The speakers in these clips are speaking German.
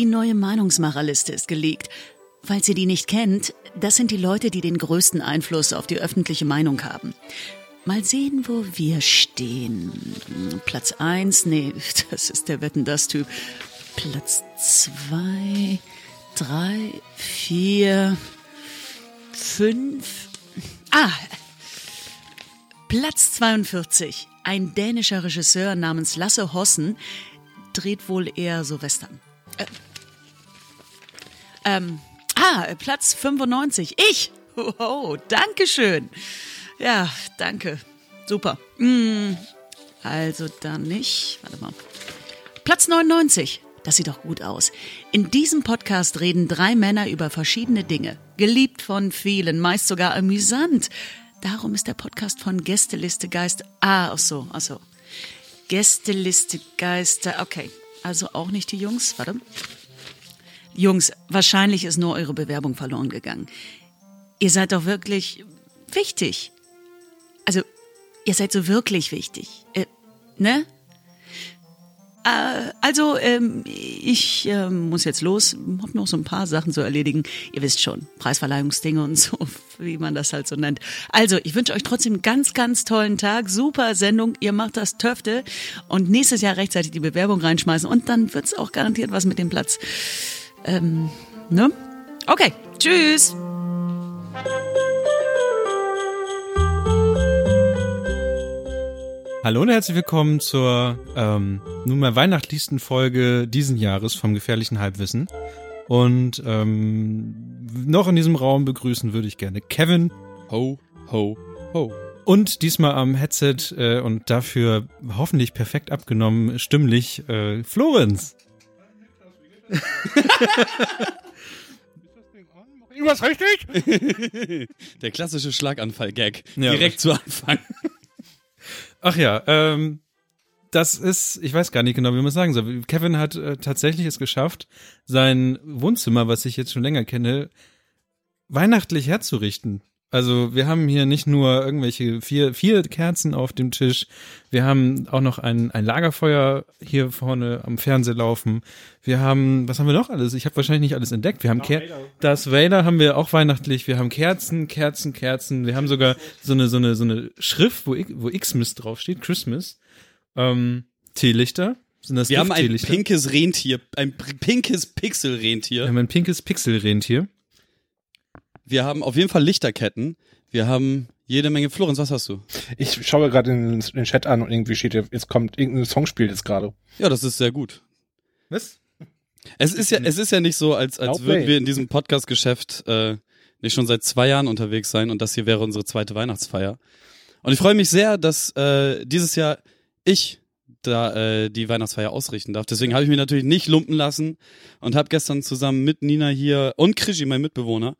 die neue Meinungsmacherliste ist geleakt. Falls ihr die nicht kennt, das sind die Leute, die den größten Einfluss auf die öffentliche Meinung haben. Mal sehen, wo wir stehen. Platz eins, nee, das ist der Wetten das Typ. Platz zwei, drei, vier, fünf. Ah, Platz 42. Ein dänischer Regisseur namens Lasse Hossen dreht wohl eher so Western. Äh, ähm, ah, Platz 95. Ich! Oh, danke schön. Ja, danke. Super. Mm, also dann nicht. Warte mal. Platz 99. Das sieht doch gut aus. In diesem Podcast reden drei Männer über verschiedene Dinge. Geliebt von vielen, meist sogar amüsant. Darum ist der Podcast von Gästeliste Geister. Ah, ach so, ach so. Gästeliste Geister. Okay, also auch nicht die Jungs. Warte. Jungs, wahrscheinlich ist nur eure Bewerbung verloren gegangen. Ihr seid doch wirklich wichtig. Also, ihr seid so wirklich wichtig. Äh, ne? Äh, also, ähm, ich äh, muss jetzt los, hab noch so ein paar Sachen zu erledigen. Ihr wisst schon, Preisverleihungsdinge und so, wie man das halt so nennt. Also, ich wünsche euch trotzdem einen ganz, ganz tollen Tag, super Sendung, ihr macht das Töfte und nächstes Jahr rechtzeitig die Bewerbung reinschmeißen und dann wird's auch garantiert was mit dem Platz. Ähm, ne? Okay, tschüss! Hallo und herzlich willkommen zur ähm, nunmehr weihnachtlichsten Folge diesen Jahres vom gefährlichen Halbwissen. Und ähm, noch in diesem Raum begrüßen würde ich gerne Kevin. Ho, ho, ho. Und diesmal am Headset äh, und dafür hoffentlich perfekt abgenommen, stimmlich, äh, Florenz. Irgendwas richtig? Der klassische Schlaganfall-Gag. Ja, Direkt zu Anfang. Ach ja, ähm, das ist, ich weiß gar nicht genau, wie man es sagen soll. Kevin hat äh, tatsächlich es geschafft, sein Wohnzimmer, was ich jetzt schon länger kenne, weihnachtlich herzurichten. Also wir haben hier nicht nur irgendwelche vier, vier Kerzen auf dem Tisch, wir haben auch noch ein, ein Lagerfeuer hier vorne am Fernseher laufen. Wir haben, was haben wir noch alles? Ich habe wahrscheinlich nicht alles entdeckt. Wir haben Ker das Vader haben wir auch weihnachtlich. Wir haben Kerzen, Kerzen, Kerzen. Wir haben sogar so eine so eine so eine Schrift, wo wo Xmas draufsteht, Christmas. Ähm, Teelichter. Sind das Wir haben ein pinkes Rentier, ein pinkes Pixel-Rentier. Wir haben ein pinkes Pixelrentier. Wir haben auf jeden Fall Lichterketten. Wir haben jede Menge Florenz, was hast du? Ich schaue gerade in den Chat an und irgendwie steht hier, jetzt kommt irgendein Song spielt jetzt gerade. Ja, das ist sehr gut. Was? Es ist ja, es ist ja nicht so, als, als würden wir in diesem Podcast-Geschäft äh, nicht schon seit zwei Jahren unterwegs sein und das hier wäre unsere zweite Weihnachtsfeier. Und ich freue mich sehr, dass äh, dieses Jahr ich da äh, die Weihnachtsfeier ausrichten darf. Deswegen habe ich mich natürlich nicht lumpen lassen und habe gestern zusammen mit Nina hier und Krischi, mein Mitbewohner,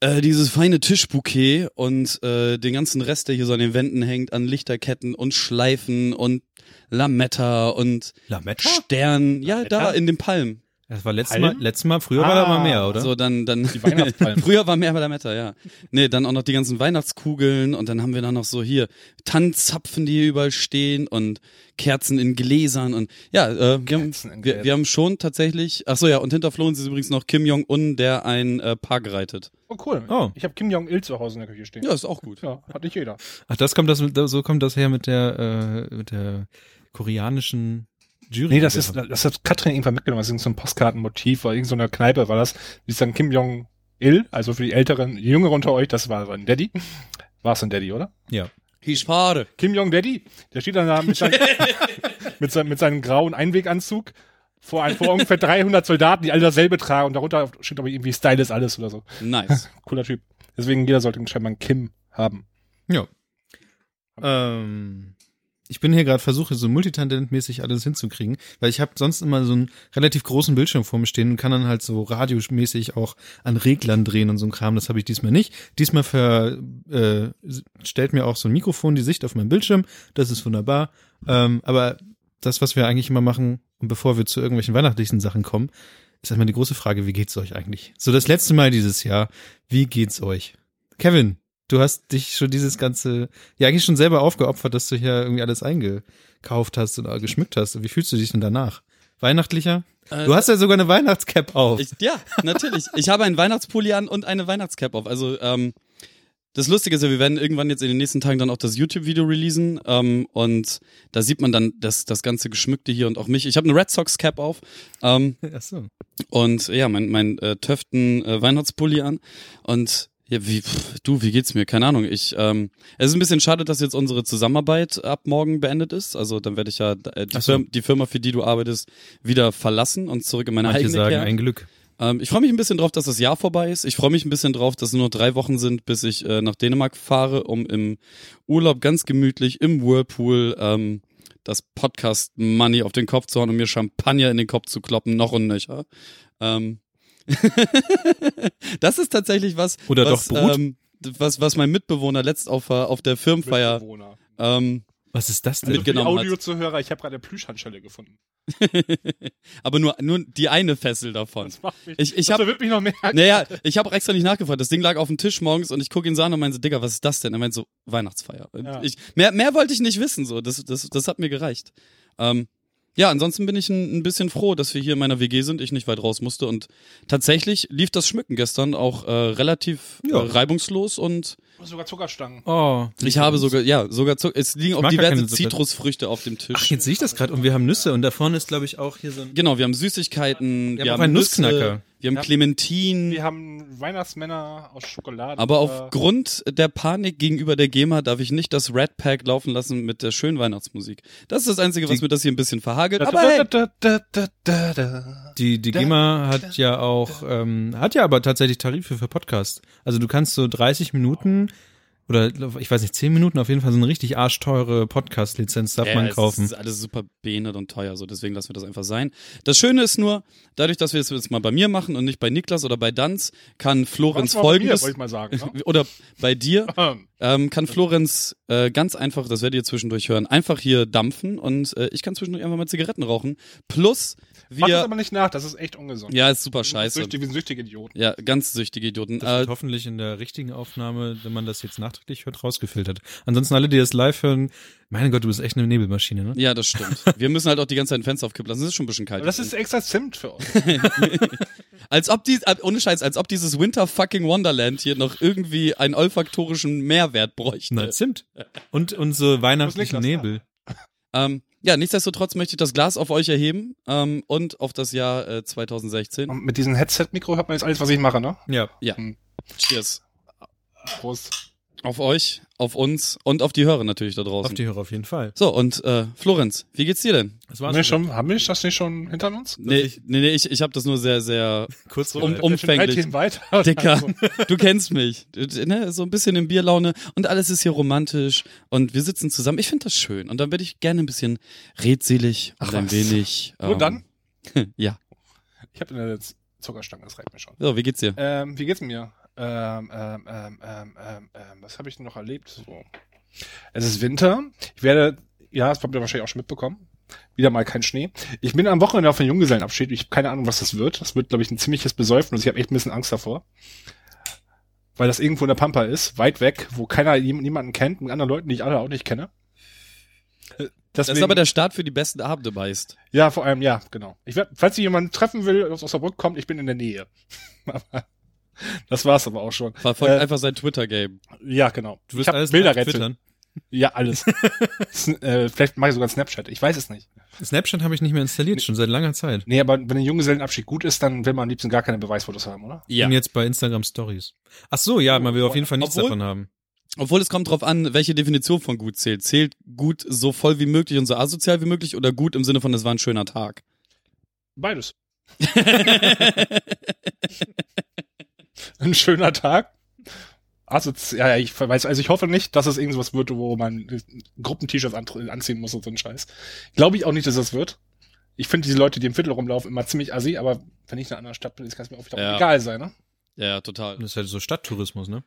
äh, dieses feine Tischbouquet und äh, den ganzen Rest, der hier so an den Wänden hängt, an Lichterketten und Schleifen und Lametta und Lametta? Stern, ja, da Lametta? in den Palmen. Das war letztes? Mal, letztes Mal, früher war da mal mehr, oder? So, dann, dann. Die Weihnachtspalmen. Früher war mehr bei der Meta, ja. Nee, dann auch noch die ganzen Weihnachtskugeln und dann haben wir da noch so hier Tannenzapfen, die hier überall stehen und Kerzen in Gläsern und ja, äh, wir, haben, wir, wir haben schon tatsächlich, ach so ja, und hinter Florenz ist übrigens noch Kim Jong-un, der ein äh, Paar gereitet. Oh cool. Oh. Ich habe Kim Jong-il zu Hause in der Küche stehen. Ja, ist auch gut. Ja, hat nicht jeder. Ach, das kommt das, so kommt das her mit der, äh, mit der koreanischen Jury. Nee, das ist, das hat Katrin irgendwann mitgenommen. Das ist so ein Postkartenmotiv, war irgend so eine Kneipe war das. Die ist dann Kim Jong-il, also für die Älteren, die Jüngeren unter euch, das war ein Daddy. War es ein Daddy, oder? Ja. Ich fahre. Kim Jong-Daddy, der steht dann da mit, sein, mit, seinem, mit seinem grauen Einweganzug vor, ein, vor ungefähr 300 Soldaten, die alle dasselbe tragen und darunter steht aber irgendwie Style ist alles oder so. Nice. Cooler Typ. Deswegen jeder sollte scheinbar einen Kim haben. Ja. Ähm, ich bin hier gerade versuche, so multitangentmäßig alles hinzukriegen, weil ich habe sonst immer so einen relativ großen Bildschirm vor mir stehen und kann dann halt so radiomäßig auch an Reglern drehen und so ein Kram. Das habe ich diesmal nicht. Diesmal ver, äh, stellt mir auch so ein Mikrofon die Sicht auf meinen Bildschirm. Das ist wunderbar. Ähm, aber das, was wir eigentlich immer machen, und bevor wir zu irgendwelchen weihnachtlichen Sachen kommen, ist einmal die große Frage, wie geht's euch eigentlich? So das letzte Mal dieses Jahr, wie geht's euch? Kevin, du hast dich schon dieses ganze, ja eigentlich schon selber aufgeopfert, dass du hier irgendwie alles eingekauft hast oder geschmückt hast. Wie fühlst du dich denn danach? Weihnachtlicher? Äh, Du hast ja sogar eine Weihnachtscap auf. Ich, ja, natürlich. Ich habe einen Weihnachtspulli an und eine Weihnachtscap auf. Also, ähm, das Lustige ist ja, wir werden irgendwann jetzt in den nächsten Tagen dann auch das YouTube-Video releasen. Ähm, und da sieht man dann das, das ganze Geschmückte hier und auch mich. Ich habe eine Red Sox-Cap auf. Ähm, Ach so. und ja, mein, mein äh, Töften äh, Weihnachtspulli an. Und ja, wie, pff, du, wie geht's mir? Keine Ahnung. Ich, ähm, es ist ein bisschen schade, dass jetzt unsere Zusammenarbeit ab morgen beendet ist. Also dann werde ich ja äh, die, so. Firma, die Firma, für die du arbeitest, wieder verlassen und zurück in meine Manche eigene sagen kehren. ein Glück. Ähm, ich freue mich ein bisschen drauf, dass das Jahr vorbei ist. Ich freue mich ein bisschen drauf, dass es nur noch drei Wochen sind, bis ich äh, nach Dänemark fahre, um im Urlaub ganz gemütlich im Whirlpool ähm, das Podcast Money auf den Kopf zu hauen und mir Champagner in den Kopf zu kloppen, noch und nöcher. Ähm, das ist tatsächlich was, Oder was, doch Brut. ähm, was, was mein Mitbewohner letzt auf, äh, auf der Firmenfeier Mitbewohner. ähm, Was ist das Also denn? für die mitgenommen. Audiozuhörer, ich habe gerade eine Plüschhandschelle gefunden. aber nur, nur die eine Fessel davon. Das macht mich, Ich- ich hab- wird mich noch merken. Naja, ich habe auch extra nicht nachgefragt. Das Ding lag auf dem Tisch morgens und ich gucke ihn so an und meinte so, Digga, was ist das denn? Er meint so, Weihnachtsfeier. Ja. Ich, mehr, mehr wollte ich nicht wissen, so. Das, das, das hat mir gereicht. Ähm, ja, ansonsten bin ich ein, ein bisschen froh, dass wir hier in meiner WG sind, ich nicht weit raus musste. Und tatsächlich lief das Schmücken gestern auch äh, relativ Ja. äh, reibungslos und Sogar Zuckerstangen. Oh, ich habe sogar, ja, sogar Zucker. Es liegen auch diverse. Zitrusfrüchte auf dem Tisch. Ach, jetzt sehe ich das gerade und wir haben Nüsse und da vorne ist, glaube ich, auch hier so ein. Genau, wir haben Süßigkeiten, Wir wir, haben haben einen Nüsse, Nussknacker. Wir haben Ja. Clementinen. Wir haben Weihnachtsmänner aus Schokolade. Aber aufgrund der Panik gegenüber der GEMA darf ich nicht das Red Pack laufen lassen mit der schönen Weihnachtsmusik. Das ist das Einzige, was mir das hier ein bisschen verhagelt. Aber hey, da, da, da, da, da. Die, die GEMA hat ja auch, ähm, hat ja aber tatsächlich Tarife für Podcast. Also du kannst so 30 Minuten oder ich weiß nicht, 10 Minuten auf jeden Fall so eine richtig arschteure Podcast-Lizenz darf ja, man es kaufen. ist alles super behindert und teuer, so deswegen lassen wir das einfach sein. Das Schöne ist nur, dadurch, dass wir es jetzt mal bei mir machen und nicht bei Niklas oder bei Danz, kann Florenz Manchmal bei mir, folgendes ich mal sagen. Ne? oder bei dir Ähm, ähm, kann Florenz äh, ganz einfach, das werdet ihr zwischendurch hören, einfach hier dampfen und äh, ich kann zwischendurch einfach mal Zigaretten rauchen. Plus Mach das wir aber nicht nach, das ist echt ungesund. ja, ist super scheiße. Süchtig, wir sind süchtige Idioten. Ja, ganz süchtige Idioten. Das Äh, wird hoffentlich in der richtigen Aufnahme, wenn man das jetzt nachträglich hört, rausgefiltert. Ansonsten alle, die das live hören, mein Gott, du bist echt eine Nebelmaschine, ne? Ja, das stimmt. Wir müssen halt auch die ganze Zeit ein Fenster aufkippen lassen. Das ist schon ein bisschen kalt. Aber das ist extra Zimt für uns. als ob die, äh, ohne Scheiß, als ob dieses Winter fucking Wonderland hier noch irgendwie einen olfaktorischen Mehrwert bräuchte. Na, Zimt. Und unsere weihnachtlichen Nebel. Ähm, ja, nichtsdestotrotz möchte ich das Glas auf euch erheben ähm, und auf das Jahr äh, 2016. Und mit diesem Headset-Mikro hört man jetzt alles, was ich mache, ne? Ja. Cheers. Prost. Auf euch, auf uns und auf die Hörer natürlich da draußen. Auf die Hörer auf jeden Fall. so, und äh, Florenz, wie geht's dir denn? Das Haben wir, schon, haben wir das nicht schon hinter uns? Nee, ich- nee, nee, ich, ich habe das nur sehr, sehr kurz Um- drei umfänglich. Themen weiter. Dicker, Also, du kennst mich. Du- Ne? So ein bisschen in Bierlaune und alles ist hier romantisch und wir sitzen zusammen. Ich finde das schön. Und dann werde ich gerne ein bisschen redselig und Ach ein was. wenig. Nur ähm, dann? Ja. Ich habe eine Zuckerstange, das reicht mir schon. So, wie geht's dir? Ähm, wie geht's mir? Ähm, ähm, ähm, ähm, ähm, ähm, was habe ich denn noch erlebt? So. Es ist Winter. Ich werde, ja, das habt ihr wahrscheinlich auch schon mitbekommen. Wieder mal kein Schnee. Ich bin am Wochenende auf einem Junggesellenabschied. Ich habe keine Ahnung, was das wird. Das wird, glaube ich, ein ziemliches Besäufen und ich habe echt ein bisschen Angst davor. Weil das irgendwo in der Pampa ist, weit weg, wo keiner niemanden kennt, mit anderen Leuten, die ich alle auch nicht kenne. Äh, Das ist aber der Start für die besten Abende meist. Ja, vor allem, ja, genau. Ich werd, falls ihr jemanden treffen will, aus Osnabrück kommt, ich bin in der Nähe. Aber das war's aber auch schon. Verfolgt Äh, einfach sein Twitter-Game. Ja, genau. Du ich hab alles Bilderrätsel. twittern. Ja, alles. Äh, vielleicht mache ich sogar Snapchat. Ich weiß es nicht. Snapchat habe ich nicht mehr installiert, schon seit langer Zeit. Nee, aber wenn ein Junggesellenabschied gut ist, dann will man am liebsten gar keine Beweisfotos haben, oder? Ich bin jetzt bei Instagram Stories. Ach so, ja, man will auf jeden Fall nichts Obwohl- davon haben. Obwohl es kommt drauf an, welche Definition von gut zählt. Zählt gut so voll wie möglich und so asozial wie möglich oder gut im Sinne von, es war ein schöner Tag? Beides. Ein schöner Tag. Also, ja, ich weiß, also ich hoffe nicht, dass es irgendwas wird, wo man Gruppen-T-Shirts an, anziehen muss und so ein Scheiß. Glaube ich auch nicht, dass das wird. Ich finde diese Leute, die im Viertel rumlaufen, immer ziemlich assi, aber wenn ich in einer anderen Stadt bin, kann es mir auch wieder Ja. egal sein, ne? Ja, total. Das ist halt so Stadttourismus, ne?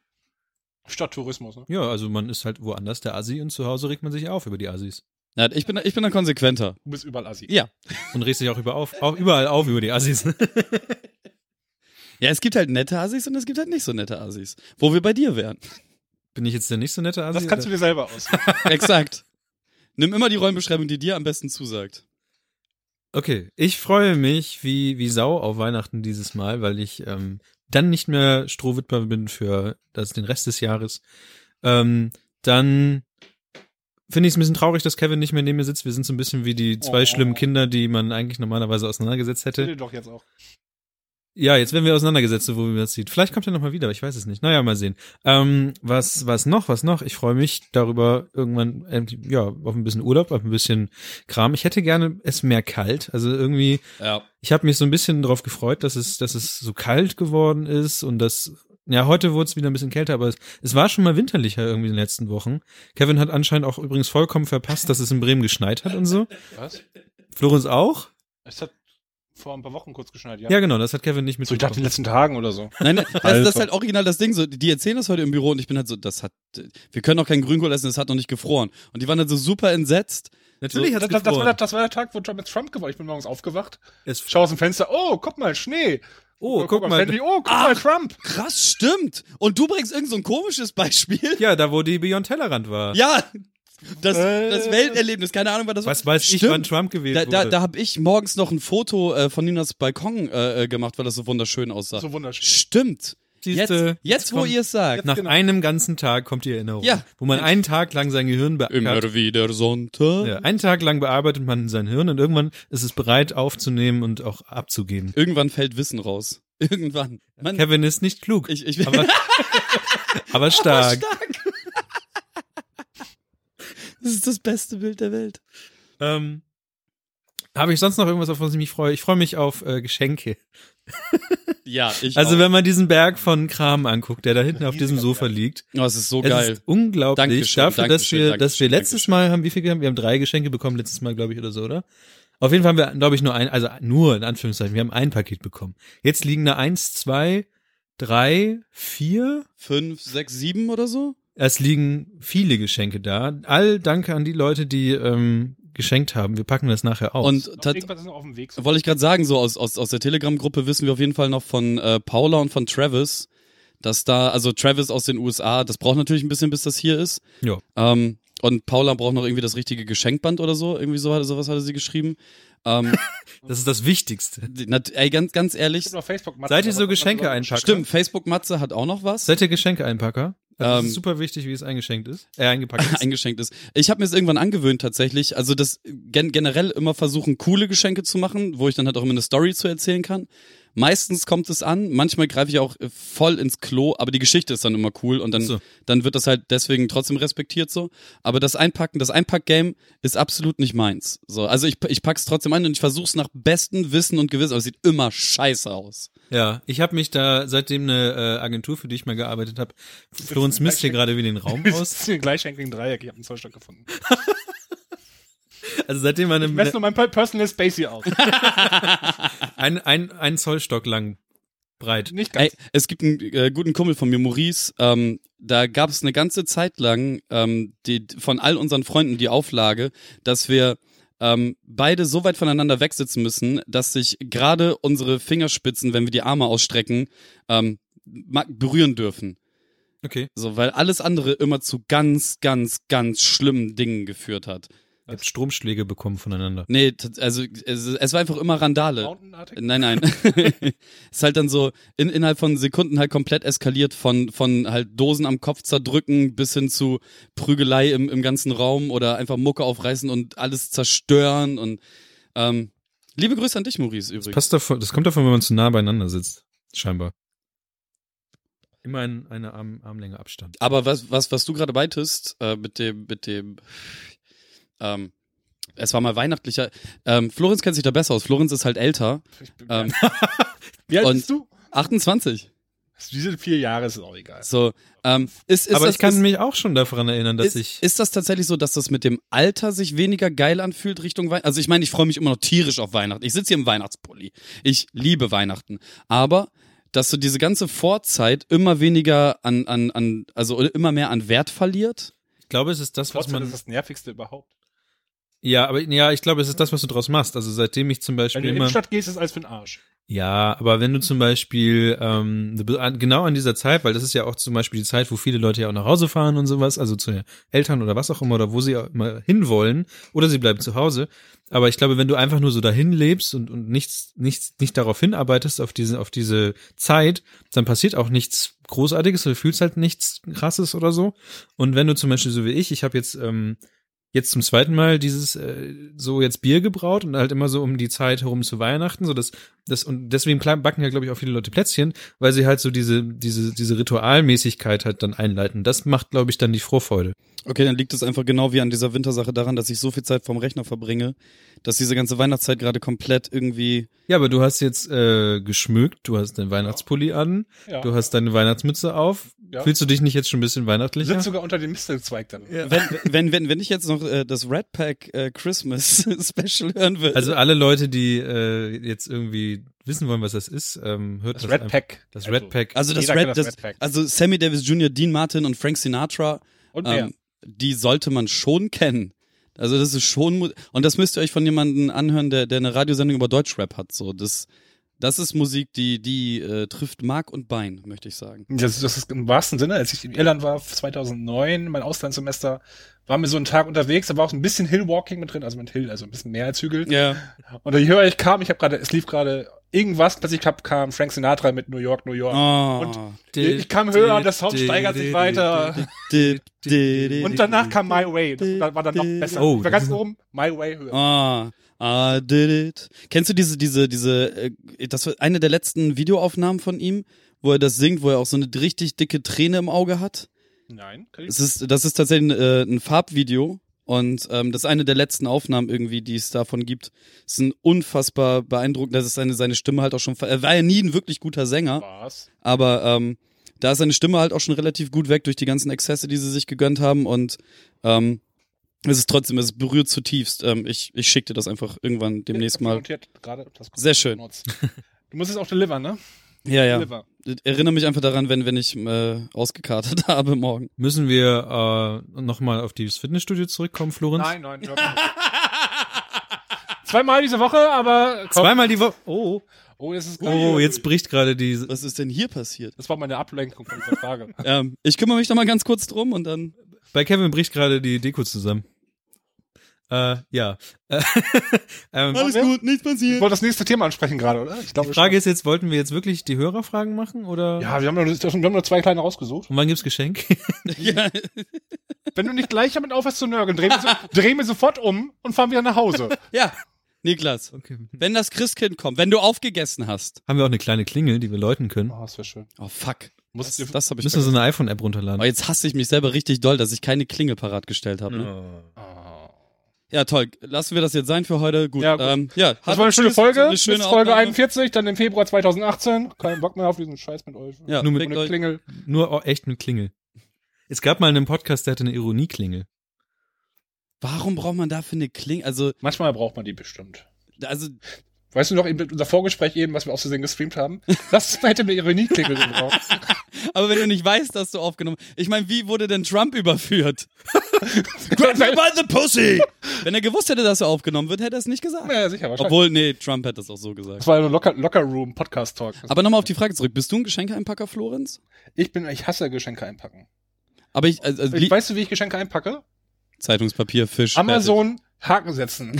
Stadttourismus, ne? Ja, also man ist halt woanders der Assi und zu Hause regt man sich auf über die Assis. Ja, ich bin, ich bin dann konsequenter. Du bist überall assi. Ja. Und regt sich auch, über auf, auch überall auf über die Assis. Ja, es gibt halt nette Assis und es gibt halt nicht so nette Assis. Wo wir bei dir wären. Bin ich jetzt der nicht so nette Assi? Das kannst du dir selber aus. Exakt. Nimm immer die Rollenbeschreibung, die dir am besten zusagt. Okay, ich freue mich wie, wie Sau auf Weihnachten dieses Mal, weil ich ähm, dann nicht mehr Strohwitwer bin für das, den Rest des Jahres. Ähm, dann finde ich es ein bisschen traurig, dass Kevin nicht mehr neben mir sitzt. Wir sind so ein bisschen wie die zwei Oh. schlimmen Kinder, die man eigentlich normalerweise auseinandergesetzt hätte. Bitte doch jetzt auch. Ja, jetzt werden wir auseinandergesetzt, so wo wir das sieht. Vielleicht kommt er noch mal wieder, ich weiß es nicht. Naja, mal sehen. Ähm, was, was noch, was noch? Ich freue mich darüber irgendwann, ähm, ja, auf ein bisschen Urlaub, auf ein bisschen Kram. Ich hätte gerne es mehr kalt. Also irgendwie, Ja. ich habe mich so ein bisschen darauf gefreut, dass es, dass es so kalt geworden ist und dass, ja, heute wurde es wieder ein bisschen kälter, aber es, es war schon mal winterlicher irgendwie in den letzten Wochen. Kevin hat anscheinend auch übrigens vollkommen verpasst, dass es in Bremen geschneit hat und so. Was? Florenz auch? Es hat vor ein paar Wochen kurz geschneit, ja. Ja, genau, das hat Kevin nicht so, ich dachte in den letzten Tagen oder so. Nein, nein, das, Alter. das ist halt original das Ding. So, die erzählen das heute im Büro und ich bin halt so, das hat, wir können noch keinen Grünkohl essen, das hat noch nicht gefroren. Und die waren halt so super entsetzt. Natürlich Das, hat's das, das, war gefroren. der, das war der Tag, wo Trump mit Trump geworden Ich bin morgens aufgewacht, Es- schau aus dem Fenster, oh, guck mal, Schnee. Oh, guck aufs mal. Handy, oh, guck mal, Trump. Krass, stimmt. Und du bringst irgend so ein komisches Beispiel. Ja, da wo die Beyond Tellerrand war. Ja, das, Äh. das Welterlebnis, keine Ahnung, was das Was war. weiß ich, Stimmt. wann Trump gewählt Da, da, wurde. da habe ich morgens noch ein Foto äh, von Ninas Balkon äh, äh, gemacht, weil das so wunderschön aussah. So wunderschön. Stimmt. Jetzt, Siehste, jetzt, wo kommt- ihr es sagt. Nach genau. einem ganzen Tag kommt die Erinnerung. Ja. Wo man einen Tag lang sein Gehirn bearbeitet. wieder Sonntag. Ja, einen Tag lang bearbeitet man sein Hirn und irgendwann ist es bereit aufzunehmen und auch abzugeben. Irgendwann fällt Wissen raus. Irgendwann. Man, Kevin ist nicht klug, ich, ich, aber, aber stark. Das ist das beste Bild der Welt. Ähm, habe ich sonst noch irgendwas, auf was ich mich freue? Ich freue mich auf äh, Geschenke. Ja, ich Also auch. wenn man diesen Berg von Kram anguckt, der da hinten auf diesem Sofa liegt, Oh, es ist so es geil. ist unglaublich Dankeschön, dafür, dass Dankeschön, wir, dass wir Dankeschön, letztes Mal haben, wie viel haben wir? haben drei Geschenke bekommen letztes Mal, glaube ich, oder so, oder? Auf jeden Fall haben wir, glaube ich, nur ein, also nur in Anführungszeichen, wir haben ein Paket bekommen. Jetzt liegen da eins, zwei, drei, vier. Fünf, sechs, sieben oder so? Es liegen viele Geschenke da. All danke an die Leute, die ähm, geschenkt haben. Wir packen das nachher aus. Und. So. wollte ich gerade sagen, so aus, aus, aus der Telegram-Gruppe wissen wir auf jeden Fall noch von äh, Paula und von Travis, dass da, also Travis aus den USA, das braucht natürlich ein bisschen, bis das hier ist. ja. Ähm, und Paula braucht noch irgendwie das richtige Geschenkband oder so, irgendwie so, sowas hatte sie geschrieben. Ähm, Das ist das Wichtigste. na, ey, ganz, ganz ehrlich, Seid ihr so Geschenke einpacken? stimmt, Facebook-Matze hat auch noch was. Seid ihr Geschenke-Einpacker? Das Ähm, ist super wichtig, wie es eingeschenkt ist. Äh, eingepackt ist. eingeschenkt ist. Ich habe mir es irgendwann angewöhnt tatsächlich, also das gen generell immer versuchen, coole Geschenke zu machen, wo ich dann halt auch immer eine Story zu erzählen kann. Meistens kommt es an, manchmal greife ich auch äh, voll ins Klo, aber die Geschichte ist dann immer cool und dann, so. dann wird das halt deswegen trotzdem respektiert so. Aber das Einpacken, das Einpack-Game ist absolut nicht meins. So, also ich, ich pack's trotzdem ein und ich versuch's nach bestem Wissen und Gewissen, aber es sieht immer scheiße aus. Ja, ich habe mich da seitdem eine äh, Agentur, für die ich mal gearbeitet habe, Florenz misst hier gerade wie den Raum aus. gleichschenkligen Dreieck. Ich habe einen Zollstock gefunden. Also seitdem man Ich messe nur mein Per- Personal Space hier aus. ein, ein, ein Zollstock lang breit. Nicht ganz. Ey, es gibt einen äh, guten Kumpel von mir, Maurice. Ähm, da gab es eine ganze Zeit lang ähm, die, von all unseren Freunden die Auflage, dass wir ähm, beide so weit voneinander wegsitzen müssen, dass sich gerade unsere Fingerspitzen, wenn wir die Arme ausstrecken, ähm, berühren dürfen. Okay. So, weil alles andere immer zu ganz, ganz, ganz schlimmen Dingen geführt hat. Ihr habt Stromschläge bekommen voneinander. Nee, also es, es war einfach immer Randale. Nein, nein. ist halt dann so in, innerhalb von Sekunden halt komplett eskaliert von, von halt Dosen am Kopf zerdrücken bis hin zu Prügelei im, im ganzen Raum oder einfach Mucke aufreißen und alles zerstören und ähm, liebe Grüße an dich, Maurice, übrigens. Passt davon, das kommt davon, wenn man zu nah beieinander sitzt. Scheinbar. Immer in eine Arm, Armlänge Abstand. Aber was, was, was du gerade meintest, äh, mit dem, mit dem, ähm, es war mal weihnachtlicher. Ähm, Florenz kennt sich da besser aus. Florenz ist halt älter. Ähm, Wie alt bist du? 28. Diese vier Jahre ist auch egal. So, ähm, ist, ist Aber das, ich kann ist, mich auch schon daran erinnern, dass ist, ich. ist das tatsächlich so, dass das mit dem Alter sich weniger geil anfühlt Richtung Weihnachten? Also ich meine, ich freue mich immer noch tierisch auf Weihnachten. Ich sitze hier im Weihnachtspulli. Ich liebe Weihnachten. Aber dass so diese ganze Vorzeit immer weniger an, an, an also immer mehr an Wert verliert. Ich glaube, es ist das, was man. ist das nervigste überhaupt. Ja, aber ja, ich glaube, es ist das, was du draus machst. Also seitdem ich zum Wenn Beispiel du in die. Innenstadt gehst, ist alles für den Arsch. Ja, aber wenn du zum Beispiel ähm, genau an dieser Zeit, weil das ist ja auch zum Beispiel die Zeit, wo viele Leute ja auch nach Hause fahren und sowas, also zu Eltern oder was auch immer, oder wo sie auch immer hinwollen, oder sie bleiben zu Hause. Aber ich glaube, wenn du einfach nur so dahin lebst und, und nichts, nichts, nicht darauf hinarbeitest, auf diese, auf diese Zeit, dann passiert auch nichts Großartiges, du fühlst halt nichts krasses oder so. Und wenn du zum Beispiel so wie ich, ich habe jetzt ähm, jetzt zum zweiten Mal dieses äh, so jetzt Bier gebraut und halt immer so um die Zeit herum zu Weihnachten, so das das und deswegen backen ja glaube ich auch viele Leute Plätzchen, weil sie halt so diese diese diese Ritualmäßigkeit halt dann einleiten. Das macht glaube ich dann die Vorfreude. Okay, dann liegt es einfach genau wie an dieser Wintersache daran, dass ich so viel Zeit vorm Rechner verbringe, dass diese ganze Weihnachtszeit gerade komplett irgendwie. Ja, aber du hast jetzt äh, geschmückt, du hast deinen Weihnachtspulli an, Ja. du hast deine Weihnachtsmütze auf. Ja. Fühlst du dich nicht jetzt schon ein bisschen weihnachtlicher? Sitzt sogar unter dem Mistelzweig dann. Wenn, wenn, wenn, wenn ich jetzt noch äh, das Red Pack äh, Christmas Special hören will. Also alle Leute, die äh, jetzt irgendwie wissen wollen, was das ist, ähm, hört Das das, Red Pack. Das Red Pack. Also das Red, das das, Red Pack. also Sammy Davis Jr., Dean Martin und Frank Sinatra, Und mehr. ähm, die sollte man schon kennen. Also das ist schon und das müsst ihr euch von jemandem anhören, der, der eine Radiosendung über Deutschrap hat. So das, das ist Musik, die die äh, trifft Mark und Bein, möchte ich sagen. Das, das ist im wahrsten Sinne, als ich in Irland war, 2009, mein Auslandssemester, waren wir so einen Tag unterwegs, da war auch ein bisschen Hillwalking mit drin, also mit Hill, also ein bisschen mehr als Hügel. Ja. Und je höher ich kam, ich habe gerade, es lief gerade irgendwas, plötzlich kam, kam Frank Sinatra mit New York, New York. Oh. Und ich kam höher und der Sound steigert sich weiter. Und danach kam My Way. Das war dann noch besser. Oh, ich war das ganz oben, My Way höher. Ah, I did it. Kennst du diese, diese, diese, äh, das war eine der letzten Videoaufnahmen von ihm, wo er das singt, wo er auch so eine richtig dicke Träne im Auge hat? Nein, kann ich Es ist, das ist tatsächlich äh, ein Farbvideo und ähm, das ist eine der letzten Aufnahmen irgendwie, die es davon gibt. Es ist ein unfassbar beeindruckend, das ist seine, seine Stimme halt auch schon, er war ja nie ein wirklich guter Sänger, Was? aber ähm, da ist seine Stimme halt auch schon relativ gut weg durch die ganzen Exzesse, die sie sich gegönnt haben und ähm, es ist trotzdem, es berührt zutiefst. Ähm, ich ich schicke dir das einfach irgendwann demnächst mal. Sehr schön. Du musst es auch delivern, ne? Ja, ja. Deliver. Erinnere mich einfach daran, wenn, wenn ich äh, ausgekartet habe morgen. Müssen wir äh, nochmal auf dieses Fitnessstudio zurückkommen, Florenz? Nein, nein. Zweimal diese Woche, aber komm. Zweimal die Woche. Oh, Oh, das ist oh, jetzt bricht gerade die. Was ist denn hier passiert? Das war meine Ablenkung von dieser Frage. Ähm, ich kümmere mich da mal ganz kurz drum und dann. Bei Kevin bricht gerade die Deko zusammen. Äh, ja. Äh, ähm, Alles gut, nichts Ich passiert. wollte das nächste Thema ansprechen gerade, oder? Ich die glaube, Frage ist jetzt, wollten wir jetzt wirklich die Hörerfragen machen oder? Ja, wir haben, nur, wir haben nur zwei kleine rausgesucht. Und wann gibt's Geschenk? ja. Wenn du nicht gleich damit aufhörst zu nörgeln, drehen wir, so, drehen wir sofort um und fahren wieder nach Hause. ja, Niklas, Okay. wenn das Christkind kommt, wenn du aufgegessen hast. Haben wir auch eine kleine Klingel, die wir läuten können? Oh, das wäre schön. Oh fuck. Muss Das, das habe ich Müssen wir so eine iPhone-App runterladen? Oh, jetzt hasse ich mich selber richtig doll, dass ich keine Klingel parat gestellt habe. Ne? Oh. Ja, toll. Lassen wir das jetzt sein für heute. Gut. Ja, gut. Ähm, ja Das war eine schöne tschüss. Folge. Eine schöne Bis Folge Aufnahme. 41, dann im Februar 2018. Kein Bock mehr auf diesen Scheiß mit euch. Ja, Nur mit Ohne. Klingel. Nur echt mit Klingel. Es gab mal einen Podcast, der hatte eine Ironieklingel. Warum braucht man dafür eine Klingel? Also, Manchmal braucht man die bestimmt. also Weißt du noch, eben unser Vorgespräch eben, was wir aus Versehen gestreamt haben? Das hätte eine Ironieklingel gebraucht. Aber wenn du nicht weißt, dass du aufgenommen. Ich meine, wie wurde denn Trump überführt? Grab me by the pussy! Wenn er gewusst hätte, dass er aufgenommen wird, hätte er es nicht gesagt. ja, sicher, wahrscheinlich. Obwohl, nee, Trump hätte es auch so gesagt. das war ein Locker, Locker Room Podcast Talk. Aber nochmal auf die Frage zurück. Bist du ein Geschenkeeinpacker, Florenz? ich bin, ich hasse Geschenke einpacken. Aber ich, also, also Ich, weißt du, wie ich Geschenke einpacke? Zeitungspapier, Fisch. Amazon Haken setzen.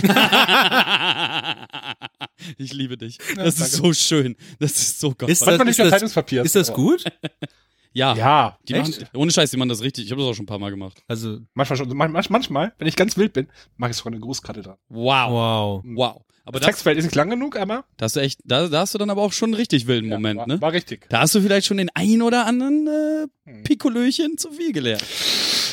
ich liebe dich. Das ist so schön. Das ist so geil. Ist das- nicht nur das- Zeitungspapier. Ist das aber- gut? ja. Ja, Die echt? machen, ohne Scheiß, die machen das richtig. Ich habe das auch schon ein paar Mal gemacht. Also, Manchmal schon. Man- Manchmal, wenn ich ganz wild bin, mache ich sogar eine Grußkarte dran. Wow. wow. Wow. Aber Das das, Textfeld ist nicht lang genug, aber da hast du echt, da, da hast du dann aber auch schon einen richtig wilden ja, Moment, war, ne? war richtig. Da hast du vielleicht schon den ein oder anderen äh, Hm. Pikolöchen zu viel gelernt.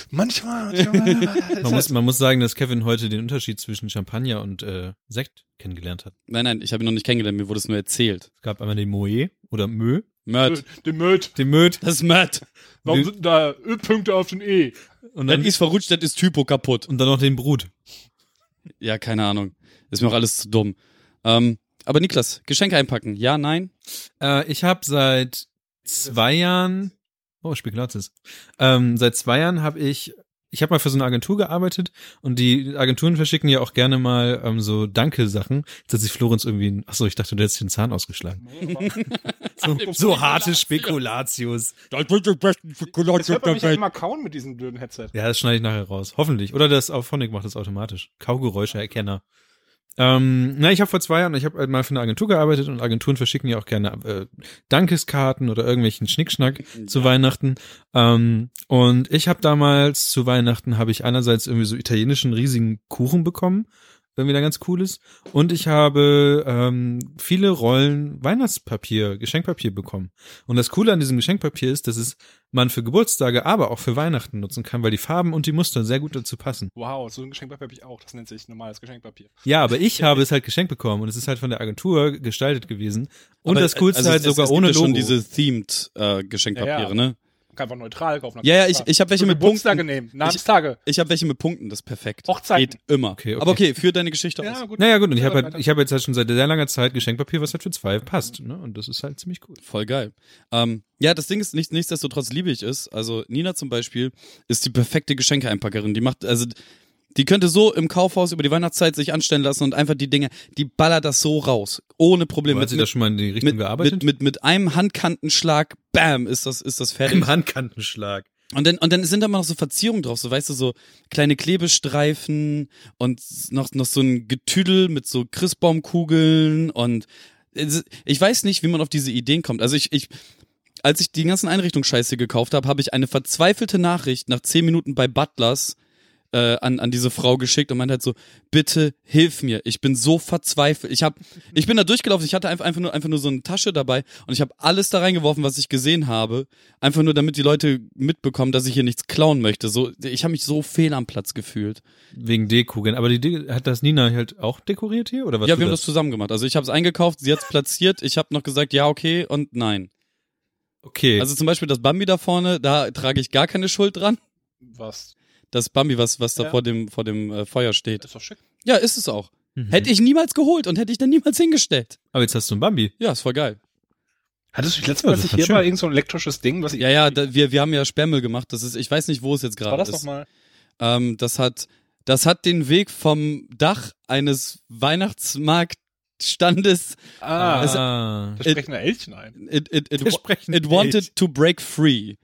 Manchmal. manchmal Man muss, man muss sagen, dass Kevin heute den Unterschied zwischen Champagner und äh, Sekt kennengelernt hat. Nein, nein, ich habe ihn noch nicht kennengelernt, mir wurde es nur erzählt. Es gab einmal den Moe oder Mö, Mörd. Den Möd. den Möd Das ist Mörd. Warum sind da Ö-Punkte auf den E? und Das dann, ist verrutscht, das ist Typo kaputt. und dann noch den Brut. Ja, keine Ahnung. Ist mir auch alles zu dumm. Ähm, aber Niklas, Geschenke einpacken. Ja, nein? Äh, ich habe seit zwei Jahren, oh Spekulatius, ähm, seit zwei Jahren habe ich, ich habe mal für so eine Agentur gearbeitet und die Agenturen verschicken ja auch gerne mal ähm, so Danke-Sachen. Jetzt hat sich Florenz irgendwie, ein- ach so, ich dachte, du hättest den Zahn ausgeschlagen. So, so harte Spekulatius. Das wird die besten man mich ja immer kauen mit diesem blöden Headset. Ja, das schneide ich nachher raus. Hoffentlich. Oder das Auphonic macht das automatisch. Kaugeräuscheerkenner. Ähm, na, ich habe vor zwei Jahren, ich habe halt mal für eine Agentur gearbeitet und Agenturen verschicken ja auch gerne äh, Dankeskarten oder irgendwelchen Schnickschnack zu Weihnachten. Ähm, und ich habe damals zu Weihnachten habe ich einerseits irgendwie so italienischen riesigen Kuchen bekommen, irgendwie da ganz cool ist. Und ich habe ähm, viele Rollen Weihnachtspapier, Geschenkpapier bekommen. Und das Coole an diesem Geschenkpapier ist, dass es man für Geburtstage, aber auch für Weihnachten nutzen kann, weil die Farben und die Muster sehr gut dazu passen. Wow, so ein Geschenkpapier habe ich auch. Das nennt sich normales Geschenkpapier. Ja, aber ich habe es halt geschenkt bekommen und es ist halt von der Agentur gestaltet gewesen. Und das Coolste also halt es, es, sogar es gibt ohne ja Logo. schon diese themed äh, Geschenkpapiere, Ja, ja. ne? Einfach neutral kaufen. Ja, ja, ich, ich habe welche mit Punkten. nehmen, Namenstage. Ich habe welche mit Punkten, das ist perfekt. Hochzeiten. Geht immer. Okay, okay. Aber okay, führ deine Geschichte Ja, aus. gut. naja, gut, und ich habe halt, ich habe jetzt halt schon seit sehr langer Zeit Geschenkpapier, was halt für zwei passt, ne? Und das ist halt ziemlich cool. Voll geil. Ähm, ja, das Ding ist, nicht, nichtsdestotrotz liebe ich es. Also Nina zum Beispiel ist die perfekte Geschenkeeinpackerin. Die macht, also die könnte so im Kaufhaus über die Weihnachtszeit sich anstellen lassen und einfach die Dinge, die ballert das so raus. Ohne Probleme. Hat sie da schon mal in die Richtung mit, gearbeitet? mit, mit, mit einem Handkantenschlag, bam, ist das, ist das fertig. Im Handkantenschlag. Und dann, und dann sind da mal noch so Verzierungen drauf, so weißt du, so kleine Klebestreifen und noch, noch so ein Getüdel mit so Christbaumkugeln und ich weiß nicht, wie man auf diese Ideen kommt. Also ich, ich, als ich die ganzen Einrichtungsscheiße gekauft habe, habe ich eine verzweifelte Nachricht nach zehn Minuten bei Butlers äh, an, an diese Frau geschickt und meinte halt so, bitte hilf mir, ich bin so verzweifelt. Ich hab, ich bin da durchgelaufen, ich hatte einfach, einfach, nur, einfach nur so eine Tasche dabei und ich habe alles da reingeworfen, was ich gesehen habe, einfach nur damit die Leute mitbekommen, dass ich hier nichts klauen möchte. So, ich habe mich so fehl am Platz gefühlt. Wegen Deko. Aber die De hat das Nina halt auch dekoriert hier? Oder was ja, wir haben das zusammen gemacht. Also ich habe es eingekauft, sie hat es platziert, ich habe noch gesagt, ja, okay und nein. Okay. Also zum Beispiel das Bambi da vorne, da trage ich gar keine Schuld dran. Was? Das Bambi, was, was da Ja. vor dem, vor dem äh, Feuer steht. Ist doch schick. Ja, ist es auch. Mhm. Hätte ich niemals geholt und hätte ich dann niemals hingestellt. Aber jetzt hast du ein Bambi. Ja, ist voll geil. Hattest du dich letztes Mal, das ist hier schön. war, irgend so ein elektrisches Ding, was ich. Ja, ja, da, wir, wir haben ja Sperrmüll gemacht. Das ist, ich weiß nicht, wo es jetzt war gerade das ist. nochmal? Ähm, das hat, das hat den Weg vom Dach eines Weihnachtsmarktstandes. Ah, Es- ah. da sprechen Elchen ein. It, it, it, Wir sprechen it wanted to break free.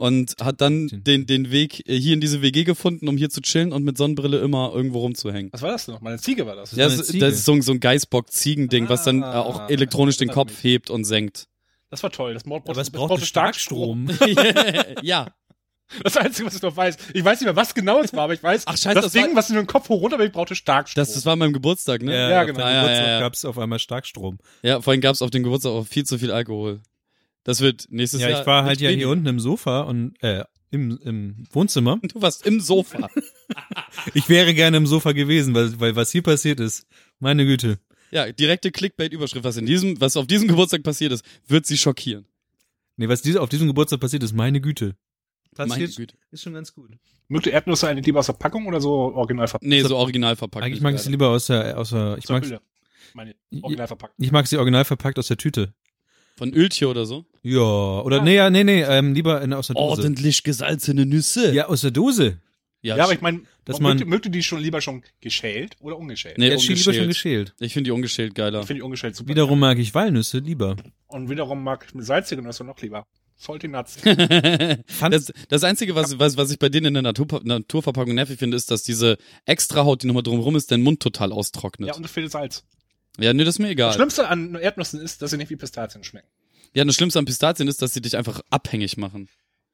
Und hat dann den, den Weg äh, hier in diese WG gefunden, um hier zu chillen und mit Sonnenbrille immer irgendwo rumzuhängen. Was war das denn noch? Meine Ziege war das. Ja, das, Ziege. das ist so, ein- so ein Geißbock-Ziegending, was dann äh, Ah, auch elektronisch den Kopf hat hebt und senkt. Das war toll. Das braucht, Aber es das brauchte Starkstrom. ja. Das Einzige, was ich noch weiß. Ich weiß nicht mehr, was genau es war, aber ich weiß, Ach, scheiße, das, das Ding, was in den Kopf hoch runter will, brauchte Starkstrom. Das, das war an meinem Geburtstag, ne? Ja, auf genau. dem Ja, ja, Geburtstag ja, ja. gab's auf einmal Starkstrom. Ja, vorhin gab's auf dem Geburtstag auch viel zu viel Alkohol. Das wird nächstes Ja, Jahr. ich war halt ja hier unten im Sofa und äh, im, im Wohnzimmer. Du warst im Sofa. Ich wäre gerne im Sofa gewesen, weil, weil was hier passiert ist, meine Güte. ja, direkte Clickbait-Überschrift. Was in diesem, was auf diesem Geburtstag passiert ist, wird sie schockieren. Nee, was diese, auf diesem Geburtstag passiert ist, meine Güte. Meine Passiert, Güte. ist schon ganz gut. Mögt ihr Erdnüsse eigentlich lieber aus der Packung oder so original verpackt? Nee, so original verpackt. Eigentlich mag ich sie lieber aus der, aus der ich mag, Meine original verpackt. ich mag sie original verpackt aus der Tüte. Von Öltje oder so. Ja, oder nee, ja, nee, nee, ähm, lieber in, aus der Dose. Ordentlich gesalzene Nüsse. Ja, aus der Dose. ja, Ja, aber ich meine, Dass mögt, man- mögt ihr die schon lieber schon geschält oder ungeschält? Nee, ja, ich lieber schon ungeschält. geschält. Ich finde die ungeschält geiler. Ich finde die ungeschält super. Wiederum mag ich Walnüsse lieber. Und wiederum mag ich mit salzigen Nüsse noch lieber. Salty Nuts. Das, das Einzige, was, was, was ich bei denen in der Natur, Naturverpackung nervig finde, ist, dass diese Extrahaut, die nochmal drumherum ist, den Mund total austrocknet. ja, und es fehlt Salz. Ja, nee, das ist mir Das egal. Schlimmste an Erdnüssen ist, dass sie nicht wie Pistazien schmecken. Ja, das Schlimmste an Pistazien ist, dass sie dich einfach abhängig machen.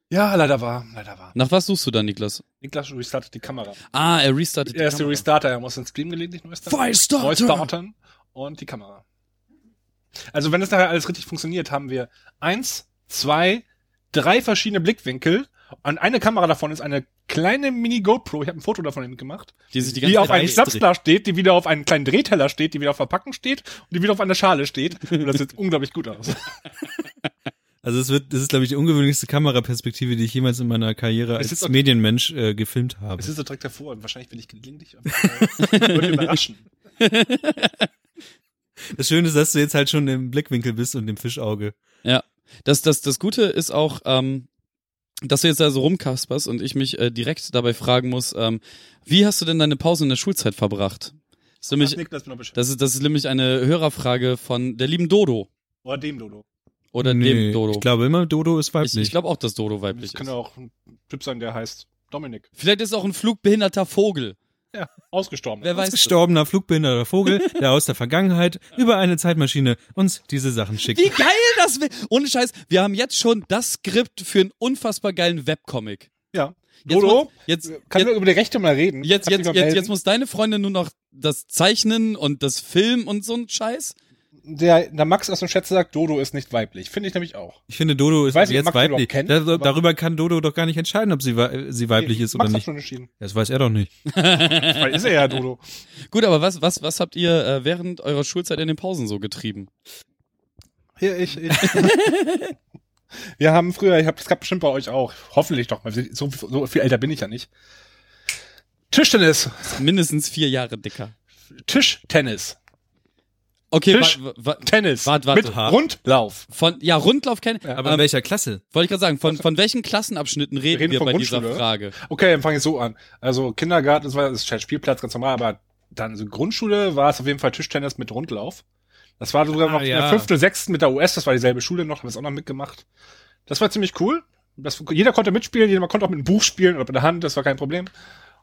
Ja, leider wahr, leider wahr. Nach was suchst du da, Niklas? Niklas restartet die Kamera. Ah, er restartet die Er ist der Kamera. Restarter, er muss den Stream gelegentlich neu starten. Firestarter! Neu starten und die Kamera. Also wenn das nachher alles richtig funktioniert, haben wir eins, zwei, drei verschiedene Blickwinkel. Und eine Kamera davon ist eine kleine Mini GoPro. Ich habe ein Foto davon gemacht. Die sich die Die, ganze auf Zeit einem Schnapsglas steht, die wieder auf einen kleinen Drehteller steht, die wieder auf Verpackung steht und die wieder auf einer Schale steht. Und das sieht unglaublich gut aus. also es wird, das ist glaube ich die ungewöhnlichste Kameraperspektive, die ich jemals in meiner Karriere Es als auch- Medienmensch äh, gefilmt habe. Es ist so direkt davor und wahrscheinlich bin ich gelegentlich äh, würde überraschen. Das Schöne ist, dass du jetzt halt schon im Blickwinkel bist und im Fischauge. Ja. Das, das, das Gute ist auch, ähm, dass du jetzt da so rumkasperst und ich mich äh, direkt dabei fragen muss, ähm, wie hast du denn deine Pause in der Schulzeit verbracht? Das ist nämlich, Niklas bin noch beschäftigt. das ist, das ist nämlich eine Hörerfrage von der lieben Dodo. Oder dem Dodo. Oder nee, dem Dodo. Ich glaube immer, Dodo ist ich, weiblich. ich glaube auch, dass Dodo Das weiblich kann ist. auch ein Typ sein, der heißt Dominik. Vielleicht ist es auch ein flugbehinderter Vogel. Ja, ausgestorben. Wer weiß. Gestorbener flugbehinderter Vogel, der aus der Vergangenheit über eine Zeitmaschine uns diese Sachen schickt. Wie geil das wäre. Ohne Scheiß, wir haben jetzt schon das Skript für einen unfassbar geilen Webcomic. Ja. Jetzt Dodo, muss- jetzt, kann jetzt, wir über die Rechte mal reden? jetzt, jetzt, jetzt, jetzt muss deine Freundin nur noch das Zeichnen und das Film und so ein Scheiß. Der, der Max aus dem Chat sagt, Dodo ist nicht weiblich. Finde ich nämlich auch. Ich finde, Dodo ist weiß nicht, jetzt Max du weiblich. kennt, Da, darüber kann Dodo doch gar nicht entscheiden, ob sie, sie weiblich ist Max oder hat nicht. schon entschieden. Das weiß er doch nicht. Weil ist er ja Dodo. Gut, aber was, was, was habt ihr äh, während eurer Schulzeit in den Pausen so getrieben? Hier, ich, ich. Wir haben früher, ich hab, das gab bestimmt bei euch auch, hoffentlich doch mal, so, so viel älter bin ich ja nicht. Tischtennis. Mindestens vier Jahre dicker. Tischtennis. Okay, Tisch. wa, wa, Tennis. Wart, warte. Mit Rundlauf. von, ja, Rundlauf kennen. Aber in ähm, welcher Klasse? wollte ich gerade sagen, von, von welchen Klassenabschnitten reden, reden wir von bei dieser. Frage? Okay, dann fange ich so an. Also Kindergarten, das war das ist halt Spielplatz ganz normal, aber dann so Grundschule war es auf jeden Fall Tischtennis mit Rundlauf. Das war sogar Ah, noch in der ja. fünfte, sechsten mit der US, das war dieselbe Schule noch, haben wir es auch noch mitgemacht. Das war ziemlich cool. Das, jeder konnte mitspielen, jeder konnte auch mit einem Buch spielen oder mit der Hand, das war kein Problem.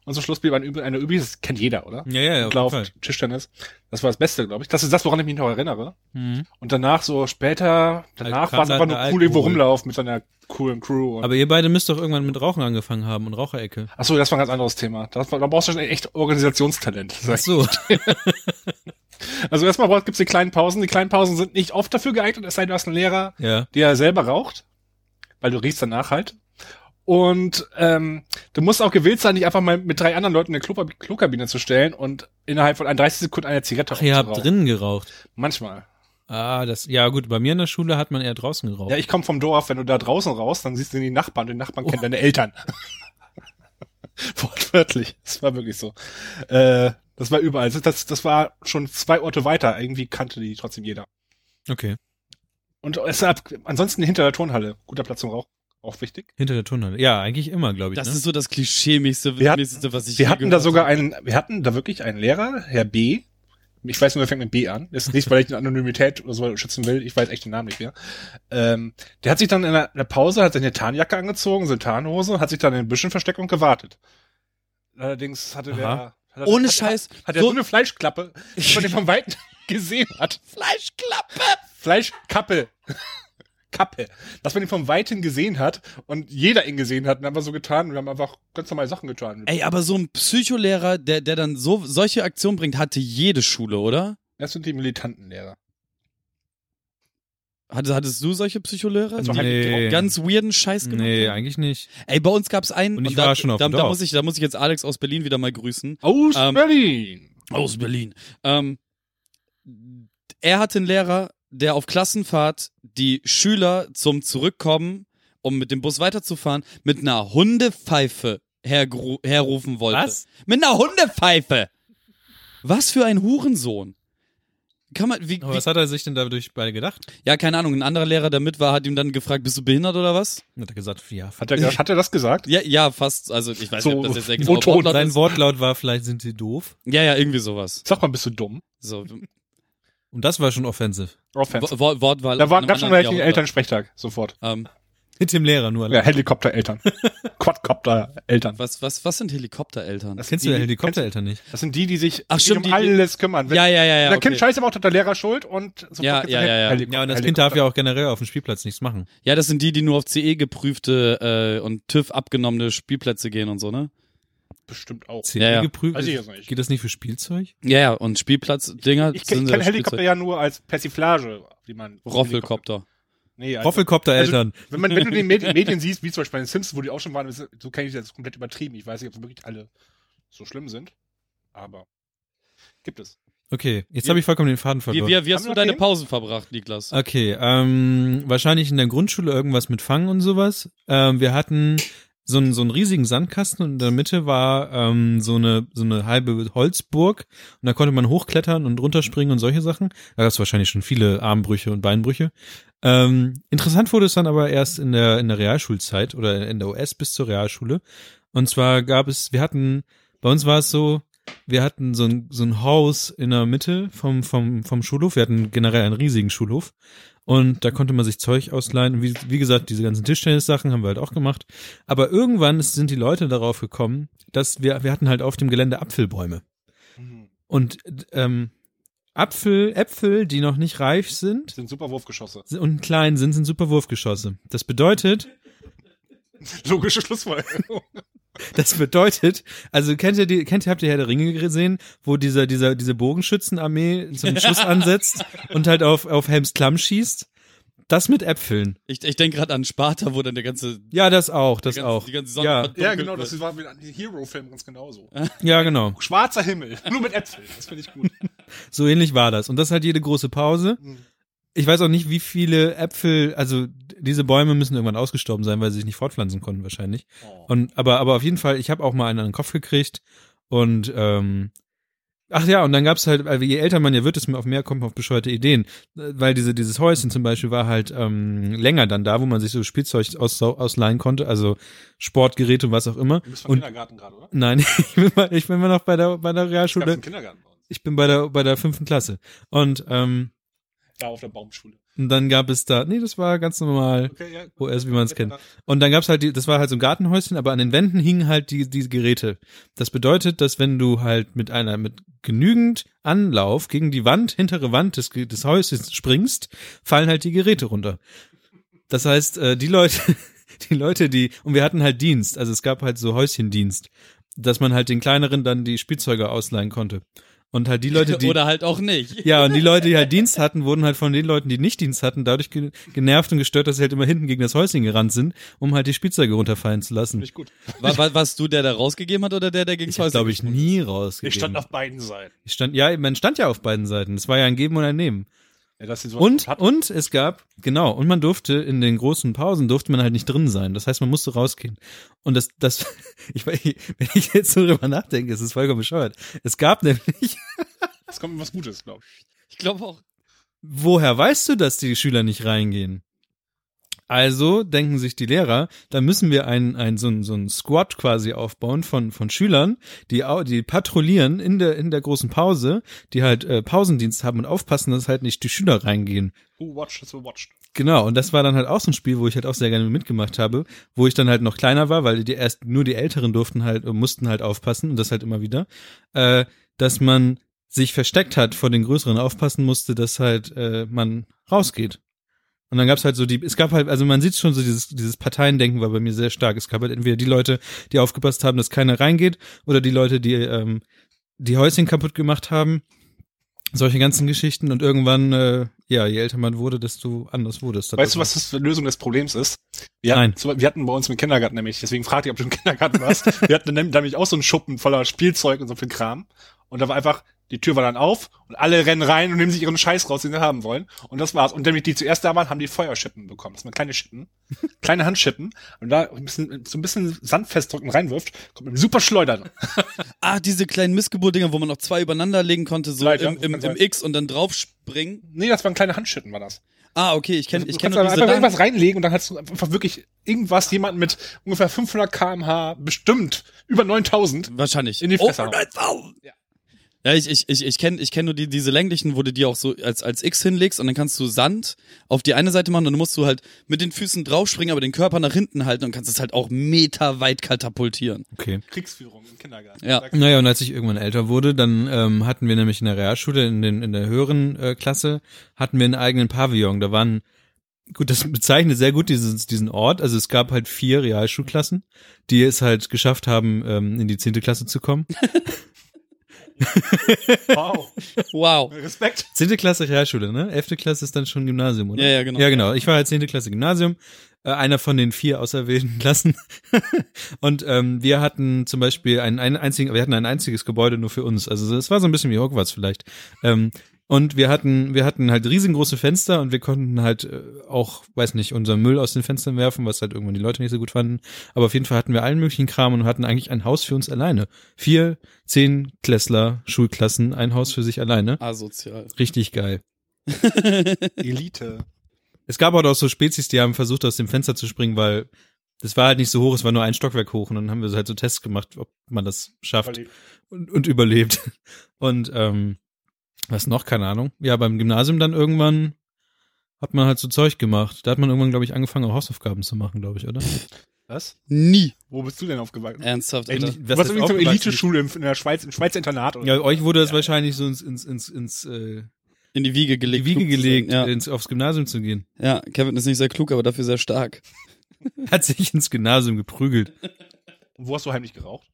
Und zum Schluss blieb ein Üb- eine Übung, das kennt jeder, oder? Ja, ja, Rundlauf, Fall. Tischtennis. Das war das Beste, glaube ich. Das ist das, woran ich mich noch erinnere. Mhm. Und danach so später, danach kam war es einfach nur cool, irgendwo rumlaufen mit seiner coolen Crew. Aber ihr beide müsst doch irgendwann mit Rauchen angefangen haben und Raucherecke. Ach so, das war ein ganz anderes Thema. Das, da brauchst du schon echt Organisationstalent. Ach so. Also erstmal gibt es die kleinen Pausen. Die kleinen Pausen sind nicht oft dafür geeignet, es sei denn, du hast einen Lehrer, ja. der selber raucht, weil du riechst danach halt. Und ähm, du musst auch gewillt sein, dich einfach mal mit drei anderen Leuten in eine Klo Klokabine zu stellen und innerhalb von 30 Sekunden eine Zigarette Ach, ihr habt rauchen. drinnen geraucht. Manchmal. Ah, das, ja gut, bei mir in der Schule hat man eher draußen geraucht. Ja, ich komme vom Dorf, wenn du da draußen raus, dann siehst du die Nachbarn, die Nachbarn kennen deine Eltern. Wortwörtlich. Das war wirklich so. Äh, das war überall. Das, das, das war schon zwei Orte weiter. Irgendwie kannte die trotzdem jeder. Okay. Und deshalb, ansonsten hinter der Turnhalle. Guter Platz zum Rauch. Auch wichtig. Hinter der Turnhalle. Ja, eigentlich immer, glaube ich. Das ne? ist so das klischeemäßigste, was ich Wir je hatten da sogar einen, wir hatten da wirklich einen Lehrer, Herr B. Ich weiß nur, er fängt mit B an. Das ist nicht, weil ich die Anonymität oder so schützen will. Ich weiß echt den Namen nicht mehr. Ähm, der hat sich dann in der, in der Pause, hat seine Tarnjacke angezogen, seine Tarnhose, hat sich dann in den Büschen versteckt und gewartet. Allerdings hatte der, Aha. hat er, Ohne hat, Scheiß. hat er so, so, eine Fleischklappe, dass man den von Weitem gesehen hat. Fleischklappe. Fleischkappe. Kappe. Dass man ihn vom Weiten gesehen hat und jeder ihn gesehen hat und haben wir so getan. Wir haben einfach ganz normale Sachen getan. Ey, aber so ein Psycholehrer, der, der dann so solche Aktionen bringt, hatte jede Schule, oder? Das sind die militanten Lehrer. Hattest, hattest du solche Psycholehrer? Also nee. ganz weirden Scheiß gemacht Nee, eigentlich nicht. Ey, bei uns gab's einen. Und ich da, war schon auf da, da muss ich, da muss ich jetzt Alex aus Berlin wieder mal grüßen. Aus Ähm, Berlin. Aus Berlin. Ähm, er hatte einen Lehrer, der auf Klassenfahrt die Schüler zum Zurückkommen, um mit dem Bus weiterzufahren, mit einer Hundepfeife herrufen wollte. Was? Mit einer Hundepfeife! Was für ein Hurensohn. Kann man, wie, Aber wie, was hat er sich denn dadurch bei gedacht? ja, keine Ahnung, ein anderer Lehrer, der mit war, hat ihm dann gefragt, bist du behindert oder was? Hat er gesagt, ja. Hat er, hat er das gesagt? Ja, ja, fast, also ich weiß So, nicht, ob das jetzt der genaue. Wortlaut Sein ist. Wortlaut war, vielleicht sind sie doof. Ja, ja, irgendwie sowas. Sag mal, bist du dumm? So, Und das war schon offensive. Offense. Wo- Wortwahl. Da war aus einem ganz schon gleich Jahrhundert. Elternsprechtag. Sofort. Ähm, Mit dem Lehrer nur. Ja, Helikoptereltern. Quadcoptereltern. was, was, was sind Helikoptereltern? Das Kennst du die- Helikoptereltern nicht? Das sind die, die sich Ach, stimmt, um die- alles kümmern. Wenn, Ja, ja, ja, ja. wenn ein Okay. Kind scheiße macht, hat der Lehrer Schuld und sofort Ja, ja, ein ja, ja. Helikopter- Ja, und das Kind darf ja auch generell auf dem Spielplatz nichts machen. Ja, das sind die, die nur auf CE geprüfte äh, und TÜV abgenommene Spielplätze gehen und so, ne? Bestimmt auch. CE Ja, ja. geprüft? Weiß ich jetzt nicht. Geht das nicht für Spielzeug? Ja, ja, und Spielplatzdinger Ich, sind ich ja kenne Helikopter Spielzeug. ja nur als Persiflage, wie man. Roffelkopter. Nee, also, Roffelkoptereltern. wenn man, wenn du den Medien, Medien siehst, wie zum Beispiel bei den Simpsons, wo die auch schon waren, so kenne ich das komplett übertrieben. Ich weiß nicht, ob wirklich alle so schlimm sind, aber gibt es. Okay, jetzt habe ich vollkommen den Faden Wie, verloren. wie, wie hast Haben du deine Themen? Pausen verbracht, Niklas? Okay, ähm, wahrscheinlich in der Grundschule irgendwas mit Fangen und sowas. Ähm, wir hatten so einen, so einen riesigen Sandkasten und in der Mitte war ähm, so eine so eine halbe Holzburg und da konnte man hochklettern und runterspringen und solche Sachen. Da gab es wahrscheinlich schon viele Armbrüche und Beinbrüche. Ähm, interessant wurde es dann aber erst in der, in der Realschulzeit oder in der US bis zur Realschule. Und zwar gab es, wir hatten, bei uns war es so, wir hatten so ein, so ein Haus in der Mitte vom, vom, vom Schulhof. Wir hatten generell einen riesigen Schulhof. Und da konnte man sich Zeug ausleihen. Und wie, wie gesagt, diese ganzen Tischtennis-Sachen haben wir halt auch gemacht. Aber irgendwann sind die Leute darauf gekommen, dass wir, wir hatten halt auf dem Gelände Apfelbäume. Und ähm, Apfel, Äpfel, die noch nicht reif sind Sind super Wurfgeschosse. und klein sind, sind super Wurfgeschosse. Das bedeutet, Logische Schlussfolgerung. Das bedeutet, also kennt ihr die, kennt ihr, habt ihr Herr der Ringe gesehen, wo dieser, dieser, diese Bogenschützenarmee so einen Schuss ansetzt und halt auf, auf Helms Klamm schießt? Das mit Äpfeln. Ich, ich denke gerade an Sparta, wo dann der ganze, Ja, das auch, das ganze, auch. die ganze Sonne Ja, Ja, genau, das war mit einem Hero-Film ganz genauso. ja, genau. Schwarzer Himmel, nur mit Äpfeln. Das finde ich gut. So ähnlich war das. Und das halt jede große Pause. Ich weiß auch nicht, wie viele Äpfel, also diese Bäume müssen irgendwann ausgestorben sein, weil sie sich nicht fortpflanzen konnten wahrscheinlich. Und aber aber auf jeden Fall, ich habe auch mal einen an den Kopf gekriegt und ähm, ach ja, und dann gab's halt, also je älter man ja wird, desto mehr auf mehr kommt man auf bescheuerte Ideen, weil diese dieses Häuschen zum Beispiel war halt ähm, länger dann da, wo man sich so Spielzeug aus, ausleihen konnte, also Sportgeräte und was auch immer. Du bist vom Und Kindergarten gerade, oder? nein, ich bin mal, ich bin mal noch bei der bei der Realschule. uns. Ich bin bei der bei der fünften Klasse und ähm, Da auf der Baumschule. und dann gab es da, nee, das war ganz normal, Okay, ja. OS, wie man es kennt. Und dann gab's halt die, das war halt so ein Gartenhäuschen, aber an den Wänden hingen halt die, diese Geräte. Das bedeutet, dass wenn du halt mit einer, mit genügend Anlauf gegen die Wand, hintere Wand des, des Häuschens springst, fallen halt die Geräte runter. Das heißt, äh, die Leute, die Leute, die, und wir hatten halt Dienst, also es gab halt so Häuschendienst, dass man halt den kleineren dann die Spielzeuge ausleihen konnte. Und halt die Leute, die, Oder halt auch nicht. ja, und die Leute, die halt Dienst hatten, wurden halt von den Leuten, die nicht Dienst hatten, dadurch ge genervt und gestört, dass sie halt immer hinten gegen das Häuschen gerannt sind, um halt die Spielzeuge runterfallen zu lassen. Finde ich gut. War, war, warst du der, der rausgegeben hat oder der, der gegen Ich habe, glaube ich, nie rausgegeben. Ich stand auf beiden Seiten. Ich stand, ja, man stand ja auf beiden Seiten. Es war ja ein Geben und ein Nehmen. Ja, so Und, und es gab, genau, und man durfte in den großen Pausen durfte man halt nicht drin sein. Das heißt, man musste rausgehen. Und das, das, ich, wenn ich jetzt so drüber nachdenke, ist es vollkommen bescheuert. Es gab nämlich, Es kommt was Gutes, glaube ich. Ich glaube auch. woher weißt du, dass die Schüler nicht reingehen? Also denken sich die Lehrer, da müssen wir ein, ein so ein so ein Squad quasi aufbauen von von Schülern, die die patrouillieren in der in der großen Pause, die halt äh, Pausendienst haben und aufpassen, dass halt nicht die Schüler reingehen. Who watched is who watched. Genau, und das war dann halt auch so ein Spiel, wo ich halt auch sehr gerne mitgemacht habe, wo ich dann halt noch kleiner war, weil die erst nur die Älteren durften halt, mussten halt aufpassen und das halt immer wieder, äh, dass man sich versteckt hat vor den Größeren, aufpassen musste, dass halt äh, man rausgeht. Und dann gab's halt so die, es gab halt, also man sieht schon so dieses, dieses Parteiendenken war bei mir sehr stark. Es gab halt entweder die Leute, die aufgepasst haben, dass keiner reingeht, oder die Leute, die ähm, die Häuschen kaputt gemacht haben. Solche ganzen Geschichten und irgendwann, äh, ja, je älter man wurde, desto anders wurde es. Weißt du, was das für die Lösung des Problems ist? Wir Nein. Hatten, wir hatten bei uns im Kindergarten nämlich, deswegen fragte ich, ob du im Kindergarten warst. wir hatten nämlich nämlich auch so einen Schuppen voller Spielzeug und so viel Kram. Und da war einfach, die Tür war dann auf und alle rennen rein und nehmen sich ihren Scheiß raus, den sie haben wollen. Und das war's. Und nämlich die zuerst da waren, haben die Feuerschippen bekommen. Das sind kleine Schippen. kleine Handschippen. Und da ein bisschen, so ein bisschen Sand festdrücken reinwirft, kommt mit super Schleudern. Ah, diese kleinen Missgeburt-Dinger, wo man noch zwei übereinander legen konnte, so ja, im, im, im. X und dann draufspringen. Nee, das waren kleine Handschippen, war das. Ah, okay, ich kenne Du ich kannst kenn nur einfach diese irgendwas reinlegen und dann hast du einfach wirklich irgendwas, jemanden mit ungefähr 500 kmh, bestimmt über 9000. Wahrscheinlich. In die Fresse hauen. 9000. Ja. Ja, ich, ich, ich, ich kenne ich kenn nur die, diese länglichen, wo du die auch so als, als X hinlegst und dann kannst du Sand auf die eine Seite machen und dann musst du halt mit den Füßen draufspringen, aber den Körper nach hinten halten und kannst es halt auch meterweit katapultieren. Okay. Kriegsführung im Kindergarten. Ja. Naja, und als ich irgendwann älter wurde, dann ähm, hatten wir nämlich in der Realschule, in, den, in der höheren äh, Klasse, hatten wir einen eigenen Pavillon. Da waren, gut, das bezeichnet sehr gut dieses, diesen Ort. Also es gab halt vier Realschulklassen, die es halt geschafft haben, ähm, in die zehnte Klasse zu kommen. Wow. Wow. Respekt. Zehnte Klasse Realschule, ne? Elfte Klasse ist dann schon Gymnasium, oder? Ja, ja, genau. Ja, genau. Ich war halt zehnte Klasse Gymnasium, äh, einer von den vier auserwählten Klassen. und ähm, wir hatten zum Beispiel einen, einen einzigen, wir hatten ein einziges Gebäude nur für uns. Also es war so ein bisschen wie Hogwarts vielleicht. Ähm, und wir hatten, wir hatten halt riesengroße Fenster und wir konnten halt äh, auch, weiß nicht, unseren Müll aus den Fenstern werfen, was halt irgendwann die Leute nicht so gut fanden. Aber auf jeden Fall hatten wir allen möglichen Kram und hatten eigentlich ein Haus für uns alleine. Vier, zehn Klässler, Schulklassen, ein Haus für sich alleine. Asozial. Richtig geil. Elite. Es gab aber auch so Spezies, die haben versucht, aus dem Fenster zu springen, weil das war halt nicht so hoch, es war nur ein Stockwerk hoch und dann haben wir halt so Tests gemacht, ob man das schafft Überlebt. und, und überlebt. Und ähm, was noch, keine Ahnung. Ja, beim Gymnasium dann irgendwann hat man halt so Zeug gemacht. Da hat man irgendwann, glaube ich, angefangen, auch Hausaufgaben zu machen, glaube ich, oder? Was? Nie. Wo bist du denn aufgewachsen? Ernsthaft, Ey, Alter. Du was warst ist irgendwie? Elite-Schule in, der Schweiz, im Schweizer Internat oder Ja, euch wurde das wahrscheinlich so ins, ins, ins, ins äh, In die Wiege in gelegt. die Wiege gelegt, Ja. ins, aufs Gymnasium zu gehen. ja, Kevin ist nicht sehr klug, aber dafür sehr stark. Hat sich ins Gymnasium geprügelt. Und wo hast du heimlich geraucht?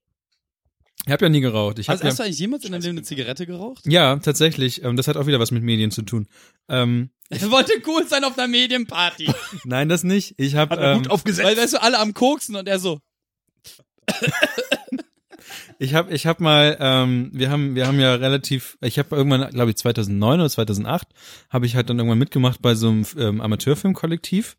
Ich habe ja nie geraucht. Ich Hast, hab ja, hast du eigentlich jemals in deinem Leben eine Zigarette geraucht? ja, tatsächlich. Ähm, das hat auch wieder was mit Medien zu tun. Ähm, Er wollte cool sein auf einer Medienparty. nein, das nicht. Ich habe ähm, gut aufgesetzt. Weil, weißt du, alle am Koksen und er so, Ich habe ich hab mal, ähm, wir haben wir haben ja relativ, ich habe irgendwann, glaube ich 2009 oder 2008, habe ich halt dann irgendwann mitgemacht bei so einem ähm, Amateurfilmkollektiv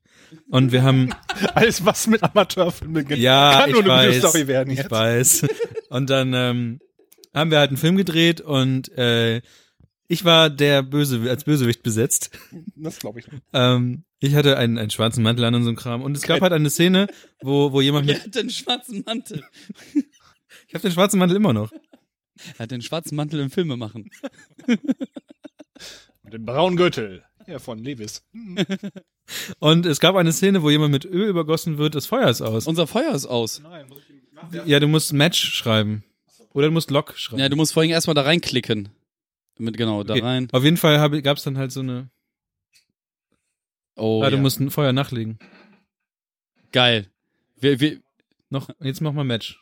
und wir haben Alles, was mit Amateurfilmen geht, ja, kann ich nur eine weiß, Story werden ich jetzt. weiß und dann ähm, haben wir halt einen Film gedreht und äh, ich war der Böse als Bösewicht besetzt. Das glaube ich. nicht. Ähm, ich hatte einen, einen schwarzen Mantel an und so ein Kram und es gab halt eine Szene, wo wo jemand er hat den schwarzen Mantel. ich habe den schwarzen Mantel immer noch. Er hat den schwarzen Mantel im Filme machen. Mit dem braunen Gürtel. Ja, von Levis. Und es gab eine Szene, wo jemand mit Öl übergossen wird, das Feuer ist aus. Unser Feuer ist aus. Nein, muss ich Ja, du musst Match schreiben. Oder du musst Lock schreiben. Ja, du musst vorhin erstmal da reinklicken. Mit, genau, da Okay. rein. Auf jeden Fall hab, gab's dann halt so eine. Oh, ah, du ja. musst ein Feuer nachlegen. Geil. Wir, wir, Noch, jetzt mach mal Match.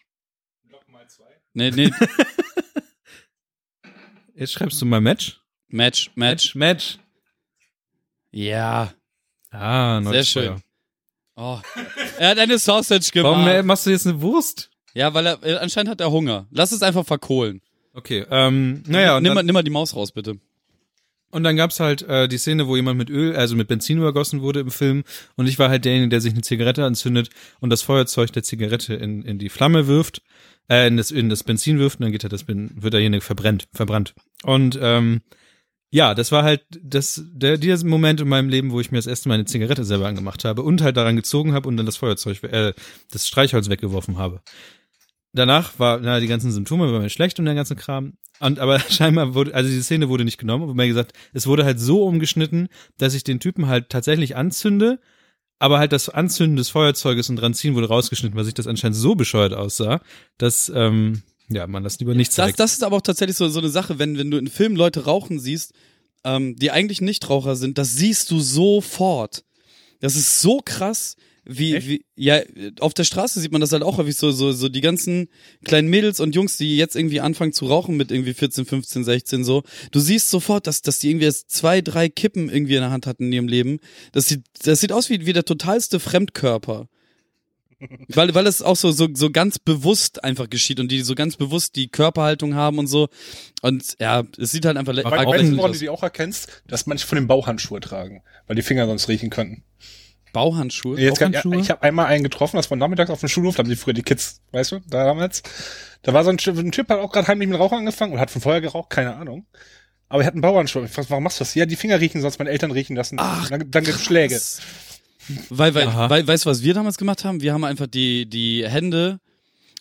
nee, nee, Jetzt schreibst du mal Match. Match, Match. Match. Ja. Ah, Sehr schön. Oh. Er hat eine Sausage gemacht. Warum äh, machst du jetzt eine Wurst? Ja, weil er, äh, anscheinend hat er Hunger. Lass es einfach verkohlen. Okay, ähm, naja, nimm, mal, dann, nimm mal die Maus raus, bitte. und dann gab's halt äh, die Szene, wo jemand mit Öl, also mit Benzin übergossen wurde im Film und ich war halt derjenige, der sich eine Zigarette anzündet und das Feuerzeug der Zigarette in, in die Flamme wirft, äh, in das, in das Benzin wirft und dann geht halt das, wird derjenige verbrennt, verbrannt. Und ähm, ja, das war halt das, der, dieser Moment in meinem Leben, wo ich mir das erste Mal eine Zigarette selber angemacht habe und halt daran gezogen habe und dann das Feuerzeug, äh, das Streichholz weggeworfen habe. Danach war, na, die ganzen Symptome waren mir schlecht und der ganze Kram. Und aber scheinbar wurde, also diese Szene wurde nicht genommen, wo mir gesagt, es wurde halt so umgeschnitten, dass ich den Typen halt tatsächlich anzünde, aber halt das Anzünden des Feuerzeuges und dran ziehen wurde rausgeschnitten, weil sich das anscheinend so bescheuert aussah, dass ähm, ja man das lieber nicht Das, zeigt. das ist aber auch tatsächlich so, so eine Sache, wenn, wenn du in Filmen Leute rauchen siehst, ähm, die eigentlich Nichtraucher sind, das siehst du sofort. Das ist so krass, wie, Echt? wie, ja, auf der Straße sieht man das halt auch häufig so, so, so die ganzen kleinen Mädels und Jungs, die jetzt irgendwie anfangen zu rauchen mit irgendwie 14, 15, 16 so. Du siehst sofort, dass, dass die irgendwie jetzt zwei, drei Kippen irgendwie in der Hand hatten in ihrem Leben. Das sieht, das sieht aus wie, wie der totalste Fremdkörper. Weil, weil es auch so, so, so ganz bewusst einfach geschieht und die so ganz bewusst die Körperhaltung haben und so. Und ja, es sieht halt einfach le- Auch- Weil, auch weißt du, woran aus. du die auch erkennst? Dass manche von den Bauhandschuhe tragen, weil die Finger sonst riechen könnten. Bauhandschuhe. Jetzt kann, ja, Bauhandschuhe? ich habe einmal einen getroffen, das war nachmittags auf dem Schulhof, da haben die früher die Kids, weißt du, da damals. Da war so ein Typ, ein Typ hat auch gerade heimlich mit Rauch angefangen und hat von vorher geraucht, keine Ahnung. Aber er hat einen Bauhandschuh. Ich frag, warum machst du das? Ja, die Finger riechen, sonst meine Eltern riechen lassen. Ach, dann, dann gibt's Schläge. Weil, weil, Aha. weil, weißt du, was wir damals gemacht haben? Wir haben einfach die, die Hände.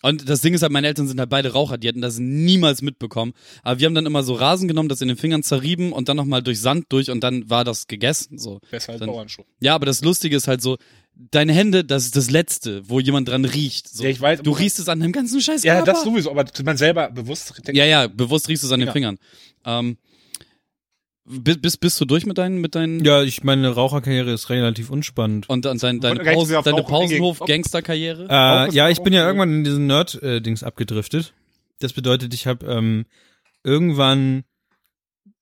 Und das Ding ist halt, meine Eltern sind halt beide Raucher, die hätten das niemals mitbekommen. Aber wir haben dann immer so Rasen genommen, das in den Fingern zerrieben und dann nochmal durch Sand durch und dann war das gegessen. So. Besser als Dann- Bauhandschuh. Ja, aber das Lustige ist halt so, deine Hände, das ist das Letzte, wo jemand dran riecht. So. Ja, ich weiß, du riechst es an deinem ganzen Scheiß Ja, das sowieso, aber man selber bewusst Ja, ja, bewusst riechst du es an den Ja. Fingern. Ähm, bist, bist, bist du durch mit deinen, mit deinen ja, ich meine Raucherkarriere ist relativ unspannend. und, und dein, deine, auf deine. Pausenhof-Gangster-Karriere? Äh, ja, ich bin ja irgendwann in diesen Nerd-Dings abgedriftet. Das bedeutet, ich habe ähm, irgendwann,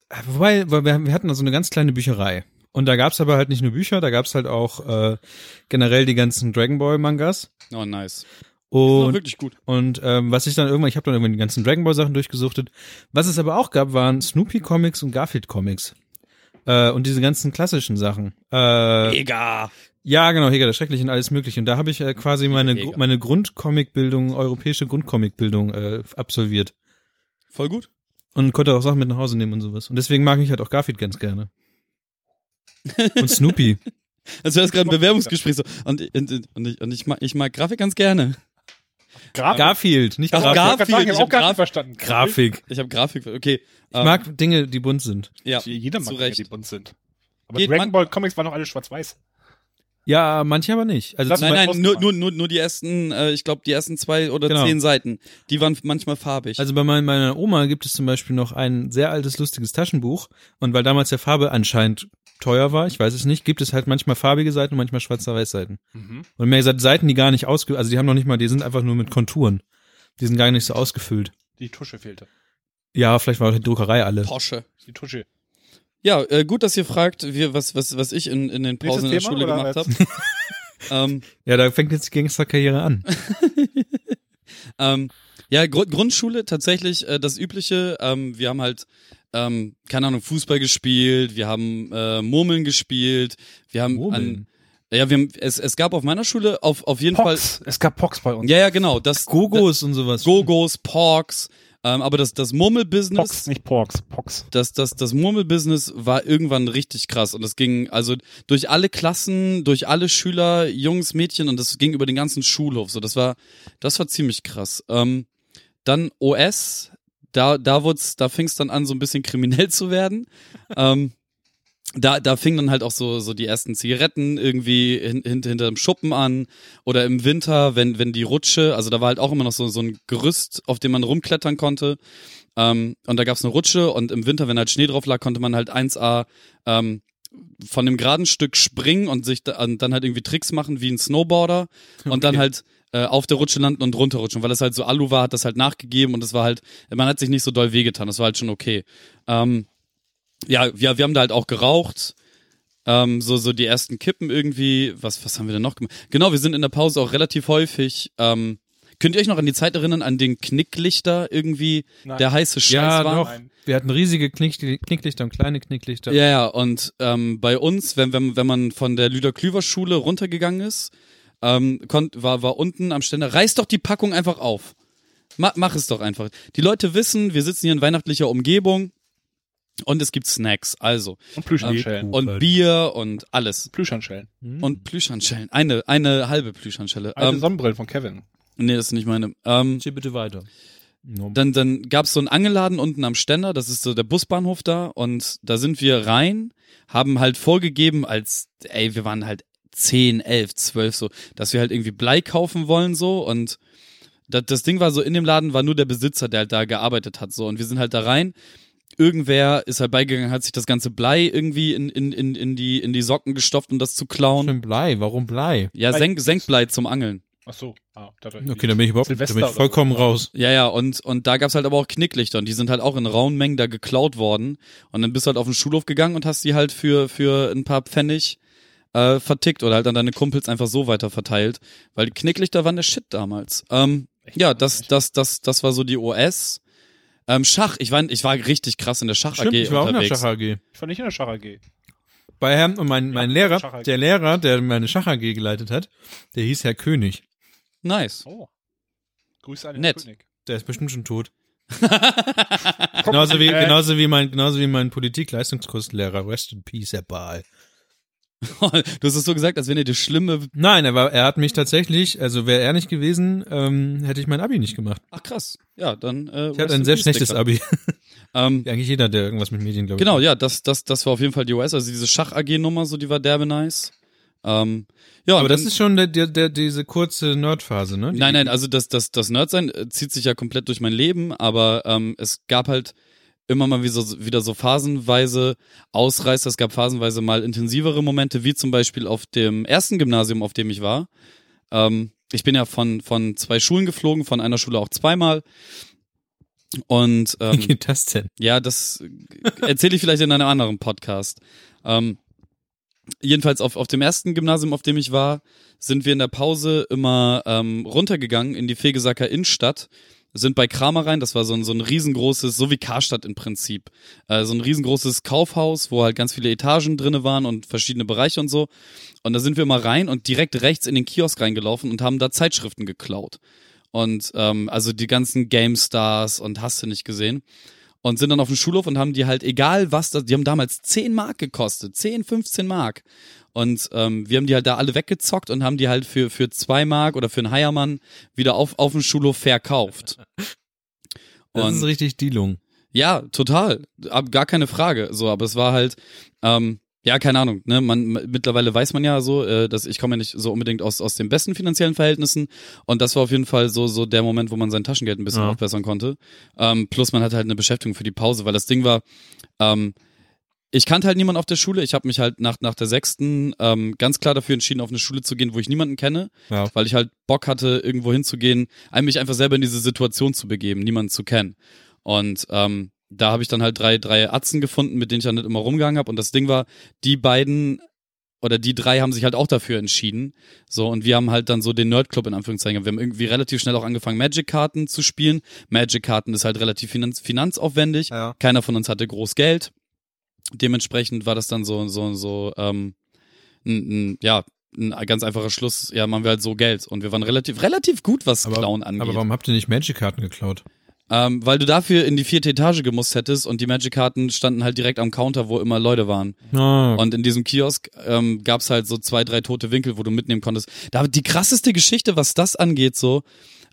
äh, wobei, weil wir, wir hatten da so eine ganz kleine Bücherei. Und da gab's aber halt nicht nur Bücher, da gab's halt auch äh, generell die ganzen Dragon Ball Mangas. Oh, nice. Das Und, wirklich gut. und ähm, was ich dann irgendwann, ich habe dann irgendwann die ganzen Dragon Ball Sachen durchgesuchtet. Was es aber auch gab, waren Snoopy Comics und Garfield Comics. Äh, und diese ganzen klassischen Sachen. Äh, Mega. ja, genau, Heger der Schreckliche und alles mögliche. Und da habe ich äh, quasi meine, meine Grundcomic-Bildung, europäische Grundcomic-Bildung äh, absolviert. Voll gut. Und konnte auch Sachen mit nach Hause nehmen und sowas. Und deswegen mag ich halt auch Garfield ganz gerne. Und Snoopy. Als wäre das gerade ein Bewerbungsgespräch so. Und, und, und, ich, und ich, mag, ich mag Grafik ganz gerne. Grafik. Garfield, nicht Grafik. Ich Garfield, ich auch hab gar Graf- nicht verstanden. Grafik. Ich habe Grafik, okay. Ich mag Dinge, die bunt sind. ja, Jeder mag Dinge, die bunt sind. Aber Geht Dragon Ball Comics waren noch alle schwarz-weiß. Ja, manche aber nicht. Also Nein, Beispiel- nein, nur, nur, nur, nur die ersten, äh, ich glaube, die ersten zwei oder Genau. zehn Seiten, die waren manchmal farbig. Also bei mein- meiner Oma gibt es zum Beispiel noch ein sehr altes, lustiges Taschenbuch. Und weil damals der Farbe anscheinend teuer war, ich weiß es nicht, gibt es halt manchmal farbige Seiten und manchmal schwarz-weiß-Seiten. Mhm. Und mehr gesagt, Seiten, die gar nicht ausge, also die haben noch nicht mal, die sind einfach nur mit Konturen. Die sind gar nicht so ausgefüllt. Die Tusche fehlte. Ja, vielleicht war auch die Druckerei alle. Porsche. Die Tusche. Ja, äh, gut, dass ihr fragt, wie, was, was, was ich in, in den Pausen in der Schule gemacht habe. ähm, Ja, da fängt jetzt die Gangsterkarriere an. ähm, ja, Gru Grundschule tatsächlich äh, das Übliche. Ähm, wir haben halt, ähm, keine Ahnung, Fußball gespielt, wir haben äh, Murmeln gespielt, wir haben Murmeln? an, ja, wir haben, es, es gab auf meiner Schule auf, auf jeden Pox. Es gab Pox bei Fall, uns. ja, ja, genau, das Gogos und sowas. Gogos, Porks, ähm, aber das, das Murmelbusiness, Pox, nicht Porks. Pox. das, das, das Murmelbusiness war irgendwann richtig krass und das ging also durch alle Klassen, durch alle Schüler, Jungs, Mädchen und das ging über den ganzen Schulhof. So, das war, das war ziemlich krass. Ähm, dann OS, da, da da fing's dann an, so ein bisschen kriminell zu werden. ähm, da, da fingen dann halt auch so, so die ersten Zigaretten irgendwie hin, hin, hinter dem Schuppen an oder im Winter, wenn, wenn die Rutsche, also da war halt auch immer noch so, so ein Gerüst, auf dem man rumklettern konnte. Ähm, und da gab's eine Rutsche und im Winter, wenn halt Schnee drauf lag, konnte man halt 1A ähm, von dem geraden Stück springen und sich da, und dann halt irgendwie Tricks machen wie ein Snowboarder und dann halt äh, auf der Rutsche landen und runterrutschen. Weil es halt so Alu war, hat das halt nachgegeben und es war halt, man hat sich nicht so doll wehgetan, das war halt schon okay. Ähm, ja, wir, wir haben da halt auch geraucht. Ähm, so, so die ersten Kippen irgendwie. Was, was haben wir denn noch gemacht? Genau, wir sind in der Pause auch relativ häufig. Ähm, könnt ihr euch noch an die Zeit erinnern, an den Knicklichter irgendwie, Nein. der heiße Scheiß Ja, war? doch. Wir hatten riesige Knick Knicklichter und kleine Knicklichter. Ja, ja, und ähm, bei uns, wenn, wenn, wenn man von der Lüder-Klüver-Schule runtergegangen ist, ähm, konnt, war, war unten am Ständer, reiß doch die Packung einfach auf. Ma, mach es doch einfach. Die Leute wissen, wir sitzen hier in weihnachtlicher Umgebung und es gibt Snacks, also. Und Plüschhandschellen. Und Bier und alles. Plüschhandschellen. Und Plüschhandschellen. Eine, eine halbe Plüschhandschelle. Alte Ähm, Sonnenbrillen von Kevin. nee, das ist nicht meine. Ähm, Geh bitte weiter. Dann, dann gab's so einen Angelladen unten am Ständer, das ist so der Busbahnhof da und da sind wir rein, haben halt vorgegeben als, ey, wir waren halt 10, 11, 12 so, dass wir halt irgendwie Blei kaufen wollen so und das, das Ding war so, in dem Laden war nur der Besitzer, der halt da gearbeitet hat so und wir sind halt da rein. Irgendwer ist halt beigegangen, hat sich das ganze Blei irgendwie in, in, in, in, die, in die Socken gestopft, um das zu klauen. Schön Blei. Warum Blei? Ja, Blei- Senk, Senkblei zum Angeln. Ach so. Ah, dachte, Okay, dann bin ich überhaupt da bin ich oder vollkommen so. raus. Ja, ja, und, und da gab's halt aber auch Knicklichter und die sind halt auch in rauen Mengen da geklaut worden. Und dann bist du halt auf den Schulhof gegangen und hast die halt für, für ein paar Pfennig äh, vertickt oder halt an deine Kumpels einfach so weiter verteilt. Weil die Knicklichter waren der Shit damals. Ähm, ja, das, das, das, das war so die OS. Ähm, Schach, ich war, ich war richtig krass in der Schach Stimmt, AG ich war auch in der unterwegs. Schach AG. Ich war nicht in der Schach AG. Bei Herrn und mein, mein Ja, Lehrer, der Lehrer, der meine Schach AG geleitet hat, der hieß Herr König. Nice. Oh. Grüße an den Nett. König. Der ist bestimmt schon tot. Genauso wie, Äh, genauso wie mein, genauso wie mein Politik-Leistungskurslehrer. Rest in Peace, Herr Baal. du hast es so gesagt, als wenn ihr die schlimme. Nein, er war, er hat mich tatsächlich, also wäre er nicht gewesen, ähm, hätte ich mein Abi nicht gemacht. Ach krass. Ja, dann. Äh, Ich hatte ein sehr schlechtes Abi. Ähm, Wie Eigentlich jeder, der irgendwas mit Medien, glaube ich. Genau, ja, das, das, das war auf jeden Fall die OS, also diese Schach-AG-Nummer, so die war derbe nice. Ähm, ja, Aber das dann- ist schon der, der, der, diese kurze Nerdphase, ne? Die- Nein, nein, also das, das, das Nerdsein äh, zieht sich ja komplett durch mein Leben, aber ähm, es gab halt immer mal wieder so, wieder so phasenweise Ausreißer, es gab phasenweise mal intensivere Momente, wie zum Beispiel auf dem ersten Gymnasium, auf dem ich war. Ähm, ich bin ja von, von zwei Schulen geflogen, von einer Schule auch zweimal. Und Wie ähm, geht das denn? ja, das erzähle ich vielleicht in einem anderen Podcast. Ähm, jedenfalls auf, auf dem ersten Gymnasium, auf dem ich war, sind wir in der Pause immer ähm, runtergegangen in die Fegesacker Innenstadt, sind bei Kramer rein, das war so ein, so ein riesengroßes, so wie Karstadt im Prinzip, äh, so ein riesengroßes Kaufhaus, wo halt ganz viele Etagen drinne waren und verschiedene Bereiche und so. Und da sind wir mal rein und direkt rechts in den Kiosk reingelaufen und haben da Zeitschriften geklaut. Und ähm, also die ganzen GameStars und hast du nicht gesehen. Und sind dann auf dem Schulhof und haben die halt, egal was, das, die haben damals 10 Mark gekostet, 10, 15 Mark. Und ähm, wir haben die halt da alle weggezockt und haben die halt für, für zwei Mark oder für einen Heiermann wieder auf, auf dem Schulhof verkauft. Das Und- ist richtig Dealung. Ja, total. Gar keine Frage. So, aber es war halt, ähm, ja, keine Ahnung, ne, man mittlerweile weiß man ja so, äh, dass ich komme ja nicht so unbedingt aus aus den besten finanziellen Verhältnissen und das war auf jeden Fall so so der Moment, wo man sein Taschengeld ein bisschen Ja. aufbessern konnte. Ähm, plus man hatte halt eine Beschäftigung für die Pause, weil das Ding war, ähm, ich kannte halt niemanden auf der Schule. Ich habe mich halt nach nach der sechsten ähm, ganz klar dafür entschieden, auf eine Schule zu gehen, wo ich niemanden kenne, Ja. weil ich halt Bock hatte, irgendwo hinzugehen, mich einfach selber in diese Situation zu begeben, niemanden zu kennen. Und ähm, da habe ich dann halt drei, drei Atzen gefunden, mit denen ich dann nicht immer rumgegangen habe. Und das Ding war, die beiden oder die drei haben sich halt auch dafür entschieden. So, und wir haben halt dann so den Nerdclub in Anführungszeichen. Wir haben irgendwie relativ schnell auch angefangen, Magic-Karten zu spielen. Magic-Karten ist halt relativ finanz finanzaufwendig. Ja. Keiner von uns hatte groß Geld. Dementsprechend war das dann so, so, so, ähm, ein, ein, ja, ein ganz einfacher Schluss. Ja, machen wir halt so Geld. Und wir waren relativ, relativ gut, was Aber, Klauen angeht. aber warum habt ihr nicht Magic-Karten geklaut? Ähm, weil du dafür in die vierte Etage gemusst hättest und die Magic-Karten standen halt direkt am Counter, wo immer Leute waren. Ah, Und in diesem Kiosk ähm, gab's halt so zwei, drei tote Winkel, wo du mitnehmen konntest. Da die krasseste Geschichte, was das angeht, so,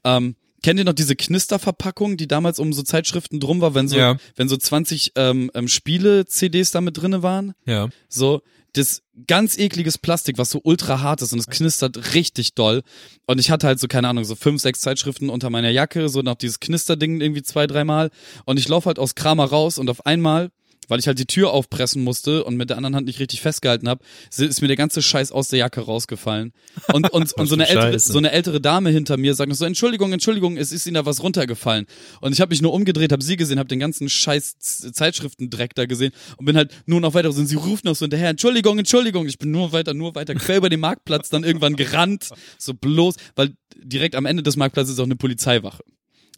ähm, kennt ihr noch diese Knisterverpackung, die damals um so Zeitschriften drum war, wenn so, Ja. wenn so 20 ähm, ähm, Spiele-CDs da mit drinne waren? ja. So, das ganz ekliges Plastik, was so ultra hart ist und es knistert richtig doll. Und ich hatte halt so, keine Ahnung, so fünf, sechs Zeitschriften unter meiner Jacke, so noch dieses Knisterding irgendwie zwei, dreimal. Und ich laufe halt aus Kramer raus und auf einmal, weil ich halt die Tür aufpressen musste und mit der anderen Hand nicht richtig festgehalten habe, ist mir der ganze Scheiß aus der Jacke rausgefallen. Und, und, und so, eine ältere, so eine ältere Dame hinter mir sagt noch so, Entschuldigung, Entschuldigung, es ist Ihnen da was runtergefallen. Und ich habe mich nur umgedreht, habe sie gesehen, habe den ganzen Scheiß Zeitschriftendreck da gesehen und bin halt nur noch weiter. Und sie ruft noch so hinterher, Entschuldigung, Entschuldigung. Ich bin nur weiter, nur weiter, quer über den Marktplatz dann irgendwann gerannt. So bloß, weil direkt am Ende des Marktplatzes ist auch eine Polizeiwache.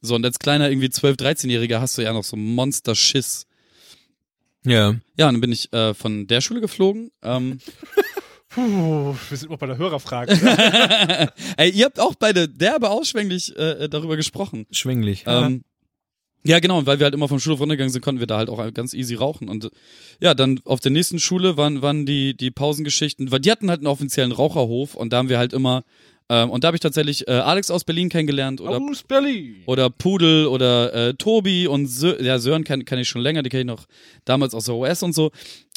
So, und als kleiner irgendwie 12-, 13-Jähriger hast du ja noch so Monster-Schiss. Ja. Ja, und dann bin ich äh, von der Schule geflogen. Ähm, Puh, wir sind noch bei der Hörerfrage. ey, ihr habt auch beide derbe ausschwänglich äh, darüber gesprochen. Schwänglich. Ähm, ja, genau, und weil wir halt immer vom Schulhof runtergegangen sind, konnten wir da halt auch ganz easy rauchen. Und äh, ja, dann auf der nächsten Schule waren, waren die, die Pausengeschichten, weil die hatten halt einen offiziellen Raucherhof und da haben wir halt immer, ähm, und da habe ich tatsächlich äh, Alex aus Berlin kennengelernt oder, Aus Berlin. oder Pudel oder äh, Tobi und Sö ja, Sören kann, kann ich schon länger, die kenne ich noch damals aus der OS und so.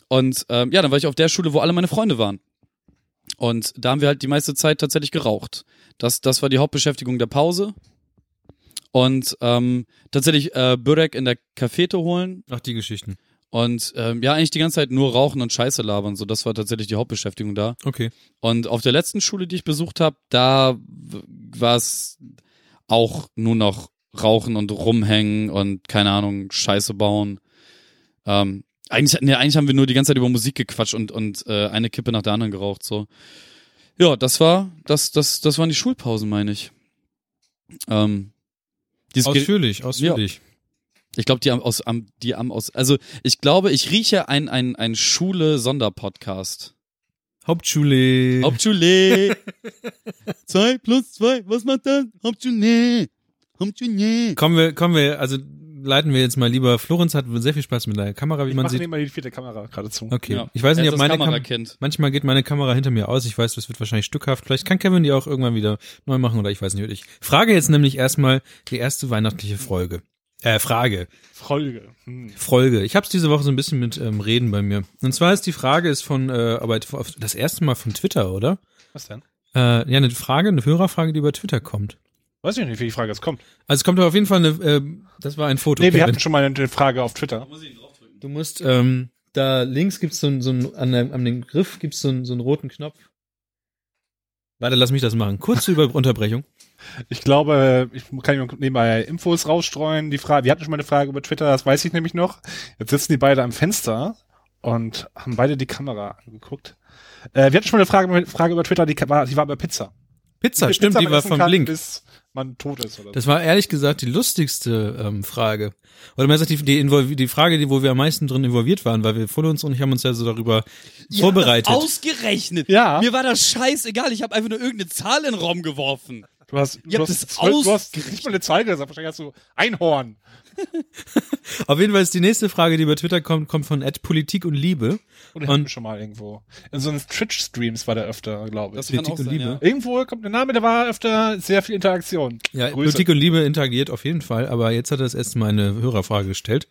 Und ähm, ja, dann war ich auf der Schule, wo alle meine Freunde waren. Und da haben wir halt die meiste Zeit tatsächlich geraucht. Das, das war die Hauptbeschäftigung der Pause. Und ähm, tatsächlich äh, Börek in der Cafete holen Ach, die Geschichten. Und ähm, ja, eigentlich die ganze Zeit nur rauchen und Scheiße labern. So, das war tatsächlich die Hauptbeschäftigung da. Okay. Und auf der letzten Schule, die ich besucht habe, da war es auch nur noch rauchen und rumhängen und keine Ahnung, Scheiße bauen. Ähm, eigentlich, nee, eigentlich haben wir nur die ganze Zeit über Musik gequatscht und, und äh, eine Kippe nach der anderen geraucht. So. Ja, das war, das, das, das waren die Schulpausen, meine ich. Ähm, Ausführlich, ausführlich. Ich glaube, die am aus, am, die am aus, also ich glaube, ich rieche ein, ein, ein Schule-Sonderpodcast. Hauptschule. Hauptschule. zwei plus zwei, was macht das? Hauptschule. Hauptschule. Kommen wir, kommen wir, also leiten wir jetzt mal lieber. Florenz hat sehr viel Spaß mit der Kamera, wie Ich man mache sieht. nehmen mal die vierte Kamera gerade zu. Okay. Ja. Ich weiß nicht, ob meine Kamera. Kamerakind. Manchmal geht meine Kamera hinter mir aus. Ich weiß, das wird wahrscheinlich stückhaft. Vielleicht kann Kevin die auch irgendwann wieder neu machen oder ich weiß nicht. Ich frage jetzt nämlich erstmal die erste weihnachtliche Folge. Äh, Frage. Folge. Hm. Folge. Ich habe es diese Woche so ein bisschen mit ähm, Reden bei mir. Und zwar ist die Frage ist von, äh, aber das erste Mal von Twitter, oder? Was denn? Äh, ja, eine Frage, eine Hörerfrage, die über Twitter kommt. Weiß ich nicht, wie die Frage jetzt kommt. Also es kommt auf jeden Fall eine, äh, das war ein Foto. Nee, wir hatten schon mal eine Frage auf Twitter. Du musst, ähm, da links gibt's so ein, so ein an, der, an dem Griff gibt's so, ein, so einen roten Knopf. Warte, lass mich das machen. Kurze Unterbrechung. Ich glaube, ich kann nebenbei Infos rausstreuen. Die Frage, wir hatten schon mal eine Frage über Twitter, das weiß ich nämlich noch. Jetzt sitzen die beide am Fenster und haben beide die Kamera angeguckt. Äh, wir hatten schon mal eine Frage, Frage über Twitter, die war, die war über Pizza. Pizza, viel stimmt, Pizza die war von kann, Blink. Bis man tot ist oder so. Das war ehrlich gesagt die lustigste ähm, Frage. Oder man sagt die, die, die Frage, die, wo wir am meisten drin involviert waren, weil wir vor uns und ich haben uns ja so darüber vorbereitet. Ausgerechnet. Ja. Mir war das scheißegal. Ich habe einfach nur irgendeine Zahl in den Raum geworfen. Du hast, du hast, es zwölf- du hast nicht mal eine Zahl gesagt, wahrscheinlich hast du Einhorn. Auf jeden Fall ist die nächste Frage, die über Twitter kommt, kommt von Ed Politik und Liebe. Oder Und- hatten wir schon mal irgendwo. In so einem Twitch-Streams war der öfter, glaube ich. Das Politik auch und sein, Liebe. ja. Irgendwo kommt der Name, da war öfter sehr viel Interaktion. Ja, Grüße. Politik und Liebe interagiert auf jeden Fall, aber jetzt hat er das erste Mal eine Hörerfrage gestellt.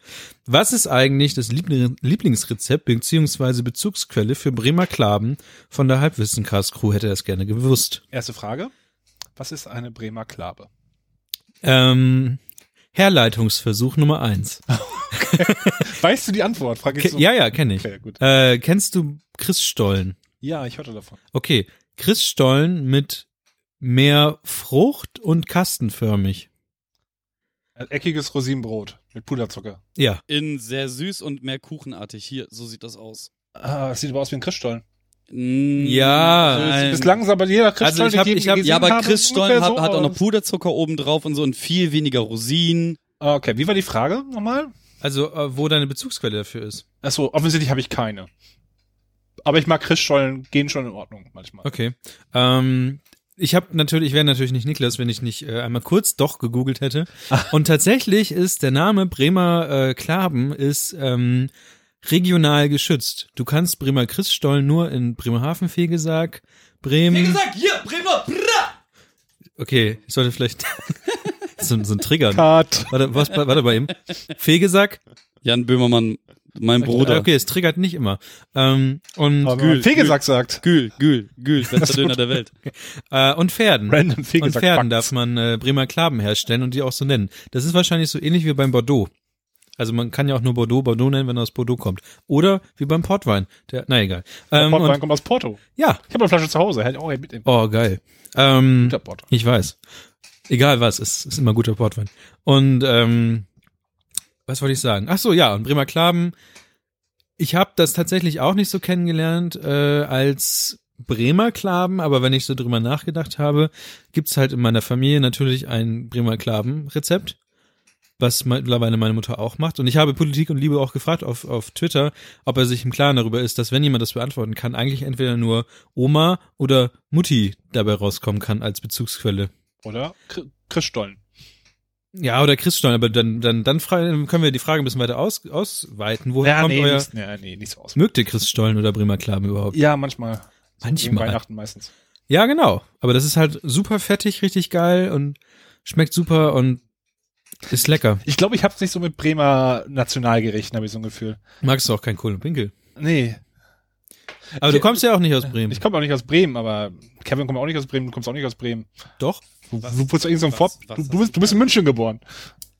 Was ist eigentlich das Liebling- Lieblingsrezept bzw. Bezugsquelle für Bremer Klaben von der Halbwissen-Cast-Crew? Hätte er es gerne gewusst. Erste Frage. Was ist eine Bremer Klabe? Ähm, Herleitungsversuch Nummer eins. Weißt du die Antwort? Frag ich Ke so. ja, ja, kenne ich. Okay, gut. Äh, kennst du Christstollen? Ja, ich hörte davon. Okay, Christstollen mit mehr Frucht und kastenförmig. Ein eckiges Rosinenbrot mit Puderzucker. Ja, In sehr süß und mehr kuchenartig. Hier, so sieht das aus. Ah, das sieht aber aus wie ein Christstollen. Mm, Ja, Also, ein- bislang ist aber jeder Christstollen, Also ich hab- den ich hab- Ja, aber habe, Chris Stollen ungefähr hat, so hat auch noch. Puderzucker oben drauf und so und viel weniger Rosinen. Ah, Okay, wie war die Frage nochmal? also äh, wo deine Bezugsquelle dafür ist. Achso, offensichtlich habe ich keine. Aber ich mag Christstollen, gehen schon in Ordnung manchmal. Okay. Ähm, ich habe natürlich, ich wäre natürlich nicht Niklas, wenn ich nicht äh, einmal kurz doch gegoogelt hätte. Und tatsächlich ist der Name Bremer äh, Klaben ist ähm, regional geschützt. Du kannst Bremer Christstollen nur in Bremerhaven, Fegesack, Bremen. hier, Bremer, Okay, ich sollte vielleicht so, so ein Trigger. Cut. Warte, was, warte bei ihm. Fegesack. Jan Böhmermann, mein Bruder. Okay, es triggert nicht immer. Ähm, und Aber Gül, Fegesack sagt. Gül, Gül, Gül, bester Döner der Welt. äh, und Pferden. Random Und Fegesack. Pferden Facts. darf man äh, Bremer Klaben herstellen und die auch so nennen. Das ist wahrscheinlich so ähnlich wie beim Bordeaux. Also man kann ja auch nur Bordeaux Bordeaux nennen, wenn er aus Bordeaux kommt. Oder wie beim Portwein. Der, na egal. Ähm, Portwein und, kommt aus Porto. ja. Ich habe eine Flasche zu Hause, hätte auch mitnehmen. Oh, geil. Ähm, Guter Porto. ich weiß. Egal was, es ist immer guter Portwein. Und ähm, was wollte ich sagen? Ach so, ja, und Bremer Klaben. Ich habe das tatsächlich auch nicht so kennengelernt äh, als Bremer Klaben, aber wenn ich so drüber nachgedacht habe, gibt's halt in meiner Familie natürlich ein Bremer Klaben-Rezept, was mittlerweile meine Mutter auch macht. Und ich habe Politik und Liebe auch gefragt auf, auf Twitter, ob er sich im Klaren darüber ist, dass wenn jemand das beantworten kann, eigentlich entweder nur Oma oder Mutti dabei rauskommen kann als Bezugsquelle. Oder Chri- Christstollen. Ja, oder Christstollen, aber dann, dann, dann können wir die Frage ein bisschen weiter aus, ausweiten. Woher kommt nee, euer, nicht, nee, nee, nicht so aus. mögt ihr Christstollen oder Bremer Klaben überhaupt? Ja, manchmal. Manchmal. Weihnachten meistens. Ja, genau. Aber das ist halt super fettig, richtig geil und schmeckt super und ist lecker. Ich glaube, ich hab's nicht so mit Bremer Nationalgerichten, habe ich so ein Gefühl. Magst du auch kein Kohl und Pinkel. Nee. Aber du kommst ja auch nicht aus Bremen. Ich komme auch nicht aus Bremen, aber Kevin kommt auch nicht aus Bremen, du kommst auch nicht aus Bremen. Doch. Du, du bist doch irgend so ein was- was Du, du, bist, du bist in München geboren.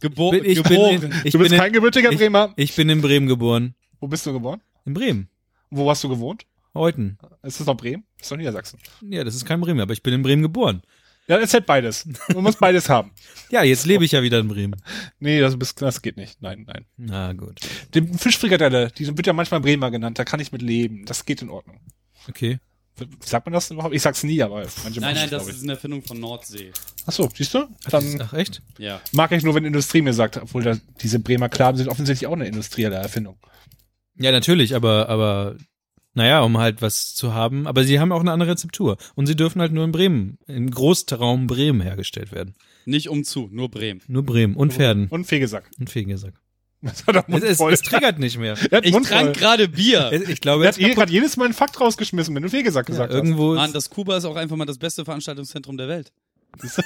Gebo Bin- ich bin geboren. in- ich du bist bin in- kein gebürtiger ich- Bremer. Ich bin in Bremen geboren. Wo bist du geboren? In Bremen. Wo hast du gewohnt? Heuten. Ist das noch Bremen? Ist doch Niedersachsen. Ja, das ist kein Bremen, aber ich bin in Bremen geboren. Ja, erzählt beides. Du musst beides haben. Ja, jetzt lebe ich ja wieder in Bremen. Nee, das, bist, das geht nicht. Nein, nein. Na gut. Die Fischfrikadelle, die wird ja manchmal Bremer genannt, da kann ich mit leben. Das geht in Ordnung. Okay. Sagt man das überhaupt? Ich sag's nie, aber manche Nein, nein, das ist eine Erfindung von Nordsee. Ach so, siehst du? Dann Ach echt? Ja. mag ich nur, wenn Industrie mir sagt, obwohl da, diese Bremer Klaben sind offensichtlich auch eine industrielle Erfindung. Ja, natürlich, aber, aber, naja, um halt was zu haben. Aber sie haben auch eine andere Rezeptur. Und sie dürfen halt nur in Bremen, im Großraum Bremen hergestellt werden. Nicht umzu, nur Bremen. Nur Bremen und Pferden Und Fegesack. und Fegesack. Das hat er Es, es, mundvoll. es triggert nicht mehr. Ich Mund trank gerade Bier. Ich glaube, Er hat gerade jedes Mal einen Fakt rausgeschmissen, wenn du Fegesack ja, gesagt irgendwo Mann, ist, das Kuba ist auch einfach mal das beste Veranstaltungszentrum der Welt. hast.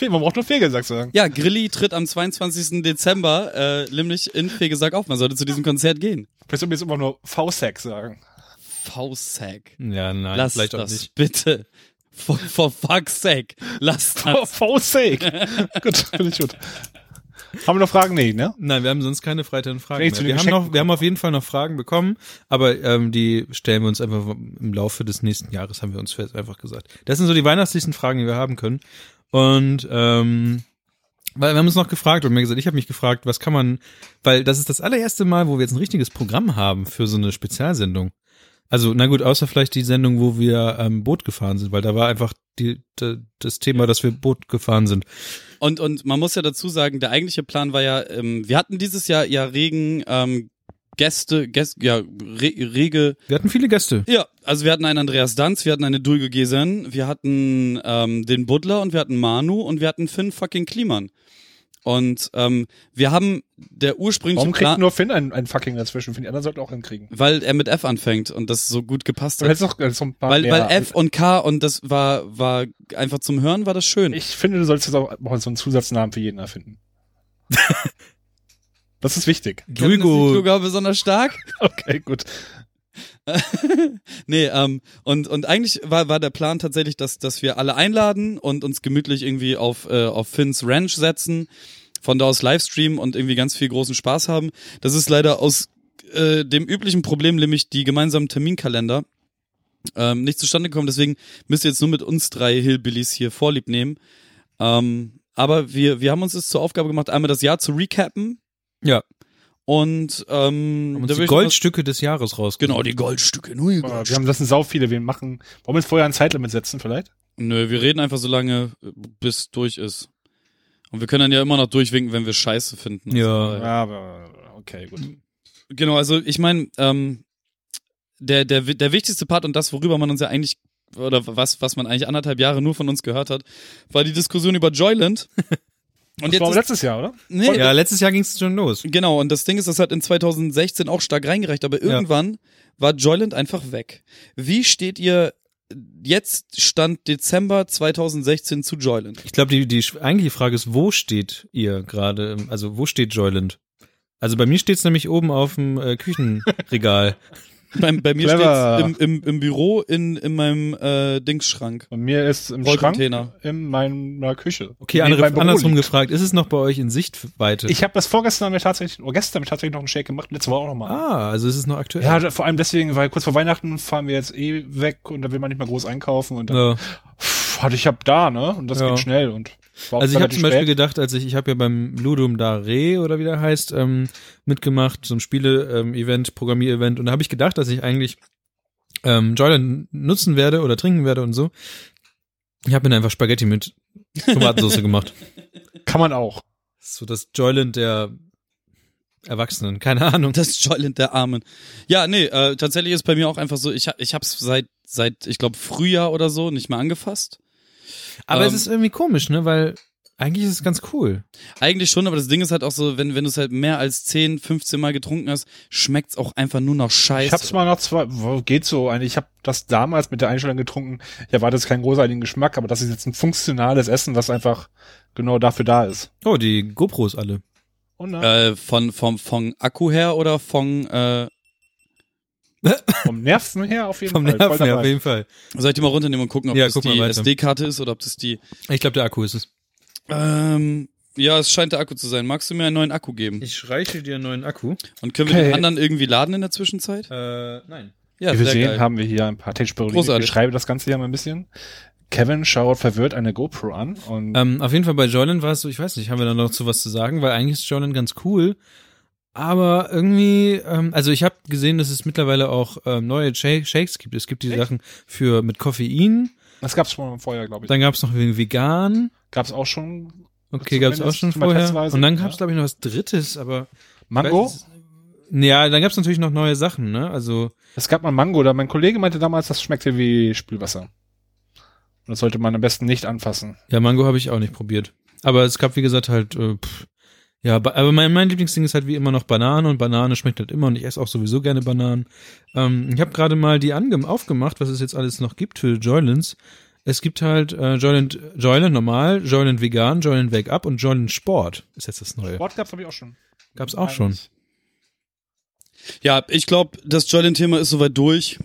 Man braucht nur Fegesack sagen. Ja, Grilli tritt am 22. Dezember äh, nämlich in Fegesack auf. Man sollte zu diesem Konzert gehen. Vielleicht soll mir jetzt immer nur V-Sack sagen. V-Sack. ja, nein, Lass vielleicht auch das nicht. bitte. For, for fuck's sake. Lass das. V-Sack. gut, finde ich gut. Haben wir noch Fragen? Nee, ne? Nein, wir haben sonst keine freien Fragen Vielleicht mehr. zu den Wir haben noch, wir haben auf jeden Fall noch Fragen bekommen, aber ähm, die stellen wir uns einfach im Laufe des nächsten Jahres, haben wir uns fest einfach gesagt. Das sind so die weihnachtlichsten Fragen, die wir haben können. Und ähm, weil wir haben uns noch gefragt und mir gesagt, ich habe mich gefragt, was kann man, weil das ist das allererste Mal, wo wir jetzt ein richtiges Programm haben für so eine Spezialsendung. Also, na gut, außer vielleicht die Sendung, wo wir ähm, Boot gefahren sind, weil da war einfach die, die, das Thema, dass wir Boot gefahren sind. Und, und man muss ja dazu sagen, der eigentliche Plan war ja, ähm, wir hatten dieses Jahr ja regen ähm, Gäste, Gäste, ja, re, rege, Wir hatten viele Gäste. ja, also wir hatten einen Andreas Danz, wir hatten eine Dulge Gesen, wir hatten ähm, den Butler und wir hatten Manu und wir hatten Finn fucking Kliman. Und ähm, wir haben der ursprüngliche Warum kriegt Plan, nur Finn ein, ein fucking dazwischen? Finde die anderen sollten auch hinkriegen. weil er mit F anfängt und das so gut gepasst hat. hättest doch äh, so ein paar Weil, mehr. weil F und K und das war, war einfach zum Hören war das schön. Ich finde, du solltest jetzt auch mal so einen Zusatznamen für jeden erfinden. das ist wichtig. Duigo, Klughaube besonders stark. Okay, gut. nee, ähm, und, und eigentlich war, war der Plan tatsächlich, dass, dass wir alle einladen und uns gemütlich irgendwie auf, äh, auf Finns Ranch setzen, von da aus Livestreamen und irgendwie ganz viel großen Spaß haben. Das ist leider aus äh, dem üblichen Problem, nämlich die gemeinsamen Terminkalender, ähm, nicht zustande gekommen. Deswegen müsst ihr jetzt nur mit uns drei Hillbillies hier Vorlieb nehmen. Ähm, aber wir, wir haben uns es zur Aufgabe gemacht, einmal das Jahr zu recappen. Ja. Und ähm, haben uns die Goldstücke des Jahres raus. Genau, die Goldstücke. Nur die Äh, Wir haben das sind sau viele. Wir machen. Wollen wir jetzt vorher ein Zeitlimit setzen vielleicht? Nö, wir reden einfach so lange, bis durch ist. Und wir können dann ja immer noch durchwinken, wenn wir Scheiße finden. Ja. Also, Ja, aber okay, gut. Genau, also ich meine, ähm, der, der, der wichtigste Part und das, worüber man uns ja eigentlich, oder was, was man eigentlich anderthalb Jahre nur von uns gehört hat, war die Diskussion über Joyland. Und Das war letztes Jahr, oder? nee, Ja, letztes Jahr ging es schon los. Genau, und das Ding ist, das hat in 2016 auch stark reingereicht, aber irgendwann war Joyland einfach weg. Wie steht ihr jetzt Stand Dezember 2016 zu Joyland? Ich glaube, die, die eigentliche Frage ist, wo steht ihr gerade? Also, wo steht Joyland? Also bei mir steht's nämlich oben auf dem äh, Küchenregal. Bei, bei mir steht's im, im, im Büro in, in meinem äh, Dingsschrank. Und mir ist im Schrank in meiner Küche. Okay, andere, andersrum liegt. gefragt, ist es noch bei euch in Sichtweite? Ich habe das vorgestern haben wir tatsächlich, oder gestern haben wir tatsächlich noch einen Shake gemacht, letzte Woche auch nochmal. ah, also ist es noch aktuell? Ja, vor allem deswegen, weil kurz vor Weihnachten fahren wir jetzt eh weg und da will man nicht mehr groß einkaufen und dann Ja. pff, hatte ich hab da, ne? Und das Ja. geht schnell und war Also ich habe zum Beispiel spät. gedacht, als ich, ich habe ja beim Ludum Dare oder wie der heißt, ähm, mitgemacht, so ein Spiele-Event, Programmier-Event und da habe ich gedacht, dass ich eigentlich ähm, Joyland nutzen werde oder trinken werde und so. Ich habe mir einfach Spaghetti mit Tomatensauce gemacht. Kann man auch. So das Joyland der Erwachsenen, keine Ahnung. Das Joyland der Armen. Ja, nee, äh, tatsächlich ist bei mir auch einfach so, ich, ich hab's seit, seit, ich glaube, Frühjahr oder so nicht mehr angefasst. Aber es ähm, ist irgendwie komisch, ne, weil eigentlich ist es ganz cool. Eigentlich schon, aber das Ding ist halt auch so, wenn, wenn du es halt mehr als 10, 15 Mal getrunken hast, schmeckt's auch einfach nur noch scheiße. Ich hab's mal noch zwei, wo- geht so eigentlich. Ich habe das damals mit der Einstellung getrunken. Ich erwarte jetzt keinen großartigen Geschmack, aber das ist jetzt ein funktionales Essen, was einfach genau dafür da ist. Oh, die GoPros alle. Ne? äh, von, vom, vom Akku her oder von, äh, vom Nerven her auf jeden Vom Fall. voll Nerven her, auf jeden Fall. soll ich die mal runternehmen und gucken, ob Ja, das guck die. SD-Karte ist oder ob das die, Ich glaube, der Akku ist es. ähm, ja, es scheint der Akku zu sein. Magst du mir einen neuen Akku geben? Ich reiche dir einen neuen Akku. Und können wir Okay. den anderen irgendwie laden in der Zwischenzeit? Äh, nein. Ja, Wie wir sehr sehen, geil. haben wir hier ein paar Technik-Parolien. Ich Großartig. beschreibe das Ganze hier mal ein bisschen. Kevin schaut verwirrt eine GoPro an und Ähm, auf jeden Fall bei Joyland war es so, ich weiß nicht, haben wir da noch zu was zu sagen, weil eigentlich ist Joyland ganz cool. Aber irgendwie, ähm, also ich habe gesehen, dass es mittlerweile auch ähm, neue Shake Shakes gibt. Es gibt die Echt? Sachen für mit Koffein. das gab's schon vorher, glaube ich. Dann gab es noch wegen vegan. Gab's auch schon Okay, gab es auch schon vorher. Und dann ja. gab es glaube ich noch was Drittes, aber Mango. Weiß ja, dann gab es natürlich noch neue Sachen, ne? Also Es gab mal Mango, da mein Kollege meinte damals, das schmeckte wie Spülwasser. Und das sollte man am besten nicht anfassen. ja, Mango habe ich auch nicht probiert. Aber es gab wie gesagt halt äh, pff, ja, aber mein, mein Lieblingsding ist halt wie immer noch Banane und Banane schmeckt halt immer und ich esse auch sowieso gerne Bananen. Ähm, ich habe gerade mal die ange aufgemacht, was es jetzt alles noch gibt für Joylands. Es gibt halt äh, Joyland, Joyland normal, Joyland vegan, Joyland Wake Up und Joyland Sport ist jetzt das neue. Sport gab's glaube ich auch schon. Gab's auch schon. Ja, ich glaube, das Joylin-Thema ist soweit durch.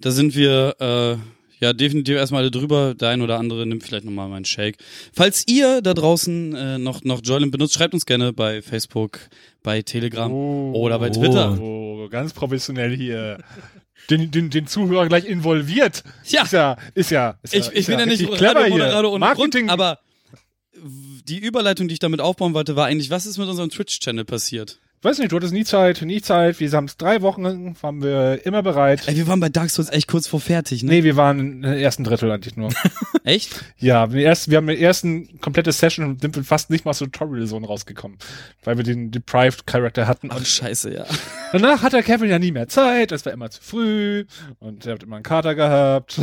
Da sind wir äh, ja definitiv erstmal alle drüber. Der ein oder andere nimmt vielleicht nochmal meinen Shake. Falls ihr da draußen äh, noch, noch Joylin benutzt, schreibt uns gerne bei Facebook, bei Telegram oder bei Twitter. Oh, ganz professionell hier. Den, den, den Zuhörer gleich involviert. Ja. Ist ja, ist ja. Ist Ich, ja, ich bin ja nicht clever hier. Ohne Marketing. Grund, aber die Überleitung, die ich damit aufbauen wollte, war eigentlich, was ist mit unserem Twitch-Channel passiert? Weiß nicht, du hattest nie Zeit, nie Zeit. Wir haben es drei Wochen, waren wir immer bereit. Ey, wir waren bei Dark Souls echt kurz vor fertig, ne? Nee, wir waren im ersten Drittel eigentlich nur. Echt? ja, wir, erst, wir haben den ersten komplette Session und sind fast nicht mal aus der Tutorial-Zone rausgekommen, weil wir den Deprived Character hatten. Ach, scheiße, ja. Danach hat der Kevin ja nie mehr Zeit, es war immer zu früh und er hat immer einen Kater gehabt.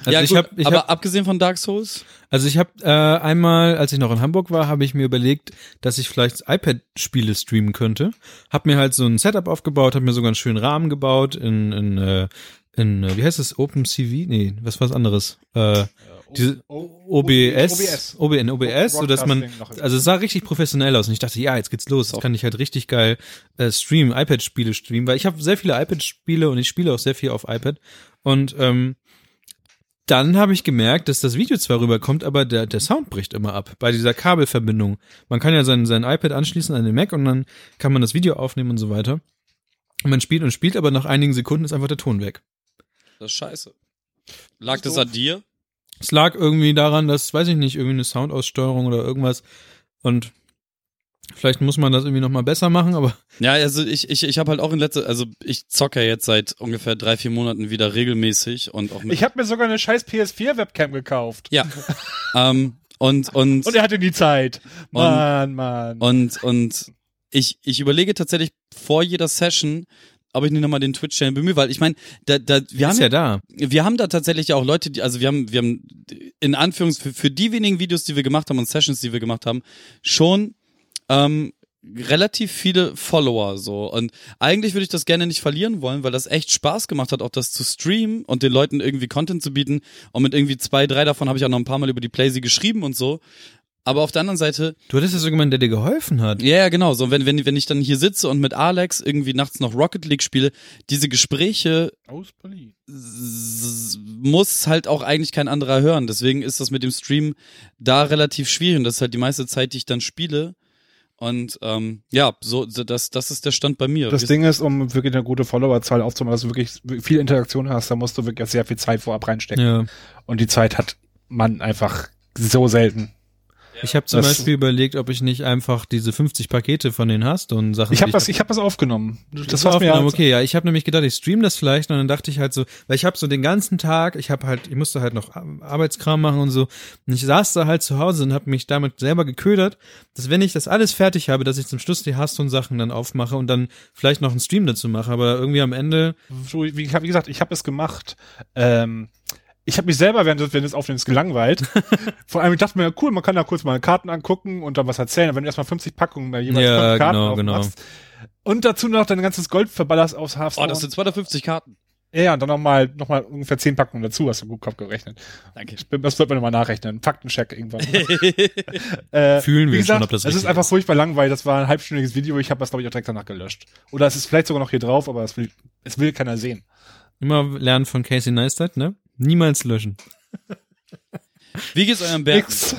Also ja, ich gut, hab, ich aber hab, abgesehen von Dark Souls? also ich habe äh, einmal, als ich noch in Hamburg war, habe ich mir überlegt, dass ich vielleicht iPad-Spiele streamen könnte. Hab mir halt so ein Setup aufgebaut, habe mir sogar einen schönen Rahmen gebaut in, in, äh, in äh, wie heißt es, OpenCV? Nee, was was anderes? Äh, diese OBS, OB in OBS, so dass man, also es sah richtig professionell aus und ich dachte, ja, jetzt geht's los, jetzt kann ich halt richtig geil äh, streamen, iPad-Spiele streamen, weil ich habe sehr viele iPad-Spiele und ich spiele auch sehr viel auf iPad und ähm, dann habe ich gemerkt, dass das Video zwar rüberkommt, aber der, der Sound bricht immer ab bei dieser Kabelverbindung. Man kann ja sein, sein iPad anschließen an den Mac und dann kann man das Video aufnehmen und so weiter. Und man spielt und spielt, aber nach einigen Sekunden ist einfach der Ton weg. Das ist scheiße. Lag Das das an dir? Es lag irgendwie daran, dass, weiß ich nicht, irgendwie eine Soundaussteuerung oder irgendwas. Und vielleicht muss man das irgendwie nochmal besser machen, aber Ja, also ich, ich, ich habe halt auch in letzter, also ich zocke ja jetzt seit ungefähr drei, vier Monaten wieder regelmäßig und auch mit. Ich habe mir sogar eine scheiß PS4-Webcam gekauft. ja. ähm, und, und, Und er hatte nie Zeit. Mann, Mann. und, und ich, ich überlege tatsächlich vor jeder Session, ob ich nicht nochmal den Twitch-Channel bemühe, weil ich meine, da, da, wir haben ist ja da. wir haben da tatsächlich auch Leute, die, also wir haben, wir haben in Anführungs für, für die wenigen Videos, die wir gemacht haben und Sessions, die wir gemacht haben, schon ähm, relativ viele Follower so und eigentlich würde ich das gerne nicht verlieren wollen, weil das echt Spaß gemacht hat, auch das zu streamen und den Leuten irgendwie Content zu bieten und mit irgendwie zwei, drei davon habe ich auch noch ein paar Mal über die Playsee geschrieben und so. Aber auf der anderen Seite, Du hattest ja so jemanden, der dir geholfen hat. ja, ja, genau, so wenn, wenn, wenn ich dann hier sitze und mit Alex irgendwie nachts noch Rocket League spiele, diese Gespräche Aus Berlin. muss halt auch eigentlich kein anderer hören. Deswegen ist das mit dem Stream da relativ schwierig und das ist halt die meiste Zeit, die ich dann spiele. Und ähm, ja, so so das das ist der Stand bei mir. Das Wir- Ding ist, um wirklich eine gute Followerzahl aufzumachen, dass du wirklich viel Interaktion hast, da musst du wirklich sehr viel Zeit vorab reinstecken. Ja. Und die Zeit hat man einfach so selten. Ich habe zum Das- Beispiel überlegt, ob ich nicht einfach diese 50 Pakete von denen hast und Sachen. Ich habe das, ich habe das aufgenommen. Das war aufgenommen, als- okay, ja. Ich habe nämlich gedacht, ich stream das vielleicht und dann dachte ich halt so, weil ich habe so den ganzen Tag, ich habe halt, ich musste halt noch Ar- Arbeitskram machen und so. Und ich saß da halt zu Hause und habe mich damit selber geködert, dass wenn ich das alles fertig habe, dass ich zum Schluss die Hearthstone-Sachen dann aufmache und dann vielleicht noch einen Stream dazu mache. Aber irgendwie am Ende, so, wie, wie gesagt, ich habe es gemacht. Ähm, ich habe mich selber während des, Aufnehmens gelangweilt. Vor allem, ich dachte mir, cool, man kann da kurz mal Karten angucken und dann was erzählen. Aber wenn du erstmal 50 Packungen bei jeweils Ja, fünf Karten genau, genau. aufmachst und dazu noch dein ganzes Gold verballerst aufs oh, Hearthstone. das sind 250 Karten. ja, und dann nochmal noch mal ungefähr 10 Packungen dazu, hast du gut Kopf gerechnet. Danke. Das wird man nochmal nachrechnen. Faktencheck irgendwann. äh, Fühlen wir gesagt, schon, ob das Es ist einfach furchtbar langweilig. Das war ein halbstündiges Video. Ich habe das, glaube ich, auch direkt danach gelöscht. Oder es ist vielleicht sogar noch hier drauf, aber es will, es will keiner sehen. immer lernen von Casey Neistat, ne? Niemals löschen. Wie geht's eurem Berg? Nix.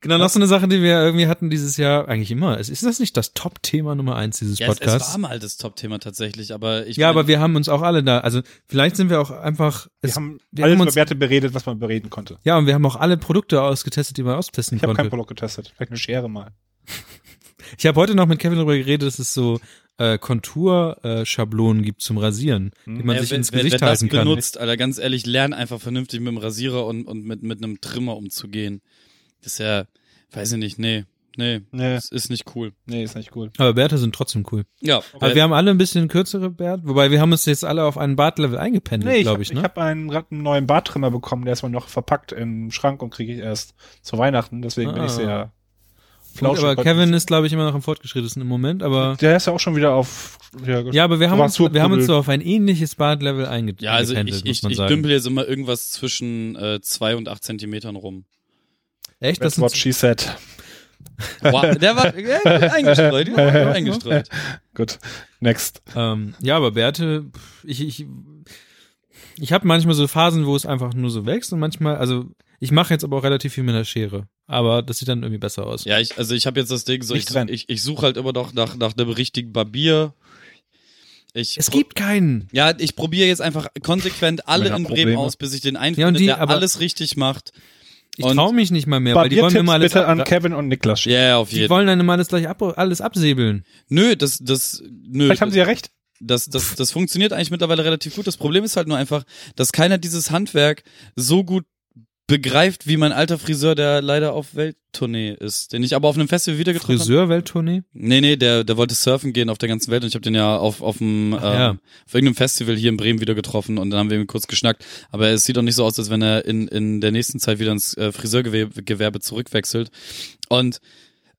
Genau, noch so eine Sache, die wir irgendwie hatten dieses Jahr, eigentlich immer. Ist das nicht das Top-Thema Nummer eins dieses Ja, es, es Podcasts? war mal das Top-Thema tatsächlich, aber ich ja, aber wir haben uns auch alle da, also vielleicht sind wir auch einfach, Wir es, haben wir alles haben über uns, Werte beredet, was man bereden konnte. ja, und wir haben auch alle Produkte ausgetestet, die man austesten Ich habe kein konnte. Produkt getestet. Vielleicht eine Schere mal. Ich habe heute noch mit Kevin darüber geredet, dass es so äh, Konturschablonen gibt zum Rasieren, die man ja, sich wenn, ins Gesicht wenn das halten kann. benutzt, Alter, ganz ehrlich, lern einfach vernünftig mit dem Rasierer und, und mit, mit einem Trimmer umzugehen. Das ist ja, weiß ich nicht, nee, nee, Nee, das ist nicht cool. nee, ist nicht cool. Aber Bärte sind trotzdem cool. Ja, Aber wir haben alle ein bisschen kürzere Bärte, wobei wir haben uns jetzt alle auf einen Bartlevel eingependelt, Nee, ich glaube habe ich, ne? hab einen, grad einen neuen Barttrimmer bekommen, der ist mal noch verpackt im Schrank und kriege ich erst zu Weihnachten. Deswegen bin ich Ah. sehr flauschig. aber Kevin ist, glaube ich, immer noch am fortgeschrittensten im Moment, aber Der ist ja auch schon wieder auf. Ja, ja, aber wir haben uns, wir haben uns so auf ein ähnliches Bartlevel einge ja, also ich, ich, ich dümpel jetzt immer irgendwas zwischen äh, zwei und acht Zentimetern rum. Echt? Das That's what sind, she said. Wow, der war ja, eingestreut, ja, eingestreut. Gut. Next. ähm, ja, aber Bärte, ich, ich, ich habe manchmal so Phasen, wo es einfach nur so wächst und manchmal, also ich mache jetzt aber auch relativ viel mit der Schere, aber das sieht dann irgendwie besser aus. Ja, ich, also ich habe jetzt das Ding so, Nicht ich, ich, ich suche halt immer noch nach, nach einem richtigen Barbier. Ich Es gibt keinen. Ja, ich probiere jetzt einfach konsequent alle in Bremen aus, bis ich den einen Ja, finde, die- der aber- alles richtig macht. Ich traue mich nicht mal mehr, weil die wollen mal alles bitte an Kevin und Niklas Ja, schicken. yeah, auf Die jeden wollen dann mal alles gleich ab, alles absäbeln. Nö, das, das, nö. Vielleicht haben sie ja recht. Das, das, das funktioniert eigentlich mittlerweile relativ gut. Das Problem ist halt nur einfach, dass keiner dieses Handwerk so gut begreift, wie mein alter Friseur, der leider auf Welttournee ist, den ich aber auf einem Festival wieder getroffen habe. Friseur-Welttournee? Nee, nee, der, der wollte surfen gehen auf der ganzen Welt und ich habe den ja auf, auf dem, ähm, Ach ja. auf irgendeinem Festival hier in Bremen wieder getroffen und dann haben wir ihm kurz geschnackt. Aber es sieht doch nicht so aus, als wenn er in, in der nächsten Zeit wieder ins äh, Friseurgewerbe Gewerbe zurückwechselt. Und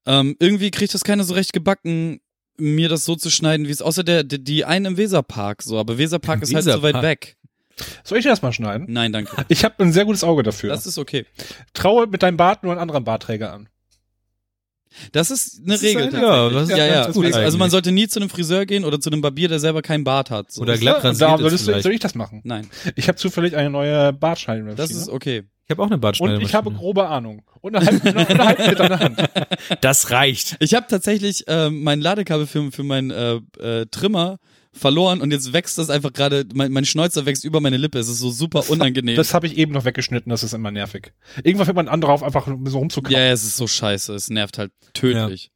ähm, irgendwie kriegt das keiner so recht gebacken, mir das so zu schneiden, wie es außer der, die, die einen im Weserpark so, aber Weserpark Im ist halt so weit Weserpark? weg. Soll ich das mal schneiden? Nein, danke. Ich habe ein sehr gutes Auge dafür. Das ist okay. Traue mit deinem Bart nur einen anderen Bartträger an. Das ist eine Das ist Regel. ein- ja, das ist ja, ja. gut Also, also man eigentlich. sollte nie zu einem Friseur gehen oder zu einem Barbier, der selber keinen Bart hat. So. Oder glatt da rasiert ist solltest du, vielleicht. soll ich das machen? Nein, Ich habe zufällig eine neue Bartschneidemaschine. das ist okay. Ich habe auch eine und Bartschneidemaschine. ich habe grobe Ahnung. Und eine halbe, und eine halbe Meter in der Hand. das reicht. Ich habe tatsächlich ähm, mein Ladekabel für, für meinen äh, äh, Trimmer verloren und jetzt wächst das einfach gerade, mein, mein Schnäuzer wächst über meine Lippe. Es ist so super unangenehm. Das habe ich eben noch weggeschnitten, das ist immer nervig. Irgendwann fängt man an drauf, einfach so rumzukauen. ja, ja, es ist so scheiße. Es nervt halt tödlich.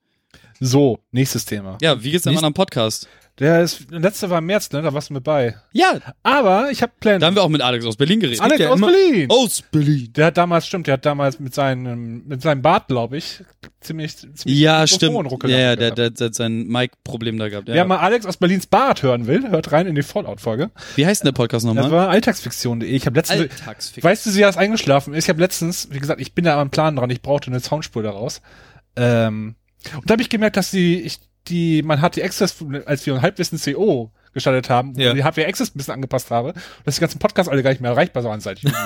So, nächstes Thema. Ja, wie geht's dem Nächst- anderen Podcast? Der ist, der letzte war im März, ne? Da warst du mit bei. Ja, Aber ich habe Pläne. da haben wir auch mit Alex aus Berlin geredet. Alex aus immer- Berlin. Aus Berlin. Der hat damals, stimmt, der hat damals mit seinem, mit seinem Bart, glaube ich, ziemlich, ziemlich Ja, stimmt. Ja, ja, der, der, der hat sein Mic-Problem da gehabt. Ja. Wer mal Alex aus Berlins Bart hören will, hört rein in die Fallout-Folge. Wie heißt denn der Podcast Das nochmal? war alltagsfiktion.de. Ich habe letztens, Alltagsfick. weißt du, sie das eingeschlafen ist? Ich habe letztens, wie gesagt, ich bin da am Plan dran, ich brauchte eine Soundspur daraus. Ähm, und da habe ich gemerkt, dass die, ich, die, man hat die Access, als wir ein Halbwissen CO gestartet haben, wo Ja. die Hardware Access ein bisschen angepasst habe, dass die ganzen Podcasts alle gar nicht mehr erreichbar waren seit Juni.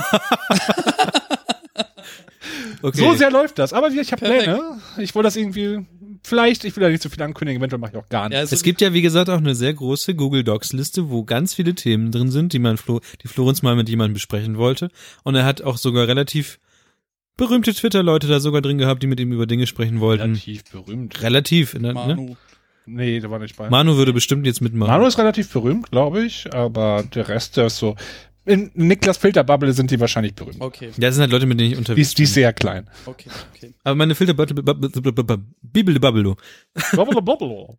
Okay. So sehr läuft das. Aber ich habe. Pläne. Ich wollte das irgendwie, vielleicht, ich will da nicht so viel ankündigen, eventuell mache ich auch gar nicht. Ja, also es gibt ja, wie gesagt, auch eine sehr große Google Docs Liste, wo ganz viele Themen drin sind, die man Flo, die Florenz mal mit jemandem besprechen wollte. Und er hat auch sogar relativ berühmte Twitter-Leute da sogar drin gehabt, die mit ihm über Dinge sprechen wollten. relativ berühmt. Relativ. Ne? Ne? Manu. Nee, der war nicht bei. Manu würde bestimmt jetzt mitmachen. Manu ist relativ berühmt, glaube ich, aber der Rest, der ist so. In Niklas Filterbubble sind die wahrscheinlich berühmt. Okay, Ja, das sind halt Leute, mit denen ich Die unterwegs ist, die ist sehr klein. okay, okay. Aber meine Filter Bibel Babbelo. Bubble, bubble.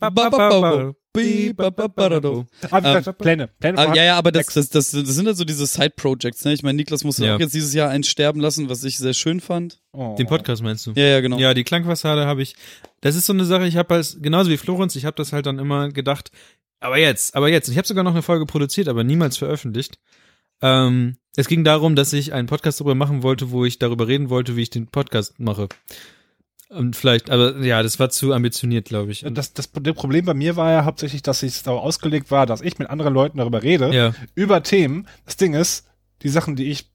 Bi, ba, ba, ba, ba, bo. Ba, ba, ba, ba, Bi, ba, ba, ba, da, do. Ah, Ähm, Pläne. Pläne Ah, ja, ja, aber das, das, das, das sind halt so diese Side-Projects, ne? Ich meine, Niklas musste Ja. auch jetzt dieses Jahr eins sterben lassen, was ich sehr schön fand. Oh. Den Podcast meinst du? Ja, ja, genau. Ja, die Klangfassade habe ich. Das ist so eine Sache, ich habe als genauso wie Florenz, ich habe das halt dann immer gedacht, aber jetzt, aber jetzt. Ich habe sogar noch eine Folge produziert, aber niemals veröffentlicht. Ähm, es ging darum, dass ich einen Podcast darüber machen wollte, wo ich darüber reden wollte, wie ich den Podcast mache. Und vielleicht, aber ja, das war zu ambitioniert, glaube ich. Das, das das Problem bei mir war ja hauptsächlich, dass es darauf ausgelegt war, dass ich mit anderen Leuten darüber rede, ja, über Themen. Das Ding ist, die Sachen, die ich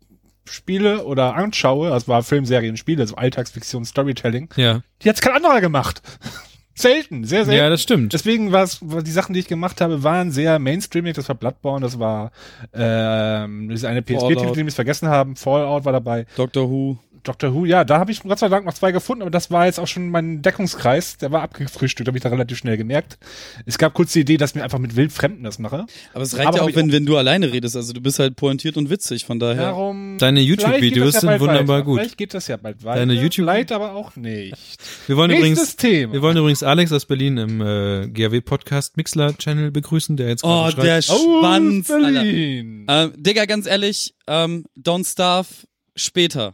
spiele oder anschaue, also war Film, Serien, Spiele, so Alltagsfiktion, Storytelling, ja, die hat's kein anderer gemacht. selten, sehr selten. ja, das stimmt. Deswegen war es, die Sachen, die ich gemacht habe, waren sehr mainstreamig. Das war Bloodborne, das war ähm, das ist eine PSP-Titel, die wir vergessen haben. Fallout war dabei. Doctor Who. Doctor Who, ja, da habe ich Gott sei Dank noch zwei gefunden, aber das war jetzt auch schon mein Deckungskreis. Der war abgefrühstückt, habe ich da relativ schnell gemerkt. Es gab kurz die Idee, dass ich mir einfach mit Wildfremden das mache. Aber es reicht Aber ja auch, wenn, wenn du alleine redest. Also du bist halt pointiert und witzig, von daher. Darum. Deine YouTube-Videos das sind wunderbar weiter. gut. Vielleicht geht das ja bald weiter. Deine YouTube- Vielleicht aber auch nicht. Wir wollen Nächstes übrigens, Thema. wir wollen übrigens Alex aus Berlin im äh, GAW-Podcast Mixler-Channel begrüßen, der jetzt Oh, gerade der schreibt. Schwanz, Alter. Berlin. Ähm, Digga, ganz ehrlich, ähm, Don't Starve später.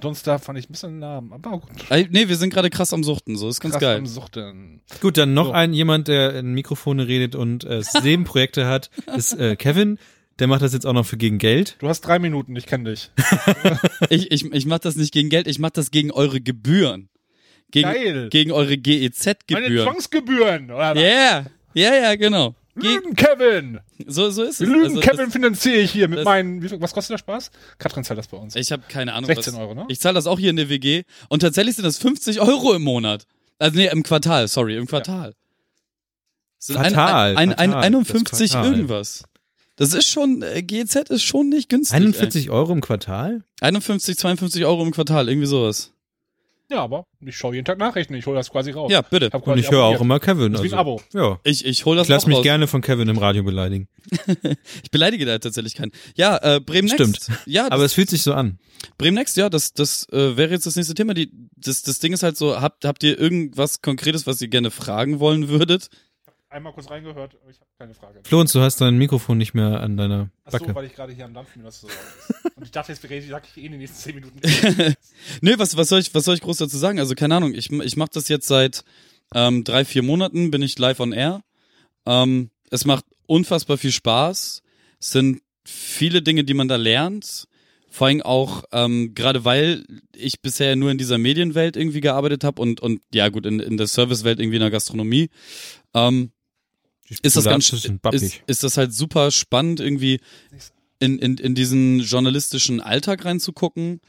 Don't Starve fand ich ein bisschen lahm, aber auch gut. Äh, nee, wir sind gerade krass am Suchten, so ist ganz Krass geil. am Suchten. Gut, dann noch So. ein jemand, der in Mikrofone redet und äh, Nebenprojekte hat, ist äh, Kevin. Der macht das jetzt auch noch für gegen Geld. Du hast drei Minuten, ich kenne dich. Ich, ich, ich mach das nicht gegen Geld, ich mach das gegen eure Gebühren. Gegen, Geil. gegen eure Meine GEZ-Gebühren. Zwangsgebühren. Oder was? Yeah, ja, ja, genau. Ge Lügen Kevin. so, so ist es. Lügen Also, Kevin finanziere ich hier mit meinen, wie viel, was kostet der Spaß? Katrin zahlt das bei uns. Ich habe keine Ahnung. 16 was, Euro, ne? Ich zahle das auch hier in der WG und tatsächlich sind das 50 Euro im Monat. Also nee, im Quartal, sorry, im Quartal. Sind Fatal, Ein, ein, ein, fatal, 51 das Quartal. irgendwas. Das ist schon, äh, GEZ ist schon nicht günstig. 41 Euro im Quartal? Ey. 51, 52 Euro im Quartal, irgendwie sowas. Ja, aber ich schaue jeden Tag Nachrichten, ich hole das quasi raus. Ja, bitte. Hab Und ich höre auch immer Kevin. Das ist wie ein Also, Abo. ja. Ich, ich hole das Ich lass auch mich raus. gerne von Kevin im Radio beleidigen. Ich beleidige da tatsächlich keinen. Ja, äh, Bremen Next. Stimmt. Ja, Aber es fühlt sich so an. Bremen Next, ja, das, das äh, wäre jetzt das nächste Thema. Die, das, das Ding ist halt so, habt, habt ihr irgendwas Konkretes, was ihr gerne fragen wollen würdet? Einmal kurz reingehört, aber ich habe keine Frage. Florenz, du hast dein Mikrofon nicht mehr an deiner Achso, Backe. weil ich gerade hier am Dampfen bin, dass so. Und ich dachte, jetzt rede- sag ich eh in den nächsten zehn Minuten. Nö, was, was, soll ich, was soll ich groß dazu sagen? Also keine Ahnung, ich, ich mache das jetzt seit ähm, drei, vier Monaten, bin ich live on air. Ähm, es macht unfassbar viel Spaß. Es sind viele Dinge, die man da lernt. Vor allem auch, ähm, gerade weil ich bisher nur in dieser Medienwelt irgendwie gearbeitet habe und, und ja gut, in, in der Servicewelt irgendwie in der Gastronomie. Ähm, ist das ganz ist, ist das halt super spannend irgendwie in, in, in diesen journalistischen Alltag reinzugucken.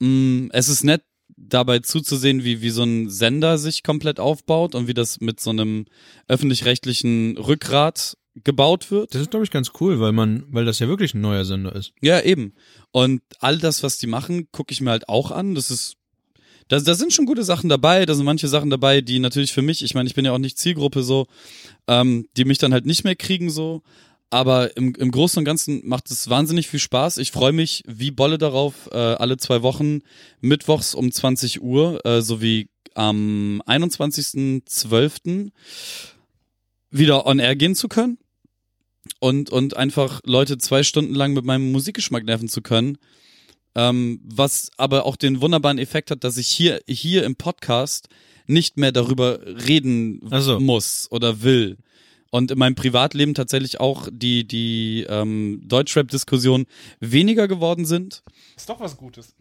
Mm, Es ist nett dabei zuzusehen, wie, wie so ein Sender sich komplett aufbaut und wie das mit so einem öffentlich-rechtlichen Rückgrat gebaut wird. Das ist, glaube ich, ganz cool, weil man, weil das ja wirklich ein neuer Sender ist. Ja, eben. Und all das, was die machen, gucke ich mir halt auch an. Das ist, da, da sind schon gute Sachen dabei. Da sind manche Sachen dabei, die natürlich für mich, ich meine, ich bin ja auch nicht Zielgruppe so, ähm, die mich dann halt nicht mehr kriegen so. Aber im, im Großen und Ganzen macht es wahnsinnig viel Spaß. Ich freue mich wie Bolle darauf, äh, alle zwei Wochen mittwochs um 20 Uhr äh, sowie am 21.12. wieder on air gehen zu können und, und einfach Leute zwei Stunden lang mit meinem Musikgeschmack nerven zu können. Ähm, was aber auch den wunderbaren Effekt hat, dass ich hier, hier im Podcast nicht mehr darüber reden so. muss oder will. Und in meinem Privatleben tatsächlich auch die, die ähm, Deutschrap-Diskussionen weniger geworden sind. Ist doch was Gutes.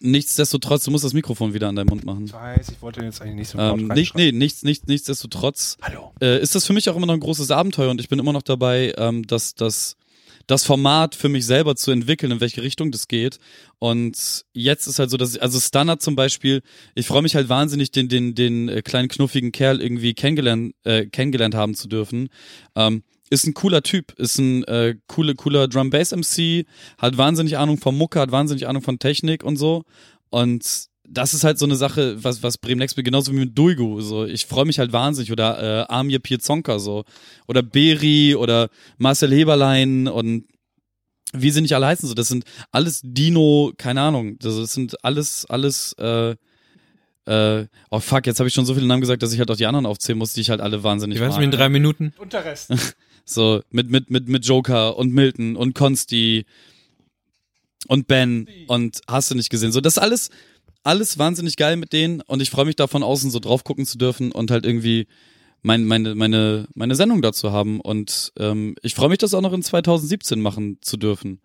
Nichtsdestotrotz, du musst das Mikrofon wieder an deinen Mund machen. Ich weiß, ich wollte jetzt eigentlich nicht so Ähm, nicht, nee, nichts, nichts, nichtsdestotrotz Hallo. äh, ist das für mich auch immer noch ein großes Abenteuer und ich bin immer noch dabei, ähm, dass das das Format für mich selber zu entwickeln, in welche Richtung das geht. Und jetzt ist halt so, dass ich, also Standard zum Beispiel, ich freue mich halt wahnsinnig, den, den, den äh, kleinen knuffigen Kerl irgendwie kennengelernt, äh, kennengelernt haben zu dürfen. Ähm, ist ein cooler Typ, ist ein äh, coole, cooler Drum Bass MC, hat wahnsinnig Ahnung von Mucke, hat wahnsinnig Ahnung von Technik und so. Und das ist halt so eine Sache, was, was Bremen Next genauso wie mit Duigu, so. Ich freue mich halt wahnsinnig. Oder äh, Amir Pirzonka, so. Oder Beri oder Marcel Heberlein und wie sie nicht alle heißen, so. Das sind alles Dino, keine Ahnung. Das, das sind alles, alles, äh, äh, oh fuck, jetzt habe ich schon so viele Namen gesagt, dass ich halt auch die anderen aufzählen muss, die ich halt alle wahnsinnig Ich weiß mag. nicht, in drei Minuten. Und der Rest. So, mit, mit, mit, mit Joker und Milton und Consti und Ben und hast du nicht gesehen. So, das ist alles, alles wahnsinnig geil mit denen und ich freue mich da von außen so drauf gucken zu dürfen und halt irgendwie mein, meine, meine, meine Sendung dazu haben. Und ähm, ich freue mich, das auch noch in 2017 machen zu dürfen.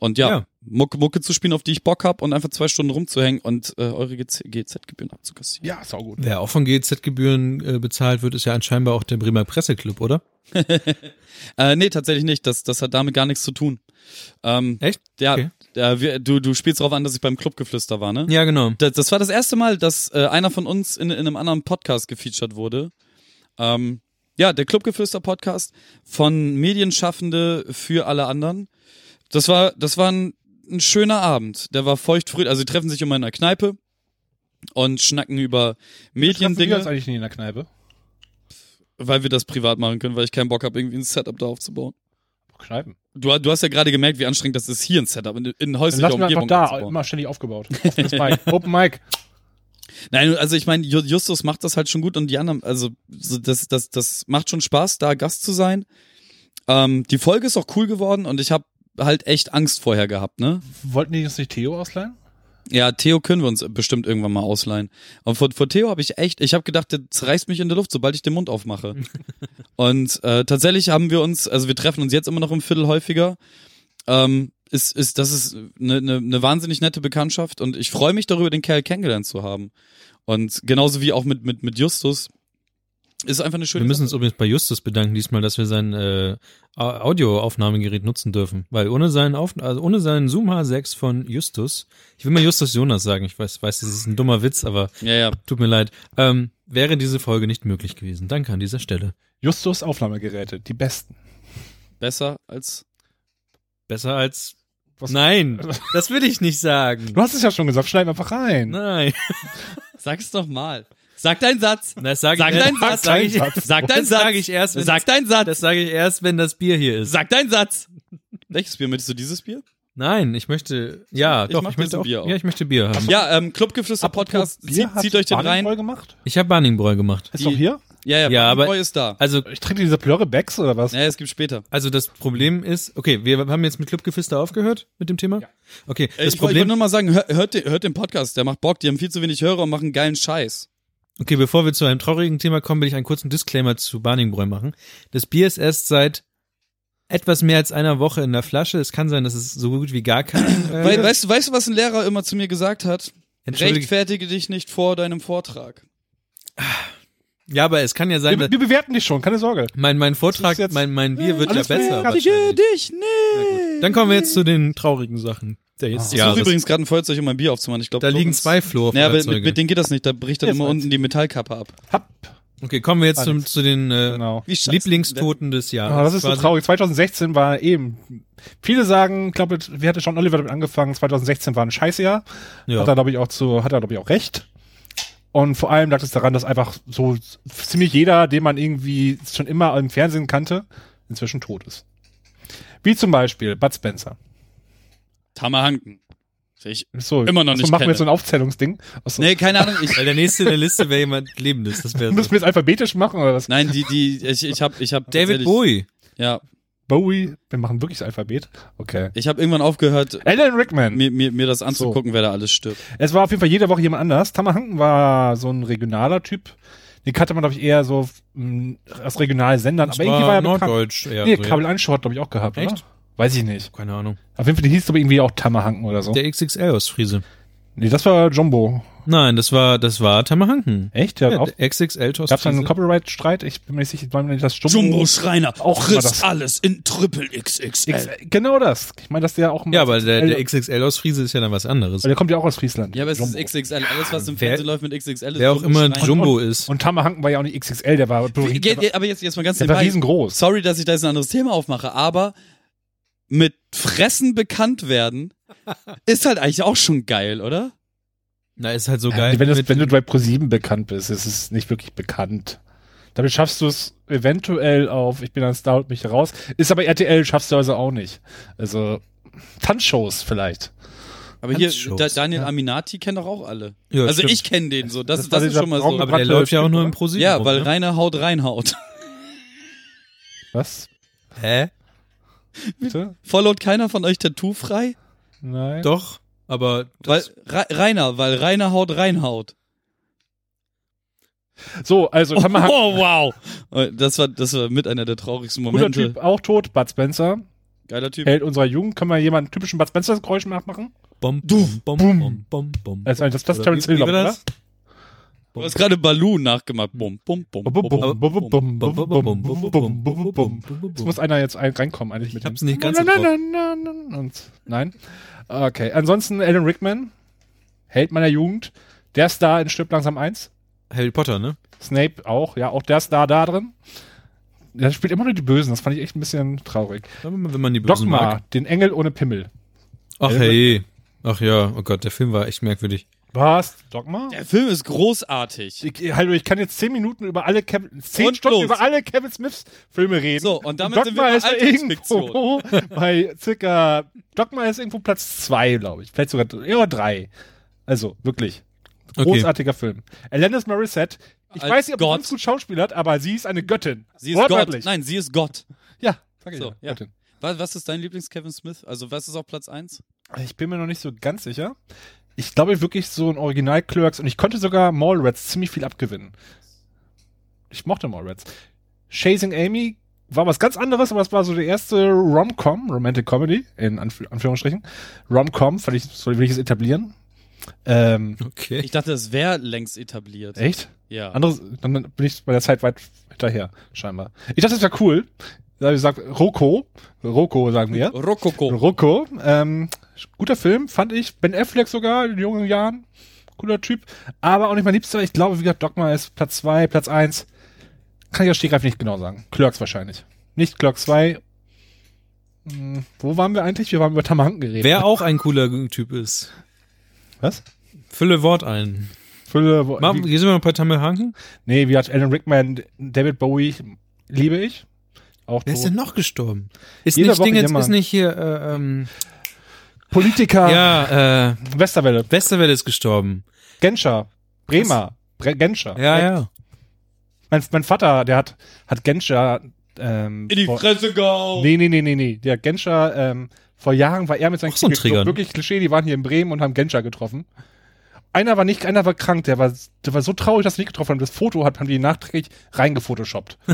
Und ja, Ja. Mucke, Mucke zu spielen, auf die ich Bock hab und einfach zwei Stunden rumzuhängen und äh, eure GZ-Gebühren abzukassieren. Ja, ist auch gut. Wer auch von GEZ-Gebühren äh, bezahlt wird, ist ja anscheinend auch der Bremer Presseclub, oder? Äh, nee, tatsächlich nicht. Das, das hat damit gar nichts zu tun. Ähm, Echt? Ja, Okay. äh, wir, du, du spielst darauf an, dass ich beim Clubgeflüster war, ne? Ja, genau. Das, das war das erste Mal, dass äh, einer von uns in, in einem anderen Podcast gefeatured wurde. Ähm, ja, der Clubgeflüster-Podcast von Medienschaffende für alle anderen. Das war, das war ein, ein schöner Abend. Der war feuchtfrüh. Also, sie treffen sich immer in einer Kneipe und schnacken über Mediendinge, eigentlich nie in der Kneipe? weil wir das privat machen können, weil ich keinen Bock habe, irgendwie ein Setup da aufzubauen. Kneipen. Du, du hast ja gerade gemerkt, wie anstrengend das ist, hier ein Setup in, in Dann häuslicher lassen wir einfach Umgebung da, immer ständig aufgebaut. Offenes Mic. Open Mic. Nein, also ich meine, Ju- Justus macht das halt schon gut und die anderen, also so das, das, das macht schon Spaß, da Gast zu sein. Ähm, die Folge ist auch cool geworden und ich habe halt echt Angst vorher gehabt, ne? Wollten die uns nicht Theo ausleihen? Ja, Theo können wir uns bestimmt irgendwann mal ausleihen. Und vor, vor Theo habe ich echt, ich habe gedacht, der zerreißt mich in der Luft, sobald ich den Mund aufmache. und äh, tatsächlich haben wir uns, also wir treffen uns jetzt immer noch im Viertel häufiger. Ähm, ist, ist, das ist eine, eine, eine wahnsinnig nette Bekanntschaft und ich freue mich darüber, den Kerl kennengelernt zu haben. Und genauso wie auch mit, mit, mit Justus. Ist einfach eine schöne Wir müssen uns übrigens bei Justus bedanken diesmal, dass wir sein äh, Au- Audioaufnahmegerät nutzen dürfen. Weil ohne seinen, Auf also ohne seinen Zoom H6 von Justus, ich will mal Justus Jonas sagen, ich weiß, weiß, das ist ein dummer Witz, aber Ja, ja. tut mir leid, ähm, wäre diese Folge nicht möglich gewesen. Danke an dieser Stelle. Justus Aufnahmegeräte, die besten. Besser als. Besser als Was, Nein, das will ich nicht sagen. Du hast es ja schon gesagt, schneid einfach rein. Nein. Sag es doch mal. Sag deinen Satz. Das sag Sag ich, deinen das Satz. Sag ich, Sag deinen das Satz. sage ich erst, wenn Sag deinen das Satz. sage ich erst, wenn das Bier hier ist. Sag deinen Satz. Welches Bier möchtest du? Dieses Bier? Nein, ich möchte, ja, Ich doch, ich möchte auch, Bier auf. ja, ich möchte Bier haben. Ja, ähm, Clubgeflüster Podcast. Bier Zieht, hat zieht euch den rein. Gemacht? Ich habe Barningbräu gemacht. Ist Die- doch hier? Ja, ja, Ja, aber- Boy ist da. Also, Ich trinke diese Plörre Becks oder was? Ja, es gibt später. also das Problem ist, okay, wir haben jetzt mit Clubgefister aufgehört mit dem Thema. Okay, Ey, das ich wollte ich wollte Problem, nur mal sagen, hör, hört, den, hört den Podcast, der macht Bock, die haben viel zu wenig Hörer und machen geilen Scheiß. Okay, bevor wir zu einem traurigen Thema kommen, will ich einen kurzen Disclaimer zu Barningbräu machen. Das Bier ist erst seit etwas mehr als einer Woche in der Flasche. Es kann sein, dass es so gut wie gar kein, äh, Weil, weißt, du, weißt du, was ein Lehrer immer zu mir gesagt hat? Rechtfertige dich nicht vor deinem Vortrag. ja, aber es kann ja sein, Wir, dass wir bewerten dich schon, keine Sorge. mein, mein Vortrag, mein, mein Bier wird ja besser. fertig. wahrscheinlich. dich nicht. Dann kommen wir jetzt zu den traurigen Sachen der jetzt Ich Jahres. suche übrigens gerade ein Feuerzeug, um mein Bier aufzumachen. Ich glaube, da liegen zwei Flo Ja, aber mit, mit denen geht das nicht. Da bricht dann immer eins. unten die Metallkappe ab. Hab. Okay, kommen wir jetzt zum, zu den äh, Genau. Lieblingstoten des Jahres. Ah, das ist so traurig. 2016 war eben. Viele sagen, ich glaube, wie hatte schon Oliver damit angefangen? 2016 war ein Scheißjahr. Ja. Hat er, glaube ich, auch zu, hat er, glaube ich, auch recht. Und vor allem lag es daran, dass einfach so ziemlich jeder, den man irgendwie schon immer im Fernsehen kannte, inzwischen tot ist. Wie zum Beispiel Bud Spencer. Tammerhanken. Ich, So, Immer noch so nicht machen wir jetzt so ein Aufzählungsding. Achso, nee, keine Ahnung. Ich, Weil der nächste in der Liste wäre jemand Lebendes. Das wäre Müssen so. wir jetzt alphabetisch machen oder was? nein, die, die, ich, ich hab, ich hab David Bowie. Ja, Bowie, wir machen wirklich das Alphabet. Okay. ich habe irgendwann aufgehört, Alan Rickman. mir, mir, mir das anzugucken, wer da alles stirbt. Es war auf jeden Fall jede Woche jemand anders. Tammerhanken war so ein regionaler Typ. Den kannte man, glaube ich, eher so mh, aus regionalen Sendern. Das Aber irgendwie war er bekannt. Norddeutsch eher. Nee, so, ja. Kabel 1 Show hat, glaube ich, auch gehabt, Echt? oder? Weiß ich nicht. Keine Ahnung. Auf jeden Fall, der hieß aber irgendwie auch Tammerhanken oder so. Der XXL aus Friese. nee, das war Jumbo. Nein, das war, das war Tammerhanken. Echt? Der Ja, hat auch, der XXL aus gab's da einen. Copyright-Streit? Ich bin mir nicht sicher, war mir nicht das Jumbo. Jumbo Schreiner Auch das. alles in Triple XXL. X, genau das. Ich meine, dass der auch Ja, aber der, der XXL aus Friese ist ja dann was anderes. weil der kommt ja auch aus Friesland. Ja, aber es Jumbo. ist XXL. Alles, was im Fernsehen läuft mit XXL, ist Wer auch Jumbo immer Schreiner. Jumbo ist. Und Tammerhanken war ja auch nicht XXL, der war, der Ge- aber jetzt, jetzt mal ganz war nebenbei. riesengroß. Sorry, dass ich da jetzt ein anderes Thema aufmache, aber mit Fressen bekannt werden ist halt eigentlich auch schon geil, oder? Na, ist halt so Ja, geil. wenn, das, wenn du bei ProSieben bekannt bist, ist es nicht wirklich bekannt. Damit schaffst du es eventuell auf, ich bin ein Star und mich raus. Ist aber RTL schaffst du also auch nicht. Also Tanzshows vielleicht. Aber hier, da, Daniel ja. Aminati kennt doch auch alle. Ja, also stimmt. ich kenne den so, das, Das das, war ist schon mal so. aber der läuft ja auch nur im oder? Pro Ja, weil Rainer haut reinhaut. Was? Hä? Bitte? Followt keiner von euch tattoo-frei? Nein. Doch, aber Weil, das, Ra Rainer, weil Rainer haut reinhaut. So, also Oh, Tammerhanken, wow. Das war, das war mit einer der traurigsten guter Momente. Typ, auch tot, Bud Spencer. Geiler Typ. Held unserer Jugend. Können wir jemanden typischen Bud Spencer Geräusch nachmachen? bom, Du. bom, Boom. bom, bom, bom. Also, das, das ist Oder Terence Hill, wie Du hast gerade Balloon nachgemacht. Bum, bum, bum, bum, bum, bum, bum, bum, bum, bum, bum, Jetzt muss einer jetzt reinkommen eigentlich Ich hab's nicht ganz Und Nein. Okay, ansonsten Alan Rickman, Held meiner Jugend, der Star in Stirb langsam 1. Harry Potter, ne? Snape auch, ja, auch der Star da drin. Der spielt immer nur die Bösen, das fand ich echt ein bisschen traurig. Wenn man die Bösen Dogma, mag. den Engel ohne Pimmel. Ach hey. Ach ja, oh Gott, der Film war echt merkwürdig. Was? Dogma? Der Film ist großartig. Ich, hallo, ich kann jetzt zehn Minuten über alle Kevin, zehn Und Stunden los. über alle Kevin Smiths Filme reden. So, und damit sind wir Dogma bei ist ja irgendwo bei circa, Dogma ist irgendwo Platz zwei, glaube ich. Vielleicht sogar ja, drei. Also, wirklich. Okay. Großartiger Film. Alanis Morissette, ich Als weiß nicht, ob sie Gott. ganz gut schauspielert, aber sie ist eine Göttin. Sie ist Gott. Nein, sie ist Gott. Ja, sag ich So, ja. Göttin. Was, was ist dein Lieblings-Kevin Smith? Also, was ist auf Platz 1? Ich bin mir noch nicht so ganz sicher. Ich glaube wirklich so ein Original Clerks und ich konnte sogar Mallrats ziemlich viel abgewinnen. Ich mochte Mallrats. Chasing Amy war was ganz anderes, aber es war so der erste Rom-Com, Romantic Comedy, in Anf Anführungsstrichen. Rom-Com, fand ich, so will ich es etablieren. Ähm, Okay. Ich dachte, es wäre längst etabliert. echt? Ja. Anderes, dann bin ich bei der Zeit weit hinterher, scheinbar. Ich dachte, das wäre cool. Ich gesagt, Rocco, Rocco sagen wir. Rokoko. Rocco, ähm, guter Film, fand ich. Ben Affleck sogar in jungen Jahren. Cooler Typ. Aber auch nicht mein Liebster. Ich glaube, wie gesagt, Dogma ist Platz zwei, Platz eins. Kann ich aus Stegreif nicht genau sagen. Clerks wahrscheinlich. Nicht Clerks 2. Hm, Wo waren wir eigentlich? Wir waren über Tamahanken geredet. Wer auch ein cooler Typ ist. Was? Fülle Wort ein. Fülle, wo, Machen, wie, hier sind wir noch bei Tamelhanken. nee, wie hat Alan Rickman, David Bowie, liebe ich. Auch Wer ist tot. denn noch gestorben? Ist Jede nicht Woche Ding jetzt, jemand. ist nicht hier, äh, ähm, Politiker, ja, äh, Westerwelle, Westerwelle ist gestorben. Genscher, Bremer, Bre Genscher. Ja, ja. Mein, mein Vater, der hat, hat Genscher, ähm, In die vor- Fresse go! Nee, nee, nee, nee, nee. Der Genscher, ähm, vor Jahren war er mit seinen so Kindern- wirklich Klischee, die waren hier in Bremen und haben Genscher getroffen. Einer war nicht, einer war krank, der war, der war so traurig, dass sie nicht getroffen haben. Das Foto hat, haben die nachträglich reingefotoshoppt.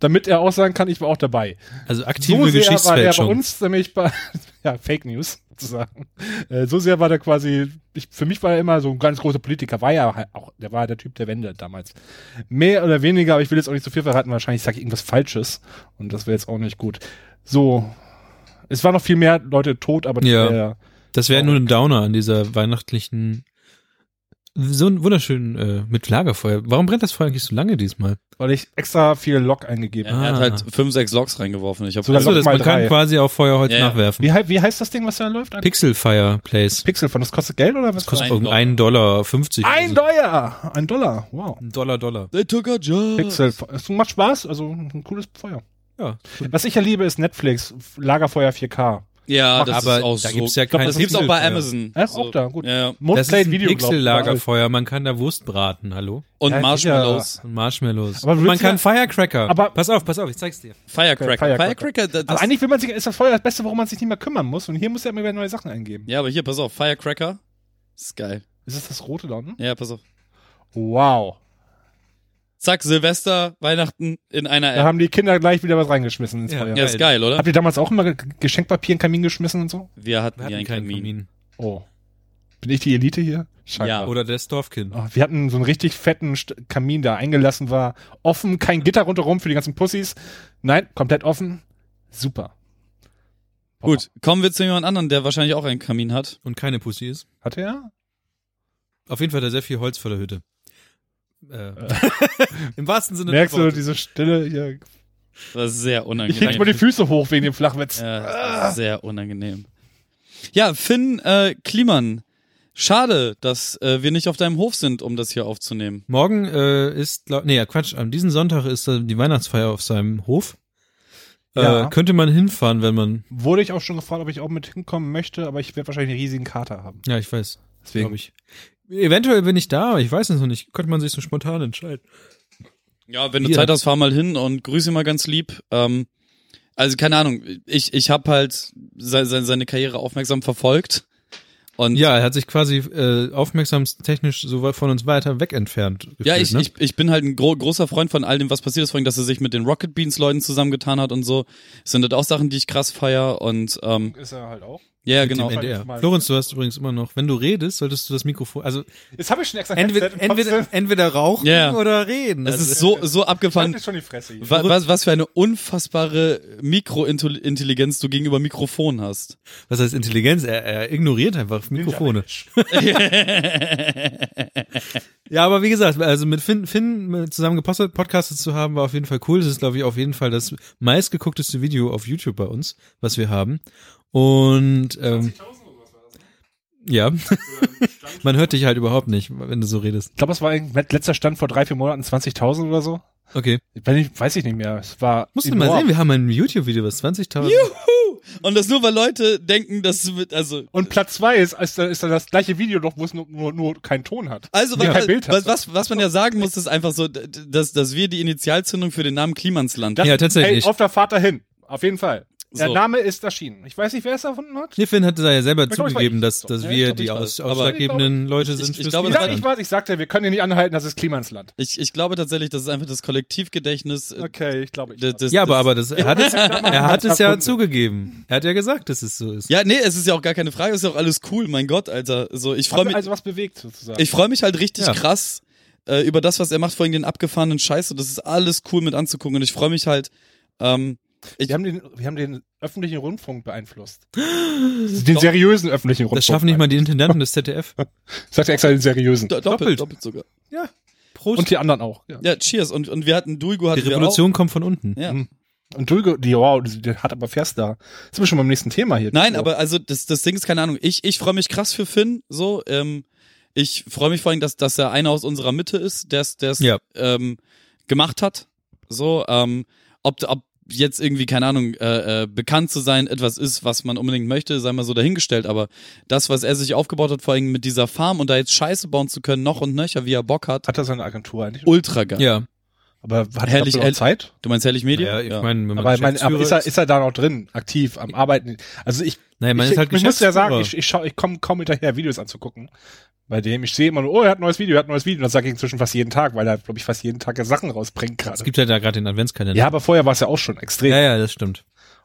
Damit er auch sagen kann, ich war auch dabei. Also aktive so sehr war der bei Geschichtsfälschung. uns, nämlich bei, ja, Fake News, sozusagen. Äh, so sehr war der quasi, ich, für mich war er immer so ein ganz großer Politiker, war ja halt auch, der war der Typ der Wende damals. Mehr oder weniger, aber ich will jetzt auch nicht zu viel verraten, wahrscheinlich sage ich irgendwas Falsches und das wäre jetzt auch nicht gut. So, es waren noch viel mehr Leute tot, aber das Ja. wär- Das wäre nur ein Downer an dieser weihnachtlichen, so ein wunderschönen, äh, mit Lagerfeuer. Warum brennt das Feuer eigentlich so lange diesmal? weil ich extra viel Lok eingegeben Er, habe. er hat Ah. halt fünf, sechs Loks reingeworfen. Ich hab Sogar Achso, Lok das, mal man kann quasi auch Feuerholz Ja, ja. nachwerfen. Wie, wie heißt das Ding, was da läuft? Pixel Fireplace. Pixel von, das kostet Geld oder was? Kostet Ein irgendein Dollar. einen Dollar 50. Ein Dollar! Ein Dollar, wow. Ein Dollar, Dollar. They took a job. Pixel, es macht Spaß, also ein cooles Feuer. Ja. Was ich ja liebe, ist Netflix, Lagerfeuer 4K. Ja, das aber ist auch da so. gibt's ja kein das gibt's auch bei. Amazon. Ja, So. auch da, gut. Ja. Das ist ein Video. Pixel-Lagerfeuer. Man kann da Wurst braten, hallo? Und Ja, Marshmallows. Und Marshmallows. Aber Und man kann ja- Firecracker. Aber- pass auf, pass auf, ich zeig's dir. Firecracker. Firecracker. Firecracker, das, Aber eigentlich will man sich, ist das Feuer das Beste, worum man sich nicht mehr kümmern muss. Und hier muss er immer wieder neue Sachen eingeben. ja, aber hier, pass auf, Firecracker. ist geil. Ist das das rote da unten? Ja, pass auf. Wow. Zack, Silvester, Weihnachten in einer Da App. haben die Kinder gleich wieder was reingeschmissen ins Ja. Feuer. Ja, ist geil, oder? Habt ihr damals auch immer Ge- Geschenkpapier in den Kamin geschmissen und so? Wir hatten Wir hier hatten einen keinen Kamin. Kamin. Oh. Bin ich die Elite hier? Scheinbar. Ja. Oder das Dorfkind. Oh, wir hatten so einen richtig fetten St Kamin, der eingelassen war. Offen, kein Gitter rundherum für die ganzen Pussys. Nein, komplett offen. Super. Gut, kommen wir zu jemand anderen, der wahrscheinlich auch einen Kamin hat. Und keine Pussy ist. Hatte er? Auf jeden Fall hat er sehr viel Holz vor der Hütte. Äh. Im wahrsten Sinne Merkst du diese Stille hier? Das ist sehr Ich unangenehm. heb mal die Füße hoch wegen dem Flachwitz. Ja, ist sehr unangenehm. Ja, Finn äh, Kliman. Schade, dass äh, wir nicht auf deinem Hof sind, um das hier aufzunehmen. Morgen äh, ist, glaub, nee, ja, Quatsch, an diesem Sonntag ist äh, die Weihnachtsfeier auf seinem Hof. Äh, Ja. Könnte man hinfahren, wenn man, Wurde ich auch schon gefragt, ob ich auch mit hinkommen möchte, aber ich werde wahrscheinlich einen riesigen Kater haben. ja, ich weiß, Deswegen. glaube ich. Eventuell bin ich da, aber ich weiß es noch nicht. Könnte man sich so spontan entscheiden. Ja, wenn du Hier. Zeit hast, fahr mal hin und grüße ihn mal ganz lieb. Ähm, also keine Ahnung, ich, ich habe halt se se seine Karriere aufmerksam verfolgt. Und Ja, er hat sich quasi äh, aufmerksamstechnisch so weit von uns weiter weg entfernt. Gefühlt, Ja, ich, ne? ich, ich bin halt ein gro großer Freund von all dem, was passiert ist, vor allem, dass er sich mit den Rocket Beans Leuten zusammengetan hat und so. Das sind halt auch Sachen, die ich krass feier und ähm, Ist er halt auch. Ja, Mit genau. Florenz, du hast übrigens immer noch, wenn du redest, solltest du das Mikrofon, also Jetzt habe ich schon extra entweder, entweder, entweder rauchen Ja. oder reden. Das Also, ist so so Halt abgefahren. jetzt schon die Fresse hier. Wa- Was, was für eine unfassbare Mikrointelligenz du gegenüber Mikrofon hast. Was heißt Intelligenz? Er, er ignoriert einfach Mikrofone. Ja, aber wie gesagt, also mit Finn, Finn zusammen gepostet, podcastet zu haben, war auf jeden Fall cool. Das ist, glaube ich, auf jeden Fall das meistgeguckteste Video auf YouTube bei uns, was wir haben. Und ähm, ja, man hört dich halt überhaupt nicht, wenn du so redest. Ich glaube, es war ein letzter Stand vor drei, vier Monaten 20.000 oder so. Okay. Wenn ich, weiß ich nicht mehr. Es war. Musst du mal enorm. sehen, wir haben ein YouTube-Video, was 20.000. Juhu! Und das nur, weil Leute denken, dass mit, also Und Platz zwei ist, ist, dann- ist dann das gleiche Video noch, wo es nur, nur, nur keinen Ton hat. Also, Ja. was, Kein Bild was, was, was man ja sagen muss, ist einfach so, dass, dass wir die Initialzündung für den Namen Klimansland. Das, Ja, tatsächlich. Ey, auf der Fahrt dahin. Auf jeden Fall. Der So. Name ist erschienen. Ich weiß nicht, wer es erfunden hat. Nee, Finn hatte da ja selber Ich ich zugegeben, ich. dass, So, dass ja, wir ich glaub, die ich aus, ausschlaggebenden Leute Ich- sind ich glaube, Ich, das sag, Widerstand. ich, weiß, ich sagte, wir können hier nicht anhalten, das ist Klimansland. Ich, ich glaube tatsächlich, das ist einfach das Kollektivgedächtnis. äh, Okay, ich glaube, ich. des- des- Ja, aber, aber das, er hat es, er hat es ja zugegeben. Er hat ja gesagt, dass es so ist. Ja, nee, es ist ja auch gar keine Frage, es ist ja auch alles cool, mein Gott, Alter. So, ich freue Hat mich, also was bewegt, sozusagen. ich freue mich halt richtig Ja. krass äh, über das, was er macht, vor allem den abgefahrenen Scheiß und das ist alles cool mit anzugucken und ich freue mich halt, ähm, ich, wir, haben den, wir haben den öffentlichen Rundfunk beeinflusst. Den seriösen öffentlichen Rundfunk. Das schaffen nicht mal die Intendanten des ZDF. Ich sagte extra den seriösen. do- doppelt, doppelt. doppelt sogar. Prost. Und die anderen auch. Ja. Ja, cheers. Und, und wir hatten Duigo hatten die Revolution kommt von unten. Ja. Mhm. Und Dulgo, die, wow, die, die hat aber Vers da. Sind wir schon beim nächsten Thema hier. Nein, So. aber also das, das Ding ist keine Ahnung. Ich, ich freue mich krass für Finn. So, ähm, ich freue mich vor allem, dass, dass er einer aus unserer Mitte ist, der es der es, Ja. ähm, gemacht hat. So, ähm, ob, ob jetzt irgendwie, keine Ahnung, äh, äh, bekannt zu sein etwas ist, was man unbedingt möchte, sei mal so dahingestellt, aber das, was er sich aufgebaut hat, vor allem mit dieser Farm und da jetzt Scheiße bauen zu können, noch und nöcher, wie er Bock hat, Hat er seine Agentur eigentlich? ultra geil. Ja. Aber hat er Herrlich, noch. Zeit? Du meinst Herrlich Media? Ja, ich ich meine, aber Geschäftsführer ist, er, ist er da noch drin, aktiv, am Arbeiten? Also ich, Nein, man ich, ist halt ich muss ja sagen, ich, ich, schau, ich komme kaum hinterher, Videos anzugucken. Bei dem, ich sehe immer nur, oh, er hat ein neues Video, er hat ein neues Video. Und das sage ich inzwischen fast jeden Tag, weil er, glaube ich, fast jeden Tag Sachen rausbringt Es gerade. gibt ja da gerade den Adventskalender. Ja, aber vorher war es ja auch schon extrem. ja, ja, das stimmt.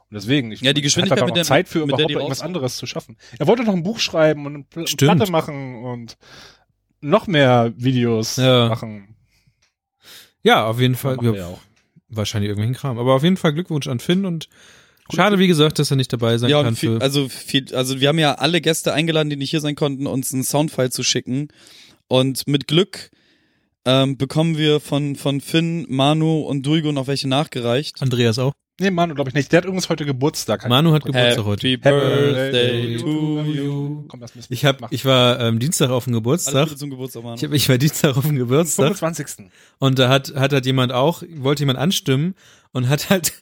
Und deswegen, ich, Ja, die Geschwindigkeit, hat er mit noch der- Zeit für überhaupt irgendwas anderes zu schaffen. Er wollte noch ein Buch schreiben und eine Stimmt. Platte machen und noch mehr Videos Ja. machen. Ja, auf jeden Fall. Ja, wahrscheinlich irgendwelchen Kram. Aber auf jeden Fall Glückwunsch an Finn und schade, wie gesagt, dass er nicht dabei sein Ja, kann. viel, Für, also viel, also wir haben ja alle Gäste eingeladen, die nicht hier sein konnten, uns einen Soundfile zu schicken. Und mit Glück ähm, bekommen wir von, von Finn, Manu und Duigo noch welche nachgereicht. Andreas auch. Nee, Manu, glaube ich nicht. Der hat irgendwas heute Geburtstag. Manu hat Geburtstag heute. Happy Birthday to you. Komm, das müssen wir Ich hab, machen. ich war ähm, Dienstag auf dem Geburtstag. Geburtstag, Manu. Ich, hab, ich war Dienstag auf dem Geburtstag 25. und da hat hat halt jemand auch wollte jemand anstimmen und hat halt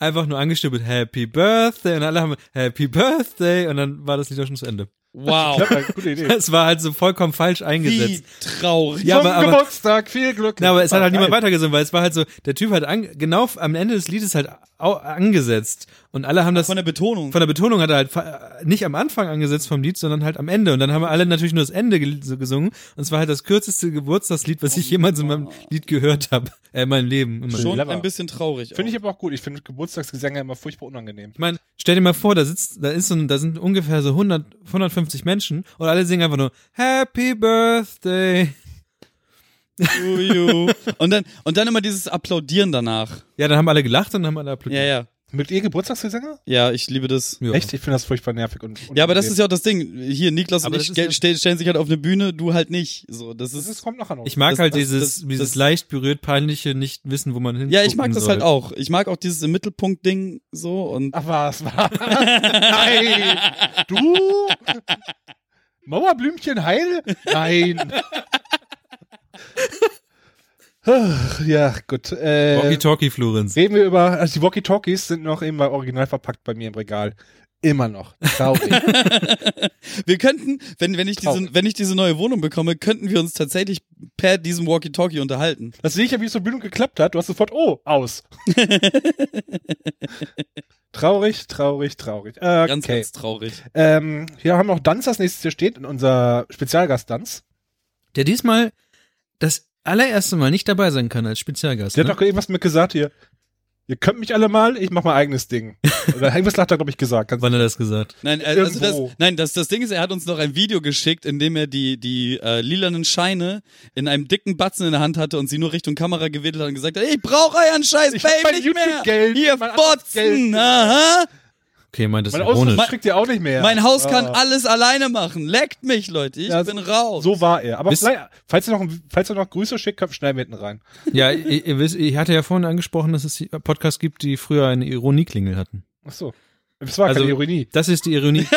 einfach nur angestimmt Happy Birthday und alle haben Happy Birthday und dann war das Lied auch schon zu Ende. Wow. Idee. Es war halt so vollkommen falsch Wie eingesetzt. traurig. Ja, Zum aber- aber- Geburtstag, viel Glück. Na, aber es hat halt Geil. niemand weitergesungen, weil es war halt so, der Typ hat an, genau am Ende des Liedes halt angesetzt und alle haben das Von der Betonung. von der Betonung hat er halt fa- nicht am Anfang angesetzt vom Lied, sondern halt am Ende. Und dann haben wir alle natürlich nur das Ende gesungen. Und es war halt das kürzeste Geburtstagslied, was ich jemals in meinem Lied gehört habe. Äh, in meinem Leben. In meinem Schon Clever. ein bisschen traurig. Finde ich aber auch gut. Ich finde Geburtstagsgesänge immer furchtbar unangenehm. Ich meine, stell dir mal vor, da sitzt, da ist so, ein- da sind ungefähr so 100, 150 Menschen und alle singen einfach nur Happy Birthday. Und dann, und dann immer dieses Applaudieren danach. Ja, dann haben alle gelacht und dann haben alle applaudiert. Ja, ja. Mögt ihr Geburtstagsgesänge? Ja, ich liebe das. Ja. Echt? Ich finde das furchtbar nervig. Und, Ja, aber das ist ja auch das Ding. Hier, Niklas Aber und das ich ja- stell, stellen sich halt auf eine Bühne, du halt nicht. So, das Das ist. ist, kommt nachher noch. Ich mag Das- halt das- dieses, das- dieses das- leicht berührt peinliche, nicht wissen, wo man hin. Ja, ich mag das soll. halt auch. Ich mag auch dieses im Mittelpunkt-Ding so und. Ach was, was? Nein! Du? Mauerblümchen heil? Nein. Ja, gut. Äh, Walkie-Talkie, Florenz. reden wir über, also die Walkie-Talkies sind noch immer original verpackt bei mir im Regal. Immer noch. Traurig. Wir könnten, wenn, wenn ich diese, wenn ich diese neue Wohnung bekomme, könnten wir uns tatsächlich per diesem Walkie-Talkie unterhalten. Das sehe ich ja, wie es so Bildung geklappt hat. Du hast sofort, oh, aus. traurig, traurig, traurig. Äh, Ganz, okay. ganz traurig. Ähm, hier haben wir noch Danz, das nächstes hier steht, unser Spezialgast Danz. Der diesmal das allererste Mal nicht dabei sein kann als Spezialgast. Der ne? hat doch irgendwas mit gesagt hier. Ihr könnt mich alle mal, ich mach mein eigenes Ding. Oder irgendwas hat er, glaube ich, gesagt. Ganz Wann hat er das gesagt? Nein, äh, also das, Irgendwo. nein, das, das Ding ist, er hat uns noch ein Video geschickt, in dem er die, die äh, lilanen Scheine in einem dicken Batzen in der Hand hatte und sie nur Richtung Kamera gewedelt hat und gesagt hat, ich brauche euren scheiß Ich Fame nicht mehr. YouTube-Geld, Hier, Fotzen, Geld. aha. Okay, meint das Mein ironisch. Kriegt ihr auch nicht mehr. Mein Haus kann Ah. alles alleine machen. Leckt mich, Leute. Ich Ja, bin raus. So war er. Aber Wisst- falls ihr noch, falls ihr noch Grüße schickt, kommt schnell mitten rein. Ja, ihr, ihr wisst, ich hatte ja vorhin angesprochen, dass es Podcasts gibt, die früher eine Ironieklingel hatten. Ach so. Das war Also- keine Ironie. Das ist die Ironie.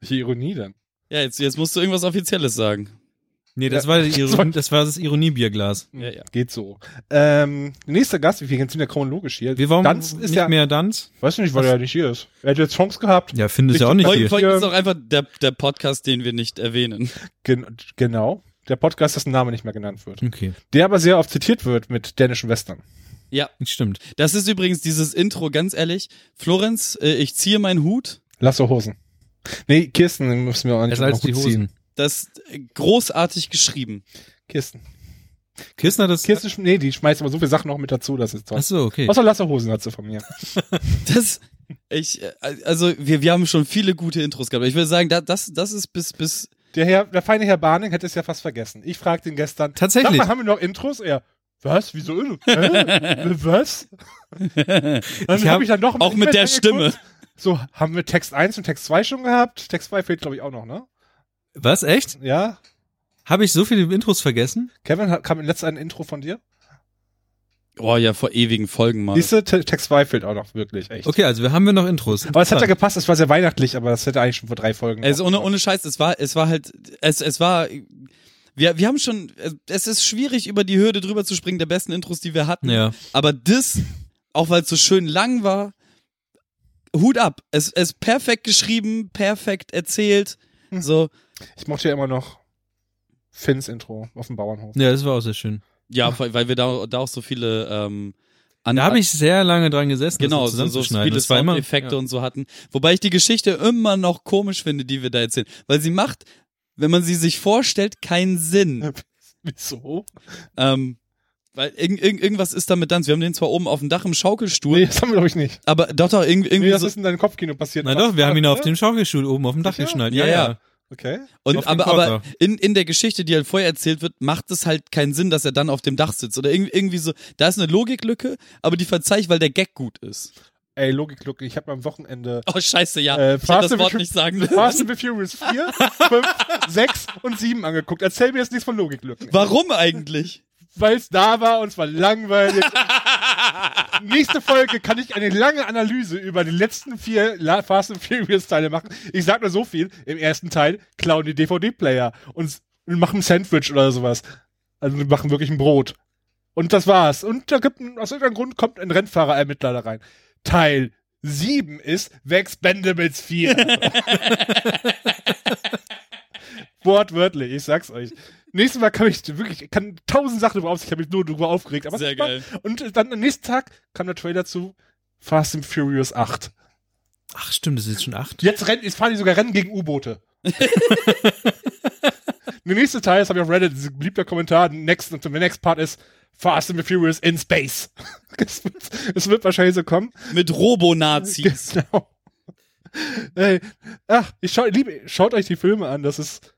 Welche Ironie denn? Ja, jetzt, jetzt musst du irgendwas Offizielles sagen. Nee, das Ja. war Ironie, das war das Ironiebierglas. Ja, ja. Geht so. Ähm, nächster Gast, wir sind ja chronologisch hier. Wir wollen Danz ist nicht ja, mehr Danz. weiß nicht, weil er nicht hier ist. Er hätte jetzt Chance gehabt. Ja, finde ich ja auch nicht hier. Ja. ist auch einfach der, der Podcast, den wir nicht erwähnen. Gen genau. Der Podcast, dessen Name nicht mehr genannt wird. Okay, Der aber sehr oft zitiert wird mit dänischen Western. Ja, stimmt. das ist übrigens dieses Intro, ganz ehrlich. Florenz, äh, ich ziehe meinen Hut. Lasse Hosen. Nee, Kirsten müssen wir auch nicht als noch die gut ziehen. Hosen. Das äh, großartig geschrieben. Kirsten. Kirsten hat das. Kirsten, nee, die schmeißt aber so viele Sachen noch mit dazu, das ist toll. Ach so, okay. Außer Lasse Hosen hat sie von mir. Das, ich, äh, also wir, wir haben schon viele gute Intros gehabt. Ich würde sagen, da, das, das ist bis, bis, Der Herr, der feine Herr Barning hätte es ja fast vergessen. Ich fragte ihn gestern. Tatsächlich. Mal, haben wir noch Intros? Er, was? Wieso? Hä? was? Dann Ich habe hab- ich dann noch auch mit der Stimme. So, haben wir Text 1 und Text 2 schon gehabt? Text 2 fehlt, glaube ich, auch noch, ne? Was, echt? Ja. Habe ich so viele Intros vergessen? Kevin, hat- kam in letzter ein Intro von dir? Oh ja, vor ewigen Folgen mal. Diese Text 2 fehlt auch noch wirklich, echt. Okay, also wir haben wir noch Intros. Aber es hat ja gepasst, es war sehr weihnachtlich, aber das hätte eigentlich schon vor drei Folgen. Also ohne, ohne Scheiß, es war, es war halt, es, es war, wir, wir haben schon, es ist schwierig, über die Hürde drüber zu springen, der besten Intros, die wir hatten. Ja. Aber das, auch weil es so schön lang war, Hut ab. Es es ist perfekt geschrieben, perfekt erzählt. Hm. So, Ich mochte ja immer noch Finns Intro auf dem Bauernhof. Ja, das war auch sehr schön. ja, weil weil wir da, da auch so viele, ähm, an, Da habe ich sehr lange dran gesessen, Genau, das so, so viele Soundeffekte und so hatten. Wobei ich die Geschichte immer noch komisch finde, die wir da erzählen. Weil sie macht, wenn man sie sich vorstellt, keinen Sinn. Wieso? ähm, weil irgend, irgend, irgendwas ist damit dann. Wir haben den zwar oben auf dem Dach im Schaukelstuhl, Nee, das haben wir glaube ich nicht. aber doch doch irgendwie, irgendwie Nee, das so. ist in deinem Kopfkino passiert. Na doch, wir haben ihn auf dem Schaukelstuhl oben auf dem Dach Sicher? geschnallt. Ja, Ja, ja. Okay. Und aber, aber in, in der Geschichte, die halt vorher erzählt wird, macht es halt keinen Sinn, dass er dann auf dem Dach sitzt. Oder irgendwie, irgendwie so, da ist eine Logiklücke, aber die verzeih ich, weil der Gag gut ist. Ey, Logik, Logik. Ich habe am Wochenende Oh, scheiße, ja. Äh, ich das and Wort nicht sagen Fast and the Furious 4, 5, 6 und 7 angeguckt. Erzähl mir jetzt nichts von Logiklücken. Warum eigentlich? Weil es da war und es war langweilig. Nächste Folge kann ich eine lange Analyse über die letzten vier Fast and Furious Teile machen. Ich sag nur so viel. Im ersten Teil klauen die DVD-Player und machen ein Sandwich oder sowas. Also die machen wirklich ein Brot. Und das war's. Und da gibt aus irgendeinem Grund kommt ein Rennfahrer-Ermittler da rein. Teil 7 ist Vex Bendables 4. Wortwörtlich, ich sag's euch. Nächstes Mal kann ich wirklich, ich kann tausend Sachen darüber ich habe mich nur darüber aufgeregt. Aber Sehr spannend. Und dann am nächsten Tag kam der Trailer zu Fast and Furious 8. Ach stimmt, das ist jetzt schon acht. Jetzt, rennt, jetzt fahren die sogar Rennen gegen U-Boote. der nächste Teil, das habe ich auf Reddit, ein beliebter Kommentar, next, der next Part ist Fast and Furious in Space. Es wird, es wird wahrscheinlich so kommen. Mit Robo-Nazis. Genau. Ey, ach, ich schau, liebe, schaut euch die Filme an, das ist,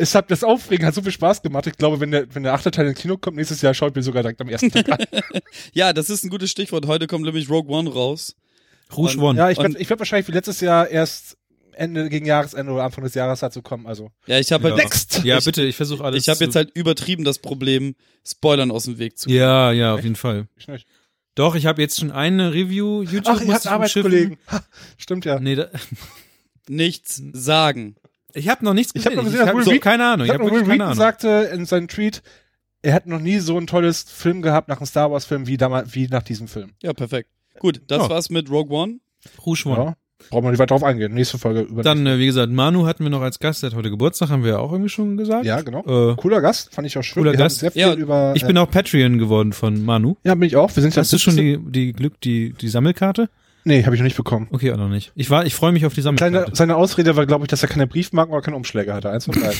es hat, das Aufregen hat so viel Spaß gemacht. Ich glaube, wenn der, wenn der achte Teil ins Kino kommt, nächstes Jahr schaut mir sogar direkt am ersten Tag an. Ja, das ist ein gutes Stichwort. Heute kommt nämlich Rogue One raus. Rouge Und- One. Ja, ich werde ich werd wahrscheinlich wie letztes Jahr erst Ende, gegen Jahresende oder Anfang des Jahres dazu kommen, also. Ja, ich habe Ja. halt, Next! Ja, bitte, ich versuche alles. ich habe jetzt halt übertrieben das Problem, Spoilern aus dem Weg zu Ja, ja, auf jeden Fall. Ich nicht. Doch, ich habe jetzt schon eine Review. YouTube Ach, ihr habt ich Arbeitskollegen. Ha, stimmt ja. Nee, da, nichts sagen. Ich habe noch nichts Ich habe gesehen. noch gesehen, ich dass Will so, Reed- keine Ahnung. Ich Ich habe Will keine Ahnung. sagte in seinem Tweet, er hat noch nie so ein tolles Film gehabt nach einem Star Wars Film wie damals, wie nach diesem Film. Ja, perfekt. Gut, das Ja. war's mit Rogue One. Rouge One. Ja. Brauchen wir nicht weiter drauf eingehen. Nächste Folge über. Dann, äh, wie gesagt, Manu hatten wir noch als Gast, der hat heute Geburtstag, haben wir ja auch irgendwie schon gesagt. ja, genau. Äh, Cooler Gast, fand ich auch schön. Cooler Wir Gast. sehr viel Ja, über. ich bin auch Patreon geworden von Manu. ja, bin ich auch. Wir sind Hast du schon die, die Glück, die, die Sammelkarte? Nee, habe ich noch nicht bekommen. Okay, auch noch nicht. Ich war, ich freue mich auf die Kleine, Sammelkarte. seine Ausrede war, glaube ich, dass er keine Briefmarken oder keine Umschläge hatte. Eins von drei.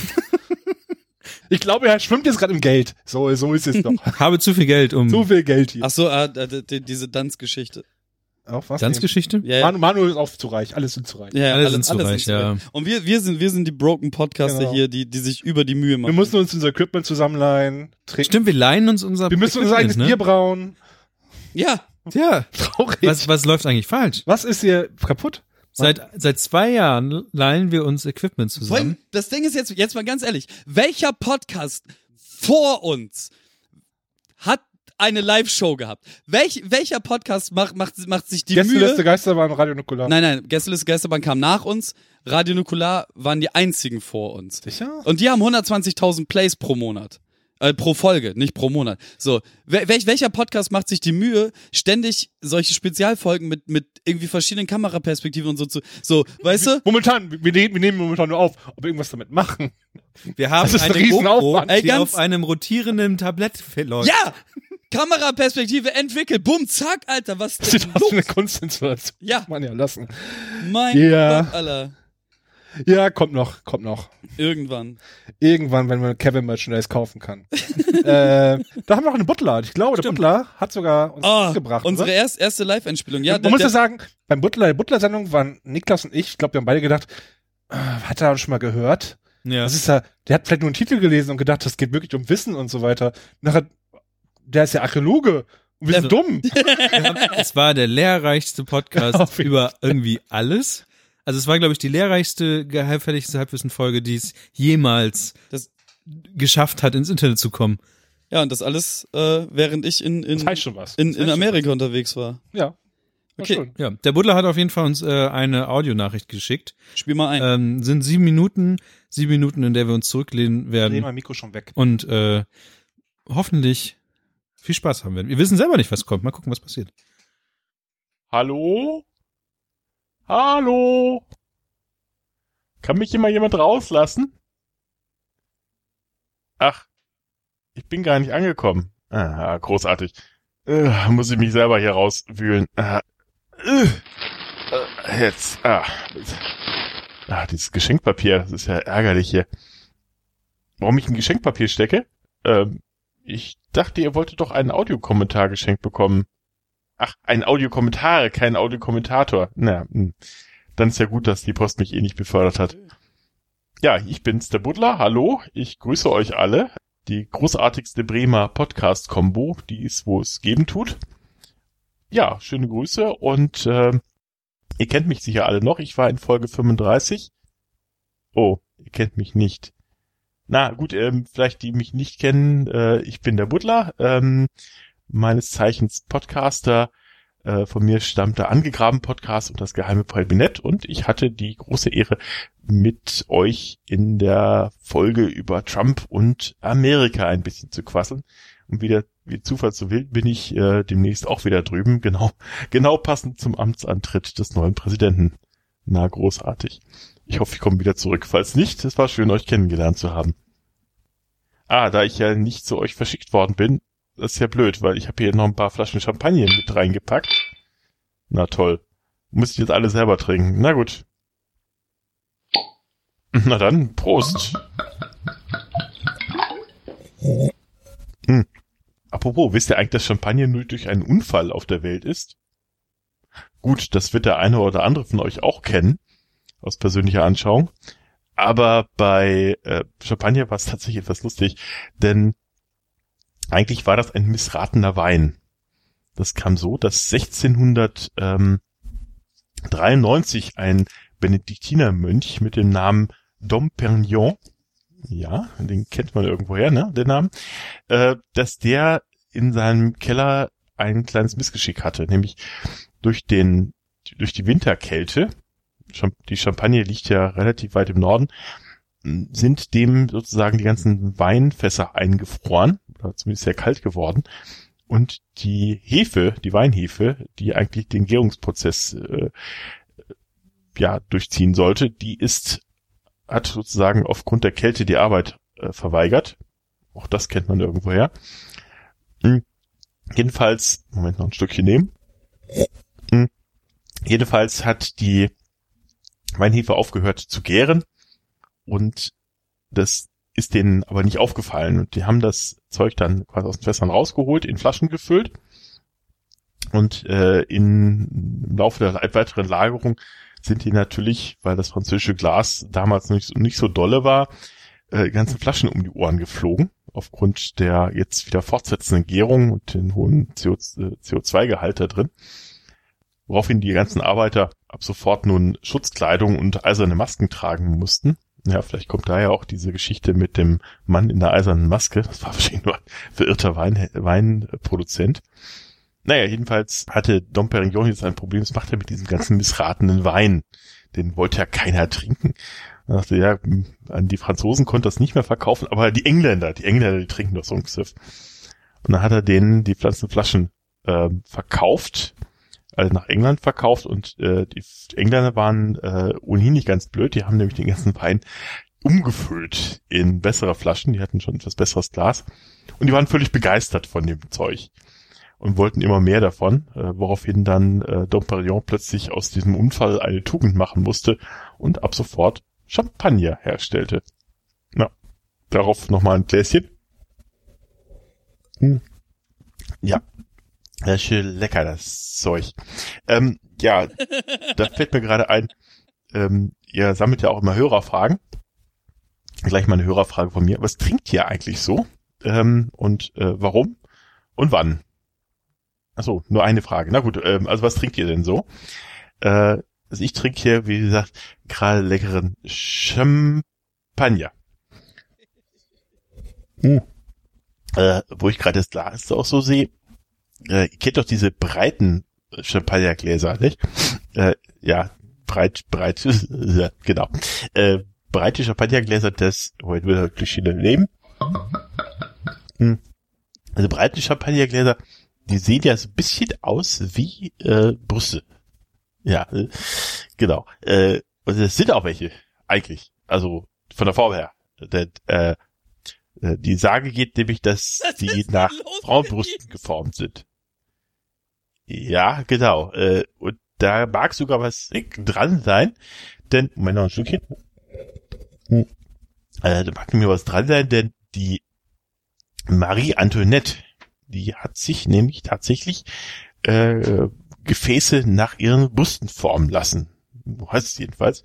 ich glaube, er schwimmt jetzt gerade im Geld. So, so ist es doch. Habe zu viel Geld, um so viel Geld hier. Ach so, d- diese Tanzgeschichte. Auch was? Tanzgeschichte? Ja, ja. Manu, Manu ist auch zu reich. Alles sind zu reich. Ja, Alle alles- sind zu alles reich, zu ja. reich. Und wir, wir sind, wir sind die Broken Podcaster Genau. hier, die, die sich über die Mühe Wir machen. müssen uns unser Equipment zusammenleihen. Trinken. Stimmt, wir leihen uns unser Wir müssen unser eigenes ne? Bier brauen. ja, Ja. Traurig. Was, was läuft eigentlich falsch? Was ist hier kaputt? Seit, seit zwei Jahren leihen wir uns Equipment zusammen. allem, das Ding ist jetzt, jetzt mal ganz ehrlich, welcher Podcast vor uns hat eine Live-Show gehabt? Welch, welcher Podcast macht, macht, macht sich die Gästeliste Mühe? Geister waren Radio Nukular. Nein, nein, Gästeliste Geisterbahn kam nach uns, Radio Nukular waren die einzigen vor uns. Sicher? Und die haben 120.000 Plays pro Monat. Äh, pro Folge, nicht pro Monat. So, wel, welch, welcher Podcast macht sich die Mühe, ständig solche Spezialfolgen mit, mit irgendwie verschiedenen Kameraperspektiven und so zu, so, weißt du? Momentan, wir, nehmen- wir nehmen momentan nur auf, ob wir irgendwas damit machen. Wir haben Das ist ein eine Riesenaufwand. GoPro, Ey, die auf einem rotierenden Tablett läuft. Ja! Kameraperspektive entwickelt. Bumm, zack, Alter, was Das denn sieht aus wie eine? Kunstinstallation. Ja. Kann man ja lassen. Mein Ja. Gott, Alter. Ja, kommt noch, kommt noch. Irgendwann. Irgendwann, wenn man Kevin Merchandise kaufen kann. äh, da haben wir noch einen Butler. Ich glaube, der Butler hat sogar uns Oh, mitgebracht. unsere oder? erst, erste Live-Einspielung. Ja, Man muss ja sagen, beim Butler, der Butler-Sendung waren Niklas und ich, ich glaube, wir haben beide gedacht, äh, hat er uns schon mal gehört? Ja. Das ist ja, der hat vielleicht nur einen Titel gelesen und gedacht, das geht wirklich um Wissen und so weiter. Nachher, der ist ja Archäologe. Und wir sind dumm. Wir haben, es war der lehrreichste Podcast über irgendwie alles. Also es war, glaube ich, die lehrreichste, geheimfertigste Halbwissen-Folge, die es jemals Das- geschafft hat, ins Internet zu kommen. Ja, und das alles, äh, während ich in, in, Das heißt schon was. in, in Amerika unterwegs war. Ja. Okay. schön. Ja, der Butler hat auf jeden Fall uns äh, eine Audionachricht geschickt. Spiel mal ein. Ähm, sind sieben Minuten, sieben Minuten, in der wir uns zurücklehnen werden mein Mikro schon weg. und äh, hoffentlich viel Spaß haben werden. Wir wissen selber nicht, was kommt. Mal gucken, was passiert. Hallo? Hallo? Kann mich immer jemand rauslassen? Ach, ich bin gar nicht angekommen. Ah, großartig. Äh, muss ich mich selber hier rauswühlen. Ah, äh, jetzt, ah. Ah, dieses Geschenkpapier, das ist ja ärgerlich hier. Warum ich ein Geschenkpapier stecke? Ähm, ich dachte, ihr wolltet doch einen Audiokommentar geschenkt bekommen. Ach, ein Audiokommentar, kein Audiokommentator. Na, hm. dann ist ja gut, dass die Post mich eh nicht befördert hat. Ja, ich bin's, der Butler. Hallo, ich grüße euch alle. Die großartigste Bremer Podcast-Kombo, die es, wo es geben tut. Ja, schöne Grüße und äh, ihr kennt mich sicher alle noch. Ich war in Folge 35. Oh, ihr kennt mich nicht. Na gut, ähm, vielleicht die mich nicht kennen. Äh, ich bin der Butler. Ähm, meines Zeichens Podcaster. Äh, von mir stammt der Angegraben Podcast und das geheime Kabinett und ich hatte die große Ehre, mit euch in der Folge über Trump und Amerika ein bisschen zu quasseln. Und wieder, wie Zufall so will, bin ich äh, demnächst auch wieder drüben, genau, genau passend zum Amtsantritt des neuen Präsidenten. Na, großartig. Ich hoffe, ich komme wieder zurück. Falls nicht, es war schön, euch kennengelernt zu haben. Ah, da ich ja nicht zu euch verschickt worden bin, das ist ja blöd, weil ich habe hier noch ein paar Flaschen Champagner mit reingepackt. Na toll. Muss ich jetzt alle selber trinken. Na gut. Na dann, Prost. Hm. Apropos, wisst ihr eigentlich, dass Champagner nur durch einen Unfall auf der Welt ist? Gut, das wird der eine oder andere von euch auch kennen, aus persönlicher Anschauung. Aber bei äh, Champagner war es tatsächlich etwas lustig, denn eigentlich war das ein missratener Wein. Das kam so, dass 1693 ein Benediktinermönch mit dem Namen Domperignon, ja, den kennt man irgendwoher, ne, den Namen, äh, dass der in seinem Keller ein kleines Missgeschick hatte, nämlich durch den, durch die Winterkälte, die Champagne liegt ja relativ weit im Norden, sind dem sozusagen die ganzen Weinfässer eingefroren, oder zumindest sehr kalt geworden. Und die Hefe, die Weinhefe, die eigentlich den Gärungsprozess äh, ja durchziehen sollte, die ist hat sozusagen aufgrund der Kälte die Arbeit äh, verweigert. Auch das kennt man irgendwoher. Hm. Jedenfalls, Moment noch ein Stückchen nehmen. Hm. Jedenfalls hat die Weinhefe aufgehört zu gären und das ist denen aber nicht aufgefallen und die haben das Zeug dann quasi aus den Fässern rausgeholt, in Flaschen gefüllt und äh, in, im Laufe der weiteren Lagerung sind die natürlich, weil das französische Glas damals nicht, nicht so dolle war, äh, die ganzen Flaschen um die Ohren geflogen, aufgrund der jetzt wieder fortsetzenden Gärung und den hohen CO, äh, CO2-Gehalt da drin. Woraufhin die ganzen Arbeiter ab sofort nun Schutzkleidung und eiserne Masken tragen mussten. Ja, vielleicht kommt daher auch diese Geschichte mit dem Mann in der eisernen Maske. Das war wahrscheinlich nur ein verirrter Wein, Weinproduzent. Naja, jedenfalls hatte Dom Perignon jetzt ein Problem. Was macht er mit diesem ganzen missratenen Wein? Den wollte ja keiner trinken. Dann dachte ja, an die Franzosen konnte das nicht mehr verkaufen, aber die Engländer, die Engländer, die trinken doch so ein Gesöff. Und dann hat er denen die Pflanzenflaschen äh, verkauft, also nach England verkauft und äh, die Engländer waren äh, ohnehin nicht ganz blöd, die haben nämlich den ganzen Wein umgefüllt in bessere Flaschen, die hatten schon etwas besseres Glas und die waren völlig begeistert von dem Zeug und wollten immer mehr davon, äh, woraufhin dann äh, Dom Perignon plötzlich aus diesem Unfall eine Tugend machen musste und ab sofort Champagner herstellte. Na, darauf nochmal ein Gläschen. Hm. Ja, ja, schön lecker, das Zeug. Ähm, ja, da fällt mir gerade ein, ähm, ihr sammelt ja auch immer Hörerfragen. Gleich mal eine Hörerfrage von mir. Was trinkt ihr eigentlich so? Ähm, und äh, warum? Und wann? Achso, nur eine Frage. Na gut, ähm, also was trinkt ihr denn so? Äh, also ich trinke hier, wie gesagt, gerade leckeren Champagner. Hm. äh, wo ich gerade das Glas auch so sehe, äh, ihr kennt doch diese breiten Champagnergläser, nicht? Äh, ja, breit, breit, ja, genau. Äh, breite Champagnergläser des, heute wird er Klischee leben. Hm. Also breite Champagnergläser, die sehen ja so ein bisschen aus wie äh, Brüste. Ja, äh, genau. Äh, und es sind auch welche, eigentlich. Also von der Form her. Denn, äh, äh, die Sage geht nämlich, dass Was die nach Frauenbrüsten geformt sind. Ja, genau. Äh, und da mag sogar was dran sein, denn, Moment noch ein Stückchen. Hm. Äh, da mag mir was dran sein, denn die Marie Antoinette, die hat sich nämlich tatsächlich äh, Gefäße nach ihren Brüsten formen lassen. Du hast es jedenfalls.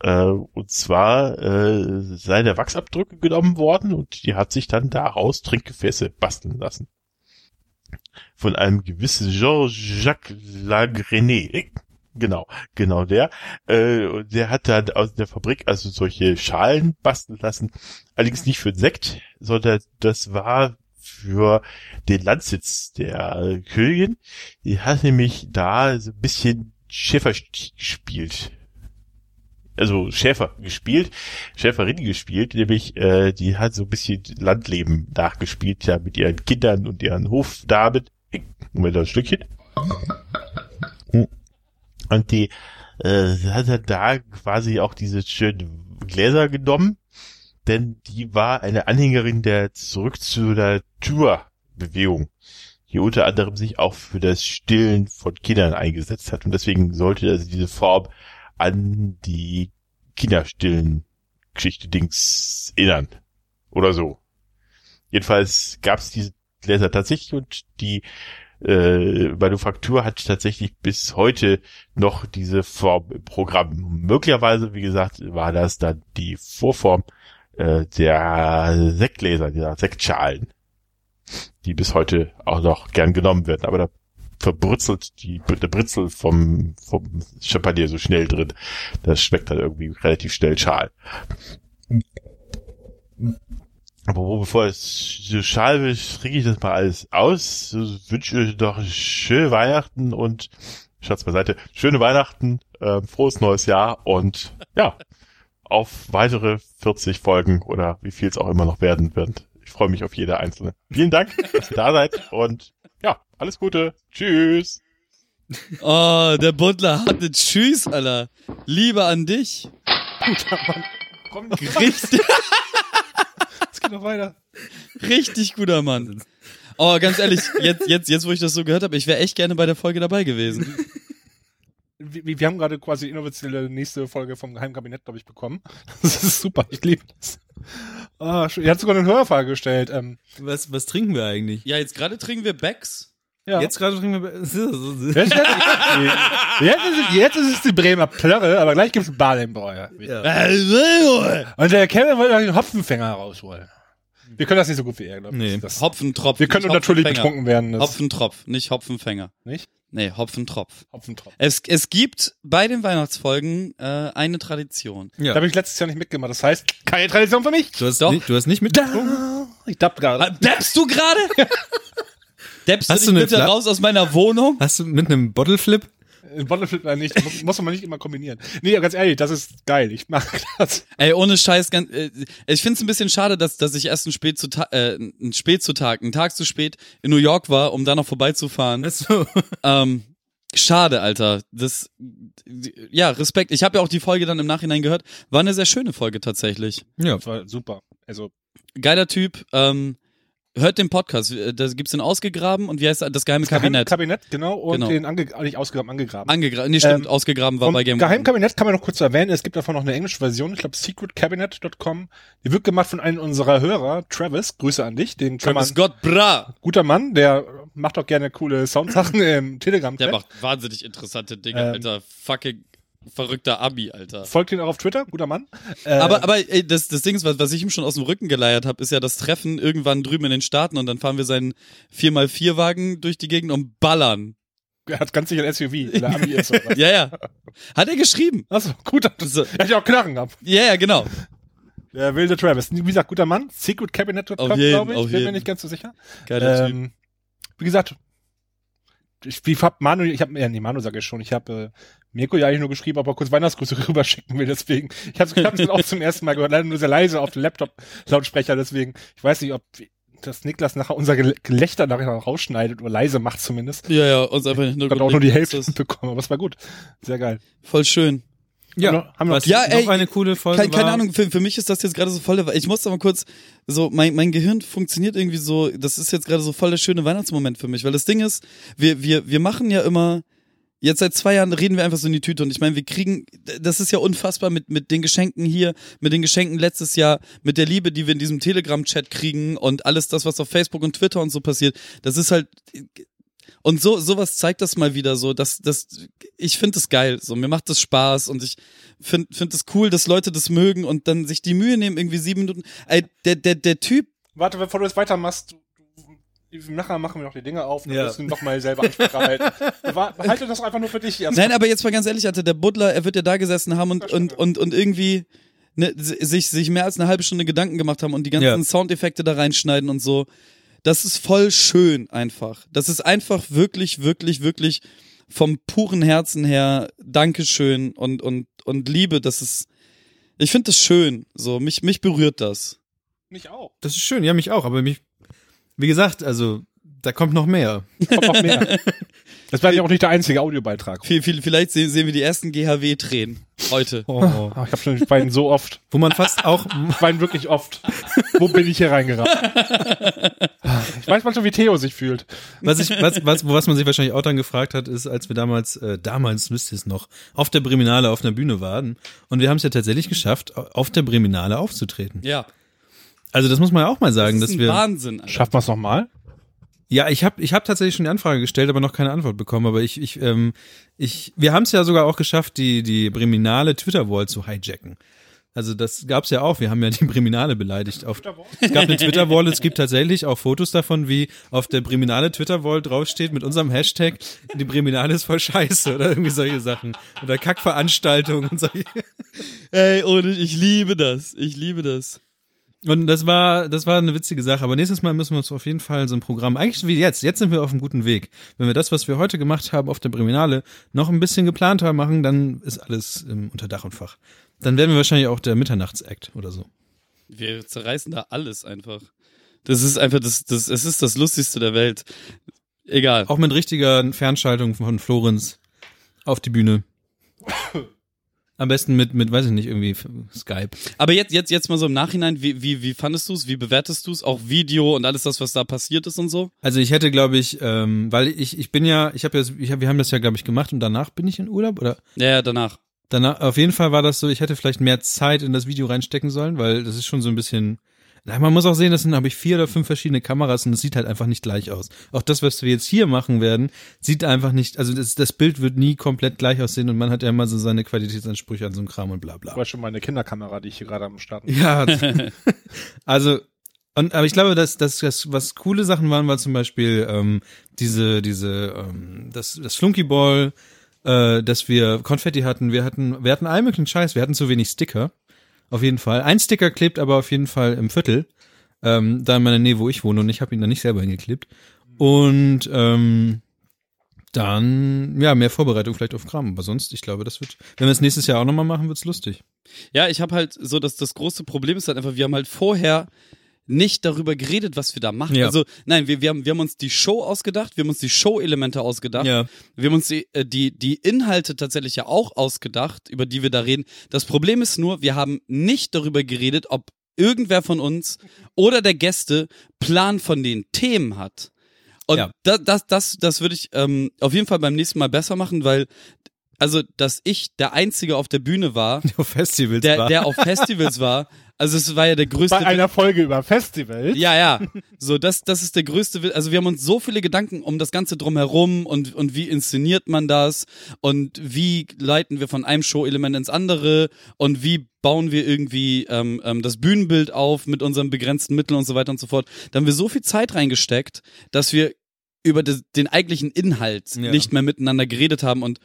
Äh, und zwar äh, sei der Wachsabdrücke genommen worden und die hat sich dann daraus Trinkgefäße basteln lassen. Von einem gewissen Jean-Jacques Lagrené. Genau, genau der. Äh, der hat dann aus der Fabrik also solche Schalen basteln lassen. Allerdings nicht für Sekt, sondern das war für den Landsitz der Königin. Die hat nämlich da so ein bisschen Schäferstich gespielt. Also Schäfer gespielt, Schäferin gespielt, nämlich äh, die hat so ein bisschen Landleben nachgespielt, ja, mit ihren Kindern und ihren Hofdamen. Moment, ein Stückchen. Und die äh, hat da quasi auch diese schönen Gläser genommen, denn die war eine Anhängerin der zurück zu der Tour-Bewegung, die unter anderem sich auch für das Stillen von Kindern eingesetzt hat und deswegen sollte also diese Form an die Kinderstillen Geschichte Dings erinnern oder so. Jedenfalls gab es diese Gläser tatsächlich und die äh, Manufaktur hat tatsächlich bis heute noch diese Form im Programm. Möglicherweise, wie gesagt, war das dann die Vorform äh, der Sektgläser, dieser Sektschalen, die bis heute auch noch gern genommen werden. Aber da verbrutzelt die, der Britzel vom, vom Champagner so schnell drin. Das schmeckt dann irgendwie relativ schnell schal. Aber bevor es so schal wird, trinke ich das mal alles aus. So, wünsche euch doch schöne Weihnachten und Schatz beiseite, schöne Weihnachten, äh, frohes neues Jahr und ja, auf weitere 40 Folgen oder wie viel es auch immer noch werden wird. Ich freue mich auf jede einzelne. Vielen Dank, dass ihr da seid und alles Gute. Tschüss. Oh, der Butler hatte Tschüss, Alter. Liebe an dich. Komm, Richtig, es geht noch weiter. richtig guter Mann. Oh, ganz ehrlich, jetzt, jetzt, jetzt, wo ich das so gehört habe, ich wäre echt gerne bei der Folge dabei gewesen. Wir, wir haben gerade quasi die inoffizielle nächste Folge vom Geheimkabinett, glaube ich, bekommen. Das ist super, ich liebe das. Ah, schön. Ihr habt sogar eine Hörerfrage gestellt. Ähm, Was, was trinken wir eigentlich? Ja, jetzt gerade trinken wir Becks. Ja. Jetzt gerade trinken wir. Jetzt, jetzt, jetzt, ist es, jetzt ist es die Bremer Plörre, aber gleich gibt's einen Badenbräu. Ja. Und der Kevin wollte noch den Hopfenfänger rausholen. Wir können das nicht so gut wie er, glaube ich. Nee. Das, Hopfentropf. wir können natürlich betrunken werden. Das, Hopfentropf, nicht Hopfenfänger. Nicht? Nee, Hopfentropf. Hopfentropf. Es, es gibt bei den Weihnachtsfolgen äh, eine Tradition. Ja. Da habe ich letztes Jahr nicht mitgemacht. Das heißt, keine Tradition für mich. Du hast, Doch. nicht, du hast nicht mitgetrunken? Ich dapp gerade. Deppst du gerade? Deppst Hast du du bitte raus aus meiner Wohnung? Hast du mit einem Bottle Flip? In Bottleflip äh, nicht. Muss, muss man nicht immer kombinieren. Nee, ganz ehrlich, das ist geil. Ich mag das. Ey, ohne Scheiß, ganz, äh, ich find's ein bisschen schade, dass, dass ich erst ein spät zu äh, ein spät zu Tag, einen Tag zu spät in New York war, um da noch vorbeizufahren. Achso. Ähm, schade, Alter. Das, ja, Respekt. Ich habe ja auch die Folge dann im Nachhinein gehört. War eine sehr schöne Folge tatsächlich. Ja. Das war super. Also, Geiler Typ. Ähm, hört den Podcast. Da gibt's den ausgegraben und wie heißt das? Das geheime Kabinett. Kabinett, genau. Und Genau. den ange nicht ausgegraben, angegraben. Angegraben. Nee, stimmt, Ähm, ausgegraben war bei Game Geheimkabinett kann man noch kurz erwähnen, es gibt davon noch eine englische Version, ich glaube secretcabinet.com. Die wird gemacht von einem unserer Hörer, Travis, Grüße an dich, den Travis Scott, bra! guter Mann, der macht auch gerne coole Soundsachen im telegram Der macht wahnsinnig interessante Dinge, Ähm. Alter. Fucking verrückter Abi, Alter. Folgt ihn auch auf Twitter, guter Mann. Äh, Aber, aber ey, das, das Ding ist, was, was ich ihm schon aus dem Rücken geleiert habe, ist ja das Treffen irgendwann drüben in den Staaten und dann fahren wir seinen 4x4-Wagen durch die Gegend und ballern. er hat ganz sicher ein SUV, weil er Ami ist. oder? Ja, ja. Hat er geschrieben. Achso, gut. So. Er hat ja auch Knarren gehabt. Ja, ja, genau. Der wilde Travis. Wie gesagt, guter Mann. Secret Cabinet Club, Auf jeden, glaube ich. Bin mir jeden. nicht ganz so sicher. Geiler Typ. Ähm, wie gesagt, ich, wie hab Manu, ich habe, ja, nee, Manu sage ich schon, ich habe äh, Mirko ja eigentlich nur geschrieben, ob er kurz Weihnachtsgrüße rüberschicken will, deswegen. Ich habe es auch zum ersten Mal gehört, leider nur sehr leise auf dem Laptop-Lautsprecher, deswegen. Ich weiß nicht, ob das Niklas nachher unser Gel- Gelächter nachher rausschneidet oder leise macht zumindest. Ja, ja, uns einfach nicht Ich nur habe auch nur die Hälfte bekommen, aber es war gut. Sehr geil. Voll schön. Ja, Haben wir- haben wir was noch- Ja, ey, noch eine coole Folge Keine, keine. Ahnung, für, für mich ist das jetzt gerade so voll, der- ich muss aber kurz, so, mein, mein Gehirn funktioniert irgendwie so, das ist jetzt gerade so voll der schöne Weihnachtsmoment für mich, weil das Ding ist, wir, wir, wir machen ja immer, jetzt seit zwei Jahren reden wir einfach so in die Tüte und ich meine, wir kriegen, das ist ja unfassbar mit, mit den Geschenken hier, mit den Geschenken letztes Jahr, mit der Liebe, die wir in diesem Telegram-Chat kriegen und alles das, was auf Facebook und Twitter und so passiert, das ist halt, und so, sowas zeigt das mal wieder so, dass, dass, ich finde es geil, so, mir macht das Spaß und ich finde find es cool, dass Leute das mögen und dann sich die Mühe nehmen, irgendwie sieben Minuten, ey, der, der, der Typ, Warte, bevor du jetzt weitermachst, du, du, nachher machen wir noch die Dinge auf, dann Ja. müssen wir noch mal selber Ansprache halten. Behalte das einfach nur für dich erst. nein, aber jetzt mal ganz ehrlich, Alter, der Butler, er wird ja da gesessen haben und, und, und, und irgendwie, ne, sich, sich mehr als eine halbe Stunde Gedanken gemacht haben und die ganzen Ja. Soundeffekte da reinschneiden und so. Das ist voll schön einfach. Das ist einfach wirklich, wirklich, wirklich vom puren Herzen her Dankeschön und, und, und Liebe. Das ist, ich finde das schön. So, mich, mich berührt das. Mich auch. Das ist schön, ja, mich auch, aber mich, wie gesagt, also, da kommt noch mehr. Kommt noch mehr. Das war ja auch nicht der einzige Audiobeitrag. Viel, viel, vielleicht sehen, wir die ersten GHW-Tränen heute. Oh. Ah, Ich habe schon, ich weine so oft. Wo man fast auch, Ich weine wirklich oft. Wo bin ich hier reingeraten? Ich weiß manchmal, wie Theo sich fühlt. was ich, was, was, was man sich wahrscheinlich auch dann gefragt hat, ist, als wir damals, äh, damals müsst ihr es noch, auf der Breminale auf einer Bühne waren. Und wir haben es ja tatsächlich geschafft, auf der Breminale aufzutreten. Ja. Also das muss man ja auch mal sagen, Das ist dass wir. Wahnsinn. Alter. Schaffen wir es nochmal? Ja, ich habe ich hab tatsächlich schon die Anfrage gestellt, aber noch keine Antwort bekommen. Aber ich, ich, ähm, ich, wir haben es ja sogar auch geschafft, die die Breminale Twitter-Wall zu hijacken. Also das gab's ja auch. Wir haben ja die Breminale beleidigt. Auf, es gab eine Twitter-Wall. Es gibt tatsächlich auch Fotos davon, wie auf der Breminale Twitter-Wall draufsteht mit unserem Hashtag: Die Breminale ist voll Scheiße oder irgendwie solche Sachen oder Kackveranstaltungen und solche. Ey, ohne, ich liebe das. Ich liebe das. Und das war, das war eine witzige Sache. Aber nächstes Mal müssen wir uns auf jeden Fall so ein Programm, eigentlich wie jetzt, jetzt sind wir auf einem guten Weg. Wenn wir das, was wir heute gemacht haben auf der Breminale, noch ein bisschen geplanter machen, dann ist alles ähm, unter Dach und Fach. Dann werden wir wahrscheinlich auch der Mitternachtsakt oder so. Wir zerreißen da alles einfach. Das ist einfach das, das, es ist das Lustigste der Welt. Egal. Auch mit richtiger Fernschaltung von Florenz auf die Bühne. Am besten mit, mit, weiß ich nicht, irgendwie Skype. Aber jetzt, jetzt, jetzt mal so im Nachhinein, wie, wie, wie fandest du es? Wie bewertest du es? Auch Video und alles das, was da passiert ist und so? Also ich hätte, glaube ich, ähm, weil ich, ich bin ja, ich habe ja, ich hab, wir haben das ja, glaube ich, gemacht und danach bin ich in Urlaub oder Ja, ja, danach. Danach, auf jeden Fall war das so, ich hätte vielleicht mehr Zeit in das Video reinstecken sollen, weil das ist schon so ein bisschen. Na, Man muss auch sehen, das sind, habe ich vier oder fünf verschiedene Kameras und es sieht halt einfach nicht gleich aus. Auch das, was wir jetzt hier machen werden, sieht einfach nicht, also das, das Bild wird nie komplett gleich aussehen und man hat ja immer so seine Qualitätsansprüche an so einem Kram und bla bla. Das war schon meine Kinderkamera, die ich hier gerade am Start Ja, also und aber ich glaube, dass, dass, dass was coole Sachen waren, war zum Beispiel ähm, diese diese ähm, das das Flunky Ball, äh, dass wir Konfetti hatten. Wir hatten wir hatten all möglichen Scheiß. Wir hatten zu wenig Sticker, auf jeden Fall. Ein Sticker klebt aber auf jeden Fall im Viertel, ähm, da in meiner Nähe, wo ich wohne, und ich habe ihn da nicht selber hingeklebt. Und ähm, dann ja mehr Vorbereitung vielleicht auf Kram. Aber sonst, ich glaube, das wird, wenn wir es nächstes Jahr auch nochmal machen, wird's lustig. Ja, ich habe halt so, dass das große Problem ist halt einfach, wir haben halt vorher nicht darüber geredet, was wir da machen. Ja. Also nein, wir, wir, haben, wir haben uns die Show ausgedacht, wir haben uns die Show-Elemente ausgedacht. Ja. Wir haben uns die, äh, die, die Inhalte tatsächlich ja auch ausgedacht, über die wir da reden. Das Problem ist nur, wir haben nicht darüber geredet, ob irgendwer von uns oder der Gäste Plan von den Themen hat. Und Ja. das, das, das, das würde ich ähm, auf jeden Fall beim nächsten Mal besser machen, weil, also, dass ich der Einzige auf der Bühne war, Auf Festivals der, war. der auf Festivals war, also es war ja der größte Bei einer Folge über Festivals. ja, ja. So, das, das ist der größte Will. Also wir haben uns so viele Gedanken um das Ganze drumherum und, und wie inszeniert man das und wie leiten wir von einem Show-Element ins andere und wie bauen wir irgendwie ähm, ähm, das Bühnenbild auf mit unseren begrenzten Mitteln und so weiter und so fort. Da haben wir so viel Zeit reingesteckt, dass wir über des, den eigentlichen Inhalt Ja. nicht mehr miteinander geredet haben. Und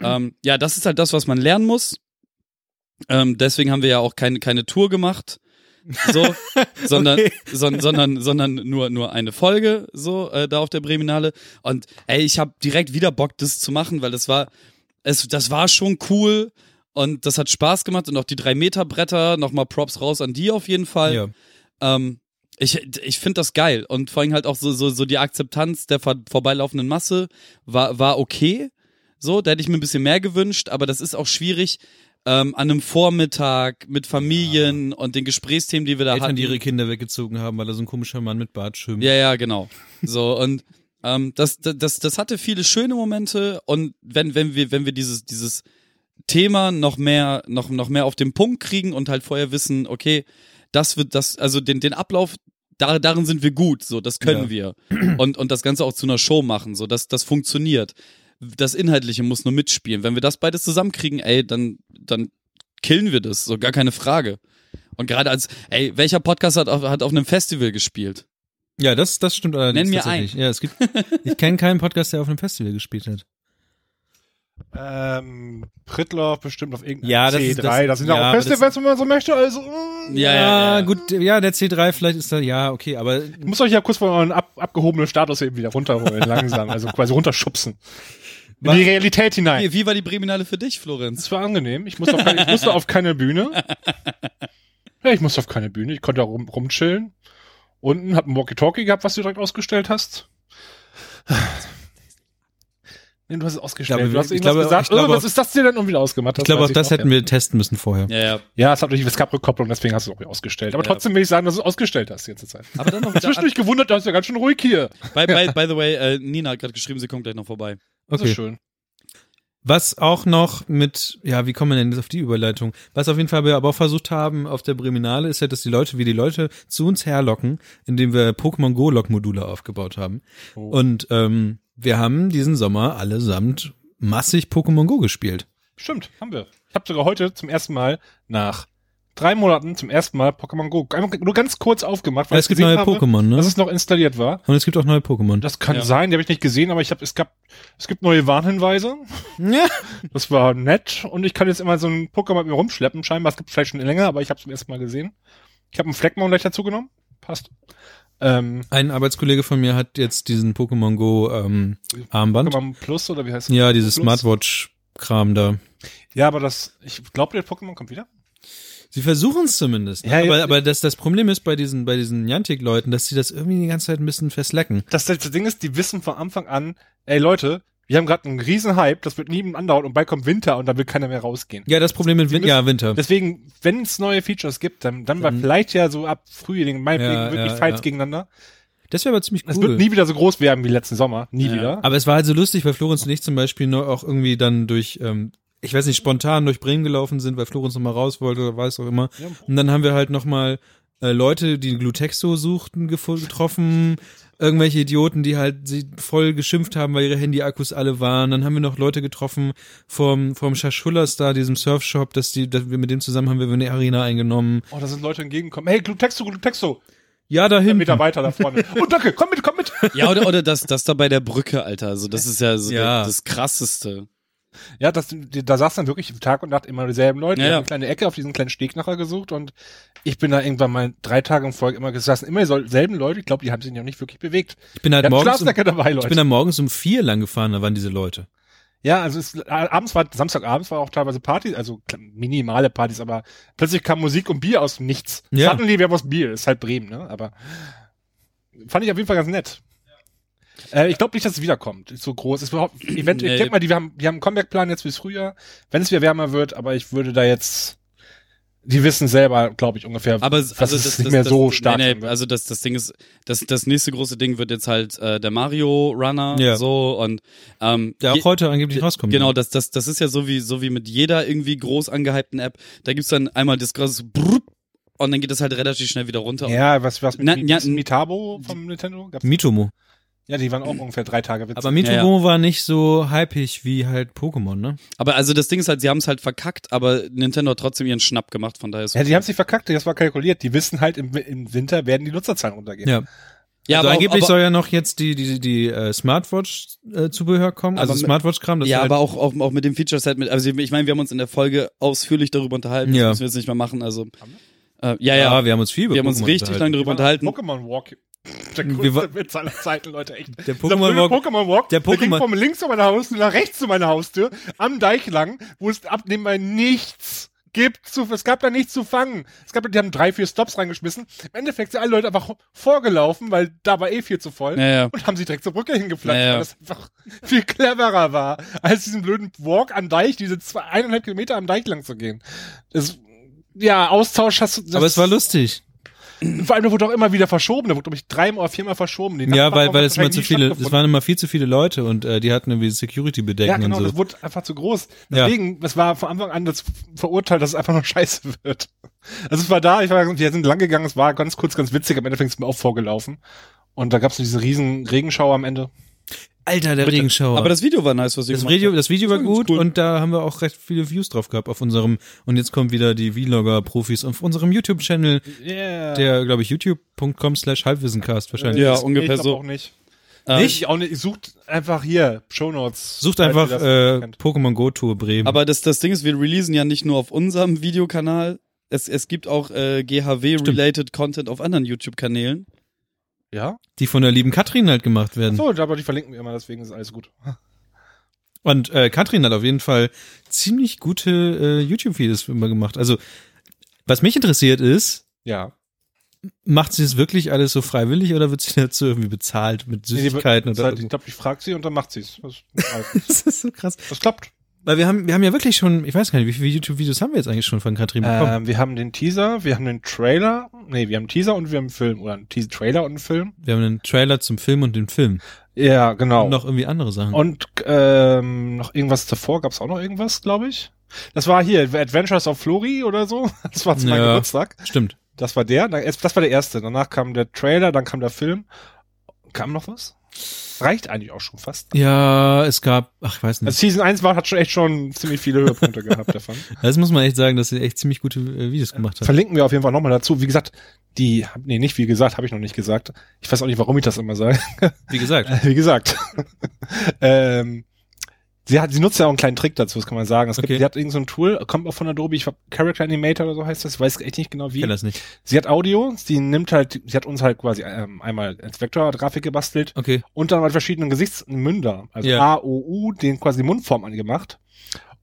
ähm, ja, das ist halt das, was man lernen muss. Ähm, deswegen haben wir ja auch keine, keine Tour gemacht. so, sondern, Okay. son, sondern, sondern nur, nur eine Folge, so, äh, da auf der Breminale. Und ey, ich habe direkt wieder Bock, das zu machen, weil das war, es, das war schon cool und das hat Spaß gemacht und auch die drei Meter Bretter, nochmal Props raus an die auf jeden Fall. Ja. Ähm, ich ich finde das geil und vor allem halt auch so, so, so die Akzeptanz der vor, vorbeilaufenden Masse war, war okay. So, da hätte ich mir ein bisschen mehr gewünscht, aber das ist auch schwierig ähm, an einem Vormittag mit Familien und den Gesprächsthemen, die wir da Eltern, hatten. die ihre Kinder weggezogen haben, weil da so ein komischer Mann mit Bart schwimmt. Ja, ja, genau. So und ähm, das, das, das, das hatte viele schöne Momente und wenn, wenn wir, wenn wir dieses, dieses Thema noch mehr, noch, noch mehr auf den Punkt kriegen und halt vorher wissen, okay, das wird das, also den, den Ablauf, da, darin sind wir gut, so, das können wir. Und, und das Ganze auch zu einer Show machen, so, das, das funktioniert. Das Inhaltliche muss nur mitspielen. Wenn wir das beides zusammenkriegen, ey, dann, dann killen wir das, so gar keine Frage. Und gerade als, ey, welcher Podcast hat auf, hat auf einem Festival gespielt? Ja, das, das stimmt allerdings Nenn mir tatsächlich. Ja, es gibt, ich kenne keinen Podcast, der auf einem Festival gespielt hat. Ähm, Prittloff bestimmt auf irgendeinem Ja, das C3. ist das- das sind ja, auch Festivals, wenn man so möchte. Also, mm. Ja, ja, ja. gut, ja, der C3 vielleicht ist da, ja, okay, aber Ich muss euch ja kurz von euren ab, abgehobenen Status eben wieder runterholen, langsam. Also quasi runterschubsen. In die Realität hinein. Wie, wie war die Breminale für dich, Florenz? Es war angenehm. Ich musste auf keine, ich musste auf keine Bühne. Ja, ich musste auf keine Bühne. Ich konnte da rum, rumchillen. Unten hab ein Walkie-Talkie gehabt, was du direkt ausgestellt hast. Nee, du hast es ausgestellt. glaube, du hast ich irgendwas glaube- gesagt. ich glaube oh, was ist das dir denn und wieder ausgemacht? ich glaube auch das noch, hätten ja. wir testen müssen vorher. Ja, ja. Ja, es hat natürlich, es gab Rückkopplung, deswegen hast du es auch ausgestellt. Aber Ja. trotzdem will ich sagen, dass du es ausgestellt hast jetzt Zeit. Aber dann noch Zwischendurch gewundert, da ist ja ganz schön ruhig hier. by, by, by the way, äh, Nina hat gerade geschrieben, sie kommt gleich noch vorbei. Das Okay. ist schön. Was auch noch mit, ja, wie kommen wir denn jetzt auf die Überleitung? Was auf jeden Fall wir aber auch versucht haben auf der Breminale, ist ja, dass die Leute, wie die Leute zu uns herlocken, indem wir Pokémon Go Log-Module aufgebaut haben. Oh. Und ähm, wir haben diesen Sommer allesamt massig Pokémon Go gespielt. Stimmt, haben wir. Ich habe sogar heute zum ersten Mal nach drei Monaten zum ersten Mal Pokémon Go nur ganz kurz aufgemacht, Weil ich es gibt neue habe, Pokémon, ne? dass es noch installiert war. Und es gibt auch neue Pokémon. Das kann Ja. sein, die habe ich nicht gesehen, aber ich habe es gab es gibt neue Warnhinweise. Ja. Das war nett und ich kann jetzt immer so ein Pokémon mit mir rumschleppen. Scheinbar es gibt vielleicht schon länger, aber ich habe es zum ersten Mal gesehen. Ich habe einen Fleckmon gleich dazu genommen. Passt. Ähm, Ein Arbeitskollege von mir hat jetzt diesen Pokémon Go ähm, Armband. Pokémon Plus oder wie heißt es? Ja, dieses? Smartwatch-Kram da. Ja, aber das ich glaube, der Pokémon kommt wieder. Sie versuchen es zumindest. Ne? Ja. aber aber das, das Problem ist bei diesen, bei diesen Niantic-Leuten, dass sie das irgendwie die ganze Zeit ein bisschen verslecken. Das, das Ding ist, die wissen von Anfang an, ey Leute, wir haben gerade einen riesen Hype, das wird nie andauern und bald kommt Winter und dann will keiner mehr rausgehen. Ja, das Problem mit Win müssen- ja, Winter. Deswegen, wenn es neue Features gibt, dann, dann war Mhm. vielleicht ja so ab Frühling, meinetwegen Ja, wirklich ja, Fights ja. gegeneinander. Das wäre aber ziemlich Es cool. wird nie wieder so groß werden wie letzten Sommer. Nie Ja. wieder. aber es war halt so lustig, weil Florenz und ich zum Beispiel auch irgendwie dann durch, ähm, ich weiß nicht, spontan durch Bremen gelaufen sind, weil Florenz noch mal raus wollte oder weiß auch immer. Und dann haben wir halt noch mal äh, Leute, die Glutexo suchten, getroffen. Irgendwelche Idioten, die halt sie voll geschimpft haben, weil ihre Handy-Akkus alle waren. Dann haben wir noch Leute getroffen vom, vom Shashulas da, diesem Surfshop, dass die, dass wir mit dem zusammen haben wir eine Arena eingenommen. Oh, da sind Leute entgegengekommen. Hey, Glutexo, Glutexo. Ja, da Einen hinten. Meter weiter da vorne. Oh, danke, komm mit, komm mit. Ja, oder, oder das, das da bei der Brücke, Alter. Also das ist ja so Ja. das krasseste. Ja, das, da saß dann wirklich Tag und Nacht immer dieselben Leute. Ja, ja. eine kleine Ecke auf diesen kleinen Steg nachher gesucht und ich bin da irgendwann mal drei Tage im Folge immer gesessen. Immer dieselben Leute. Ich glaube, die haben sich noch nicht wirklich bewegt. Ich bin halt hatten morgens um, dabei, ich bin dann morgens um vier lang gefahren, da waren diese Leute. Ja, also es, abends war, Samstagabends war auch teilweise Party, also minimale Partys, aber plötzlich kam Musik und Bier aus dem Nichts. Ja. Suddenly, wir haben was Bier, ist halt Bremen, ne, aber fand ich auf jeden Fall ganz nett. Äh, ich glaube nicht, dass es wiederkommt. Ist so groß. Ist überhaupt, Event, Nee. ich denke mal, die haben, die haben einen Comeback-Plan jetzt fürs Frühjahr, wenn es wieder wärmer wird, aber ich würde da jetzt, die wissen selber, glaube ich, ungefähr, Aber dass also es das, nicht das, mehr das, so stark nee, nee. Also das, das Ding ist, das, das nächste große Ding wird jetzt halt äh, der Mario Runner Ja. so und ähm, Der je- auch heute angeblich rauskommt. Genau, das, das, das ist ja so wie, so wie mit jeder irgendwie groß angehypten App. Da gibt's dann einmal das große Brrrt und dann geht das halt relativ schnell wieder runter. ja, was, was mit Na, ja, Mitabo vom Nintendo? Gab's, Mitomo. Ja, die waren auch ungefähr drei Tage witzig. Aber Mitomo war nicht so hypig wie halt Pokémon, ne? Aber also das Ding ist halt, sie haben es halt verkackt, aber Nintendo hat trotzdem ihren Schnapp gemacht, von daher ist Ja, die haben sich verkackt, das war kalkuliert. Die wissen halt, im, im Winter werden die Nutzerzahlen runtergehen. Ja. ja, also aber, auch, angeblich aber, soll ja noch jetzt die, die, die äh, Smartwatch-Zubehör kommen, also Aber mit- Smartwatch-Kram. das ja, halt, aber auch, auch, auch mit dem Feature Set mit, also ich meine, wir haben uns in der Folge ausführlich darüber unterhalten, Ja. das müssen wir jetzt nicht mehr machen, also Äh, ja, Ja, ja. wir haben uns viel über wir haben uns Pokémon richtig lange unterhalten. darüber unterhalten. Pokémon Walk. Der größte Witz aller Zeiten, Leute, echt. Der Pokémon Walk, Pokémon Walk, der der ging Pokémon- von links zu meiner Haustür nach rechts zu meiner Haustür, am Deich lang, wo es ab nebenbei nichts gibt zu, es gab da nichts zu fangen. Es gab, die haben drei, vier Stops reingeschmissen. Im Endeffekt sind alle Leute einfach vorgelaufen, weil da war eh viel zu voll. Ja, ja. Und haben sich direkt zur Brücke hingeflatscht, Ja, ja. weil das einfach viel cleverer war, als diesen blöden Walk am Deich, diese zwei, eineinhalb Kilometer am Deich lang zu gehen. Das, ja, Austausch hast du, das, aber es war lustig. vor allem, der wurde auch immer wieder verschoben. Der wurde, glaube ich, dreimal oder viermal verschoben. Ja, weil, weil es immer zu viele, es waren immer viel zu viele Leute und äh, die hatten irgendwie Security-Bedenken Ja, genau, und das so. wurde einfach zu groß. Ja. Deswegen, es war von Anfang an das verurteilt, dass es einfach nur scheiße wird. Also es war da, ich war, wir sind lang gegangen, es war ganz kurz, ganz witzig, am Endeffekt ist mir auch vorgelaufen. Und da gab es diese riesen Regenschauer am Ende. Alter, der Bitte. Regenschauer. Aber das Video war nice, was ihr das gemacht Video, habt. das Video war Das war ganz gut cool. und da haben wir auch recht viele Views drauf gehabt auf unserem, und jetzt kommen wieder die Vlogger-Profis auf unserem YouTube-Channel, Yeah. der, glaube ich, youtube.com slash halbwissencast wahrscheinlich. Ja, Das- ungefähr ich so. Auch nicht. Ähm, Ich auch nicht. Sucht einfach hier, Shownotes. Sucht einfach äh, nicht. Pokémon Go Tour Bremen. Aber das, das Ding ist, wir releasen ja nicht nur auf unserem Videokanal. Es, es gibt auch äh, GHW-related Content auf anderen YouTube-Kanälen. Ja? die von der lieben Katrin halt gemacht werden. So, aber die verlinken wir immer, deswegen ist alles gut. Und äh, Katrin hat auf jeden Fall ziemlich gute äh, YouTube-Videos immer gemacht. Also, was mich interessiert ist, Ja. macht sie es wirklich alles so freiwillig oder wird sie dazu irgendwie bezahlt mit Nee, Süßigkeiten das oder halt, ich glaube, ich frage sie und dann macht sie es. Das, Das ist so krass. das klappt. Weil wir haben, wir haben ja wirklich schon, ich weiß gar nicht, wie viele YouTube-Videos haben wir jetzt eigentlich schon von Katrin bekommen? Ähm, wir haben den Teaser, wir haben den Trailer. Nee, wir haben einen Teaser und wir haben einen Film. Oder einen Teaser Trailer und einen Film. wir haben einen Trailer zum Film und den Film. Ja, genau. Und noch irgendwie andere Sachen. Und ähm, noch irgendwas davor, gab's auch noch irgendwas, glaube ich. Das war hier, Adventures of Flori oder so. Das war zu meinem Ja. Geburtstag. Stimmt. Das war der. Das war der erste. Danach kam der Trailer, dann kam der Film. Kam noch was? Reicht eigentlich auch schon fast. Ja, es gab, ach, ich weiß nicht. Also Season 1 war, hat schon echt schon ziemlich viele Höhepunkte gehabt davon. Das muss man echt sagen, dass sie echt ziemlich gute äh, Videos gemacht hat. Verlinken wir auf jeden Fall nochmal dazu. Wie gesagt, die, nee, nicht wie gesagt, habe ich noch nicht gesagt. Ich weiß auch nicht, warum ich das immer sage. Wie gesagt. Wie gesagt. ähm, sie hat, sie nutzt ja auch einen kleinen Trick dazu, das kann man sagen. Es gibt, Okay. sie hat irgend so ein Tool, kommt auch von Adobe, ich glaub, Character Animator oder so heißt das, ich weiß echt nicht genau Ich wie. kenn das nicht. Sie hat Audio, sie nimmt halt, sie hat uns halt quasi ähm, einmal als Vektorgrafik gebastelt Okay. und dann mit verschiedenen Gesichtsmünder, also Ja. A, O, U, den quasi Mundform angemacht.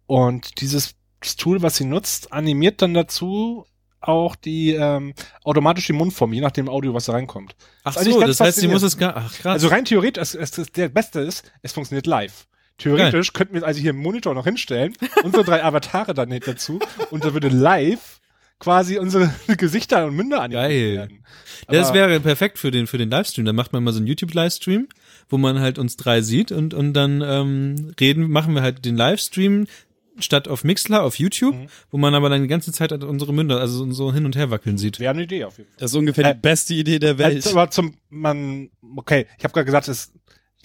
Und dieses das Tool, was sie nutzt, animiert dann dazu auch die ähm, automatisch die Mundform, je nach dem Audio, was da reinkommt. Ach eigentlich so, das heißt, sie muss es gar, ach krass. Also rein theoretisch, es, es, es, der Beste ist, es funktioniert live. Theoretisch könnten wir also hier einen Monitor noch hinstellen, unsere drei Avatare dann nicht dazu und da würde live quasi unsere Gesichter und Münder animiert Geil. werden. das wäre perfekt für den, für den Livestream. Dann macht man mal so einen YouTube-Livestream, wo man halt uns drei sieht und, und dann ähm, reden, machen wir halt den Livestream statt auf Mixler auf YouTube, Mhm. wo man aber dann die ganze Zeit unsere Münder, also so- hin und her wackeln sieht. Wäre eine Idee auf jeden Fall. Das ist ungefähr Äh, die beste Idee der Welt. Also, aber zum, man, okay, ich habe gerade gesagt, das,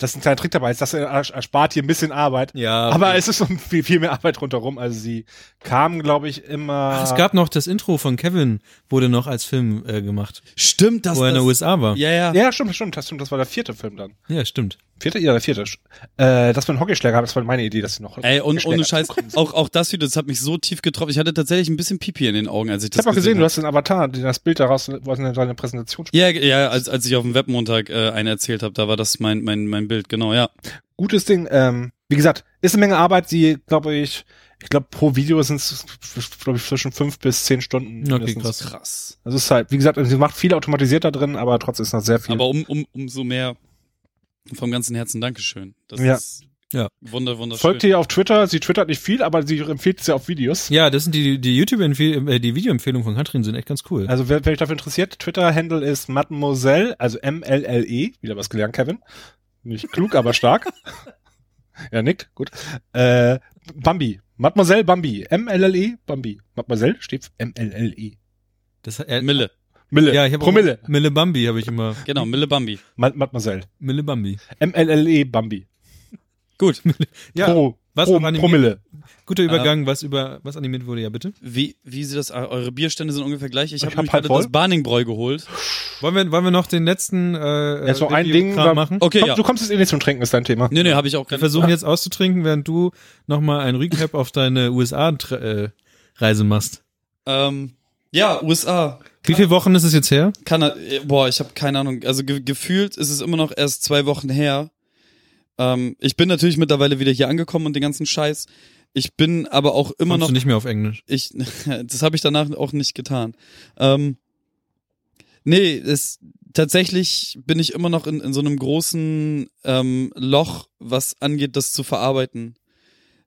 das ist ein kleiner Trick dabei, ist, das erspart hier ein bisschen Arbeit. Ja. Aber es ist so viel, viel mehr Arbeit rundherum. Also sie kamen, glaube ich, immer. Ach, es gab noch das Intro von Kevin, wurde noch als Film äh, gemacht, Stimmt, das wo er in den USA war. Ja, ja. ja, stimmt, stimmt, das stimmt. Das war der vierte Film dann. Ja, stimmt. Vierte? Ja, der vierte. Äh, das mit dem Hockeyschläger haben, das war meine Idee, dass sie noch. Ey, und ohne Scheiß, auch, auch das Video, das hat mich so tief getroffen. Ich hatte tatsächlich ein bisschen Pipi in den Augen, als ich Ich das habe auch gesehen, du habe. hast den Avatar, das Bild daraus, wo er seine Präsentation spielt. Ja, ja, als, als ich auf dem Webmontag äh, eine erzählt habe, da war das mein, mein, mein Bild, genau, ja. Gutes Ding. Ähm, wie gesagt, ist eine Menge Arbeit. Sie, glaube ich, ich glaube, pro Video sind es, glaube ich, zwischen fünf bis zehn Stunden. Okay, krass. Krass. Also es ist halt, wie gesagt, sie macht viel automatisiert da drin, aber trotzdem ist noch sehr viel. Aber um, um, umso mehr vom ganzen Herzen Dankeschön. Das Ja. ist Ja. wunder, wunderschön. Folgt ihr auf Twitter, sie twittert nicht viel, aber sie empfiehlt es ja auf Videos. Ja, das sind die, die YouTube-Empfehlungen, äh, die Videoempfehlungen von Katrin sind echt ganz cool. Also wer, wer euch dafür interessiert, Twitter-Handle ist Mademoiselle, also M-L-L-E, wieder was gelernt, Kevin. Nicht klug, aber stark. ja, nickt, gut. Äh, Bambi, Mademoiselle Bambi, M-L-L-E, Bambi. Mademoiselle steht für M-L-L-E. Das, äh, Mille. Mille, ja, ich habe Promille. Mille Bambi habe ich immer. Genau, Mille Bambi. Ma Mademoiselle. Mille Bambi. M-L-L-E, Bambi. Gut. Ja, Pro, was Pro, auch animiert- Promille. guter Übergang, was über was animiert wurde, ja bitte. Wie, wie sieht das, eure Bierstände sind ungefähr gleich. Ich habe hab voll. das Barningbräu geholt. Wollen wir, wollen wir noch den letzten äh, Jetzt noch ein Review- Ding, Kram war- machen? Okay, Komm, ja. Du kommst jetzt eh nicht zum Trinken, ist dein Thema. Nee, nee, habe ich auch Wir versuchen jetzt auszutrinken, während du nochmal ein Recap auf deine USA-Reise machst. Ähm, Ja, USA. Wie viele Wochen ist es jetzt her? Kanada, boah, ich habe keine Ahnung. Also ge gefühlt ist es immer noch erst zwei Wochen her. Ähm, ich bin natürlich mittlerweile wieder hier angekommen und den ganzen Scheiß. Ich bin aber auch immer Kommst noch. du nicht mehr auf Englisch? Ich, das habe ich danach auch nicht getan. Ähm, nee, es, tatsächlich bin ich immer noch in, in so einem großen ähm, Loch, was angeht, das zu verarbeiten.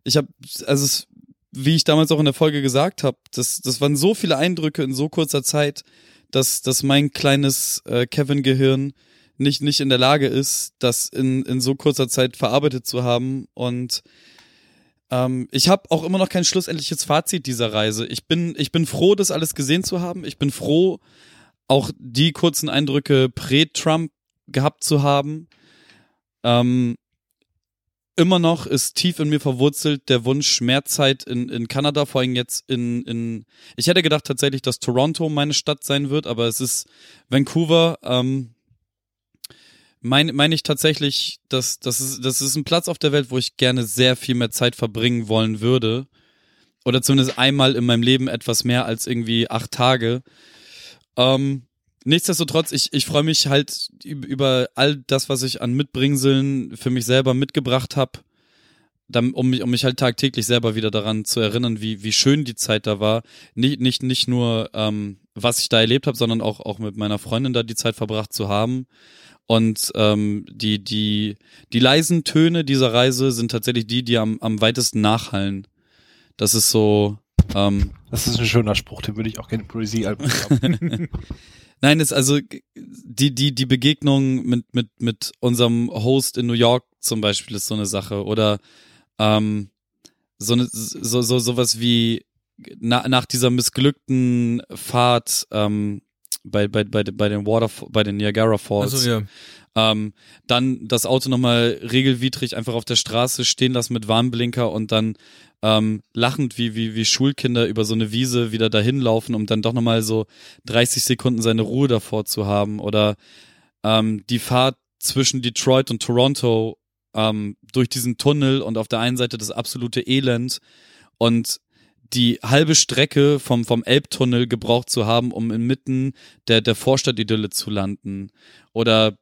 Ich habe, also es, wie ich damals auch in der Folge gesagt habe, das, das waren so viele Eindrücke in so kurzer Zeit, dass, dass mein kleines äh, Kevin-Gehirn nicht, nicht in der Lage ist, das in, in so kurzer Zeit verarbeitet zu haben. Und ähm, ich habe auch immer noch kein schlussendliches Fazit dieser Reise. Ich bin, ich bin froh, das alles gesehen zu haben. Ich bin froh, auch die kurzen Eindrücke prä-Trump gehabt zu haben. Ähm, immer noch ist tief in mir verwurzelt der Wunsch, mehr Zeit in, in Kanada, vor allem jetzt in, in, ich hätte gedacht tatsächlich, dass Toronto meine Stadt sein wird, aber es ist Vancouver. Ähm, meine mein ich tatsächlich, dass das ist, das ist ein Platz auf der Welt, wo ich gerne sehr viel mehr Zeit verbringen wollen würde. Oder zumindest einmal in meinem Leben etwas mehr als irgendwie acht Tage. Ähm, nichtsdestotrotz, ich, ich freue mich halt über all das, was ich an Mitbringseln für mich selber mitgebracht habe, um mich, um mich halt tagtäglich selber wieder daran zu erinnern, wie, wie schön die Zeit da war. Nicht, nicht, nicht nur, ähm, was ich da erlebt habe, sondern auch, auch mit meiner Freundin da die Zeit verbracht zu haben. Und ähm, die, die, die leisen Töne dieser Reise sind tatsächlich die, die am, am weitesten nachhallen. Das ist so. Ähm, Das ist ein schöner Spruch, den würde ich auch gerne im Poesie-Album haben. Nein, ist also die die die Begegnung mit mit mit unserem Host in New York zum Beispiel ist so eine Sache. Oder ähm, so eine so so sowas wie na, nach dieser missglückten Fahrt ähm, bei bei bei bei den Water bei den Niagara Falls Also ja. ähm, dann das Auto nochmal regelwidrig einfach auf der Straße stehen lassen mit Warnblinker und dann ähm, lachend wie, wie, wie Schulkinder über so eine Wiese wieder dahin laufen, um dann doch nochmal so 30 Sekunden seine Ruhe davor zu haben. Oder ähm, die Fahrt zwischen Detroit und Toronto ähm, durch diesen Tunnel und auf der einen Seite das absolute Elend und die halbe Strecke vom, vom Elbtunnel gebraucht zu haben, um inmitten der, der Vorstadtidylle zu landen. Oder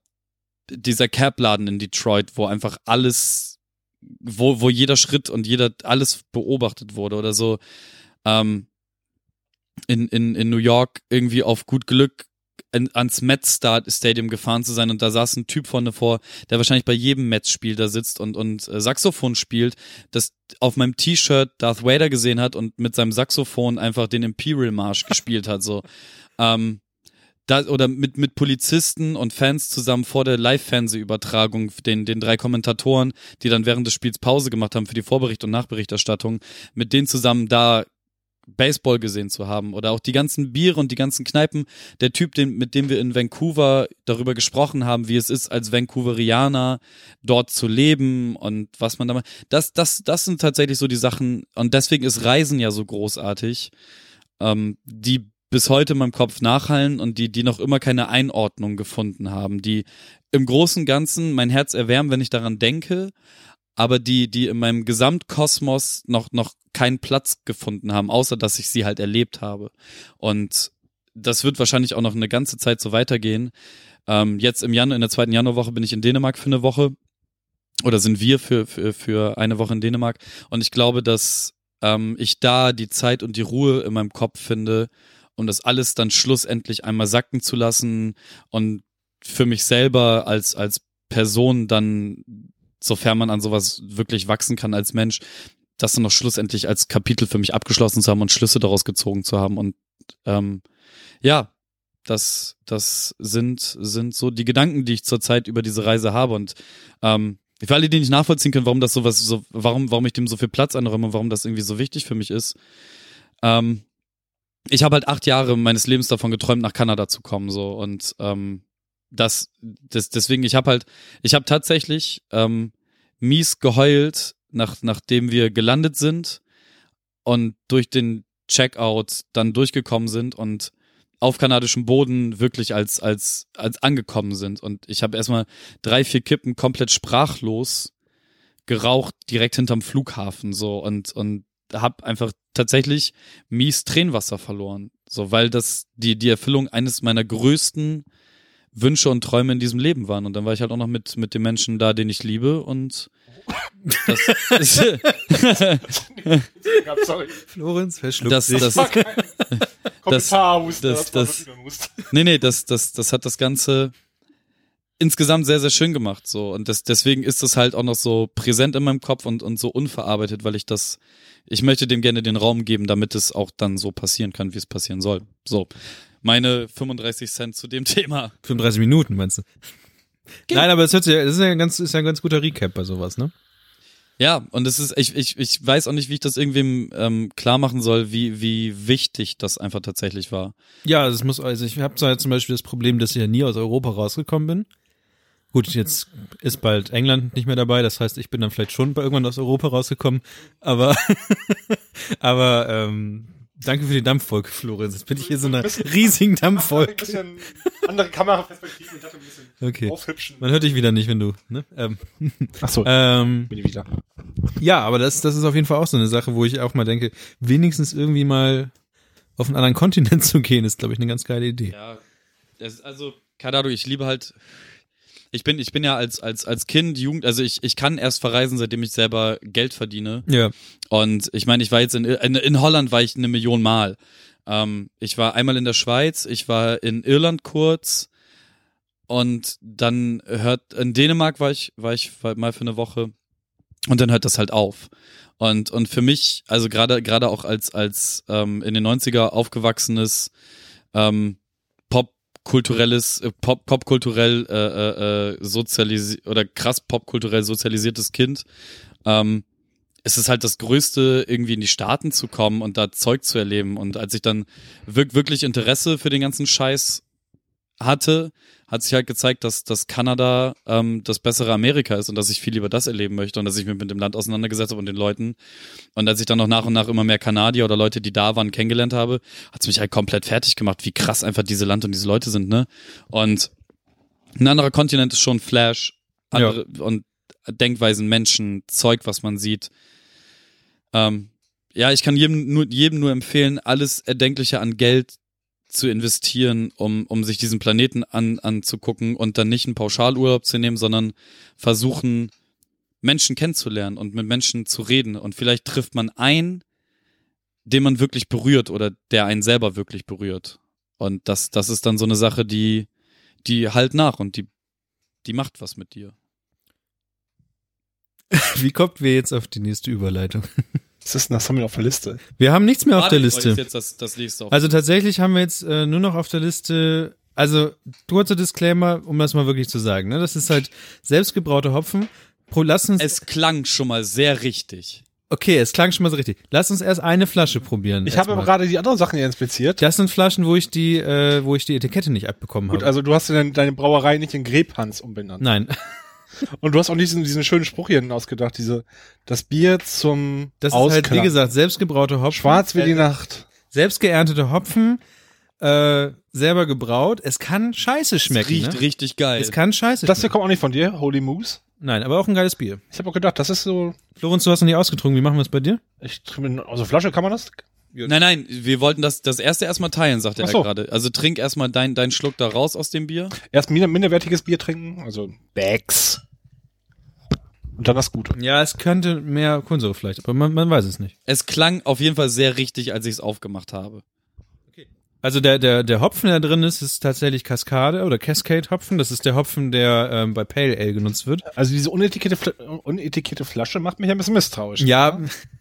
dieser Cap-Laden in Detroit, wo einfach alles, wo, wo jeder Schritt und jeder, alles beobachtet wurde oder so. Ähm, in, in, in New York irgendwie auf gut Glück ans Mets Stadium gefahren zu sein und da saß ein Typ vorne vor, der wahrscheinlich bei jedem Mets-Spiel da sitzt und, und äh, Saxophon spielt, das auf meinem T-Shirt Darth Vader gesehen hat und mit seinem Saxophon einfach den Imperial Marsch gespielt hat, so. Ähm, da, oder mit, mit Polizisten und Fans zusammen vor der Live-Fernsehübertragung, den, den drei Kommentatoren, die dann während des Spiels Pause gemacht haben für die Vorbericht- und Nachberichterstattung, mit denen zusammen da Baseball gesehen zu haben oder auch die ganzen Biere und die ganzen Kneipen. Der Typ, den, mit dem wir in Vancouver darüber gesprochen haben, wie es ist, als Vancouverianer dort zu leben und was man da macht. Das, das, das sind tatsächlich so die Sachen und deswegen ist Reisen ja so großartig, ähm, die bis heute in meinem Kopf nachhallen und die, die noch immer keine Einordnung gefunden haben, die im Großen und Ganzen mein Herz erwärmen, wenn ich daran denke, aber die, die in meinem Gesamtkosmos noch, noch keinen Platz gefunden haben, außer dass ich sie halt erlebt habe. Und das wird wahrscheinlich auch noch eine ganze Zeit so weitergehen. Ähm, jetzt im Januar, in der zweiten Januarwoche bin ich in Dänemark für eine Woche. Oder sind wir für, für, für eine Woche in Dänemark. Und ich glaube, dass ähm, ich da die Zeit und die Ruhe in meinem Kopf finde, um das alles dann schlussendlich einmal sacken zu lassen und für mich selber als, als Person dann, sofern man an sowas wirklich wachsen kann als Mensch, das dann noch schlussendlich als Kapitel für mich abgeschlossen zu haben und Schlüsse daraus gezogen zu haben. Und ähm, ja, das, das sind, sind so die Gedanken, die ich zurzeit über diese Reise habe. Und ähm, für alle, die nicht nachvollziehen können, warum das sowas, so, warum, warum ich dem so viel Platz einräume und warum das irgendwie so wichtig für mich ist, ähm, ich habe halt acht Jahre meines Lebens davon geträumt, nach Kanada zu kommen, so und ähm, das, das deswegen, ich habe halt, ich habe tatsächlich ähm, mies geheult, nach, nachdem wir gelandet sind und durch den Checkout dann durchgekommen sind und auf kanadischem Boden wirklich als als als angekommen sind. Und ich habe erstmal drei vier Kippen komplett sprachlos geraucht direkt hinterm Flughafen so. Und und habe einfach tatsächlich mies Tränenwasser verloren So, weil das die, die Erfüllung eines meiner größten Wünsche und Träume in diesem Leben waren. Und dann war ich halt auch noch mit, mit dem Menschen da, den ich liebe und das ist, Sorry. Florenz verschluckt das, sich. das, das- das- wirklich ein Husten. Nee, nee, das, das, das hat das Ganze insgesamt sehr, sehr schön gemacht. So. Und das, deswegen ist das halt auch noch so präsent in meinem Kopf und, und so unverarbeitet, weil ich das, ich möchte dem gerne den Raum geben, damit es auch dann so passieren kann, wie es passieren soll. So. Meine 35 Cent zu dem Thema. 35 Minuten, meinst du? Nein, aber es hört sich, das ist ja ein ganz, ist ja ein ganz guter Recap bei sowas, ne? Ja, und es ist, ich, ich, ich weiß auch nicht, wie ich das irgendwem ähm, klar machen soll, wie, wie wichtig das einfach tatsächlich war. Ja, es muss, also ich habe zwar zum Beispiel das Problem, dass ich ja nie aus Europa rausgekommen bin. Gut, jetzt ist bald England nicht mehr dabei, das heißt, ich bin dann vielleicht schon bei irgendwann aus Europa rausgekommen, aber, aber ähm, danke für die Dampffolge, Florenz. Jetzt bin ich hier so einer riesigen Ein Dampffolge. bisschen andere Kameraperspektive dachte ein bisschen Okay. aufhübschen. Man hört dich wieder nicht, wenn du, ne? Ähm, Ach so, ähm, bin ich wieder. ja, aber das, das ist auf jeden Fall auch so eine Sache, wo ich auch mal denke, wenigstens irgendwie mal auf einen anderen Kontinent zu gehen, ist, glaube ich, eine ganz geile Idee. Ja, das ist also, keine Ahnung, ich liebe halt, ich bin, ich bin ja als, als, als Kind, Jugend, also ich, ich kann erst verreisen, seitdem ich selber Geld verdiene. Ja. Und ich meine, ich war jetzt in, in, in Holland war ich eine Million Mal. Ähm, ich war einmal in der Schweiz, ich war in Irland kurz und dann hört, in Dänemark war ich, war ich mal für eine Woche und dann hört das halt auf. Und, und für mich, also gerade, gerade auch als, als ähm, in den 90er aufgewachsenes ähm, popkulturelles, äh, pop, popkulturell äh, äh, äh, sozialisi oder krass popkulturell sozialisiertes Kind, ähm, es ist halt das Größte, irgendwie in die Staaten zu kommen und da Zeug zu erleben. Und als ich dann wirk wirklich Interesse für den ganzen Scheiß hatte, hat sich halt gezeigt, dass, dass Kanada ähm, das bessere Amerika ist und dass ich viel lieber das erleben möchte und dass ich mich mit dem Land auseinandergesetzt habe und den Leuten. Und als ich dann noch nach und nach immer mehr Kanadier oder Leute, die da waren, kennengelernt habe, hat es mich halt komplett fertig gemacht, wie krass einfach diese Land und diese Leute sind, ne? Und ein anderer Kontinent ist schon Flash, andere und Denkweisen, Menschen, Zeug, was man sieht. Ähm, ja, ich kann jedem nur, jedem nur empfehlen, alles Erdenkliche an Geld zu investieren, um, um sich diesen Planeten an, anzugucken und dann nicht einen Pauschalurlaub zu nehmen, sondern versuchen, Menschen kennenzulernen und mit Menschen zu reden. Und vielleicht trifft man einen, den man wirklich berührt oder der einen selber wirklich berührt. Und das, das ist dann so eine Sache, die, die halt nach und die, die macht was mit dir. Wie kommt wir jetzt auf die nächste Überleitung? Was ist denn das? Haben wir auf der Liste? Wir haben nichts mehr auf Warte, der ich wollte Liste. Jetzt das, das nächste auf. Also tatsächlich haben wir jetzt äh, nur noch auf der Liste, also kurzer Disclaimer, um das mal wirklich zu sagen, ne? Das ist halt selbstgebraute Hopfen. Pro, lass uns, es klang schon mal sehr richtig. okay, es klang schon mal so richtig. Lass uns erst eine Flasche probieren. Ich habe aber gerade die anderen Sachen hier inspiziert. Das sind Flaschen, wo ich die, äh, wo ich die Etikette nicht abbekommen Gut, habe. also du hast deine, deine Brauerei nicht in Grebhans umbenannt. Nein, Und du hast auch diesen, diesen schönen Spruch hier hinten ausgedacht, diese, das Bier zum das ist halt, wie Ausklang. gesagt, selbstgebraute Hopfen. Schwarz wie die Äh, Nacht. Selbst geerntete Hopfen, äh, selber gebraut. Es kann scheiße Es schmecken. riecht ne? richtig geil. Es kann scheiße Das hier schmecken. kommt auch nicht von dir, Holy Moose. Nein, aber auch ein geiles Bier. Ich habe auch gedacht, das ist so, Florenz, du hast noch nicht ausgetrunken. Wie machen wir es bei dir? ich trinke, also Flasche kann man das? Nein, nein, wir wollten das, das erste erstmal teilen, sagt er Ach so. gerade. Also trink erstmal dein, deinen Schluck da raus aus dem Bier. Erst minder, minderwertiges Bier trinken, also Bags. Und dann das Gute. Ja, es könnte mehr Kohlensäure vielleicht, aber man, man weiß es nicht. Es klang auf jeden Fall sehr richtig, als ich es aufgemacht habe. Also der, der, der Hopfen, der drin ist, ist tatsächlich Cascade oder Cascade Hopfen. Das ist der Hopfen, der ähm, bei Pale Ale genutzt wird. Also diese unetikette, Fla unetikette Flasche macht mich ein bisschen misstrauisch. Ja,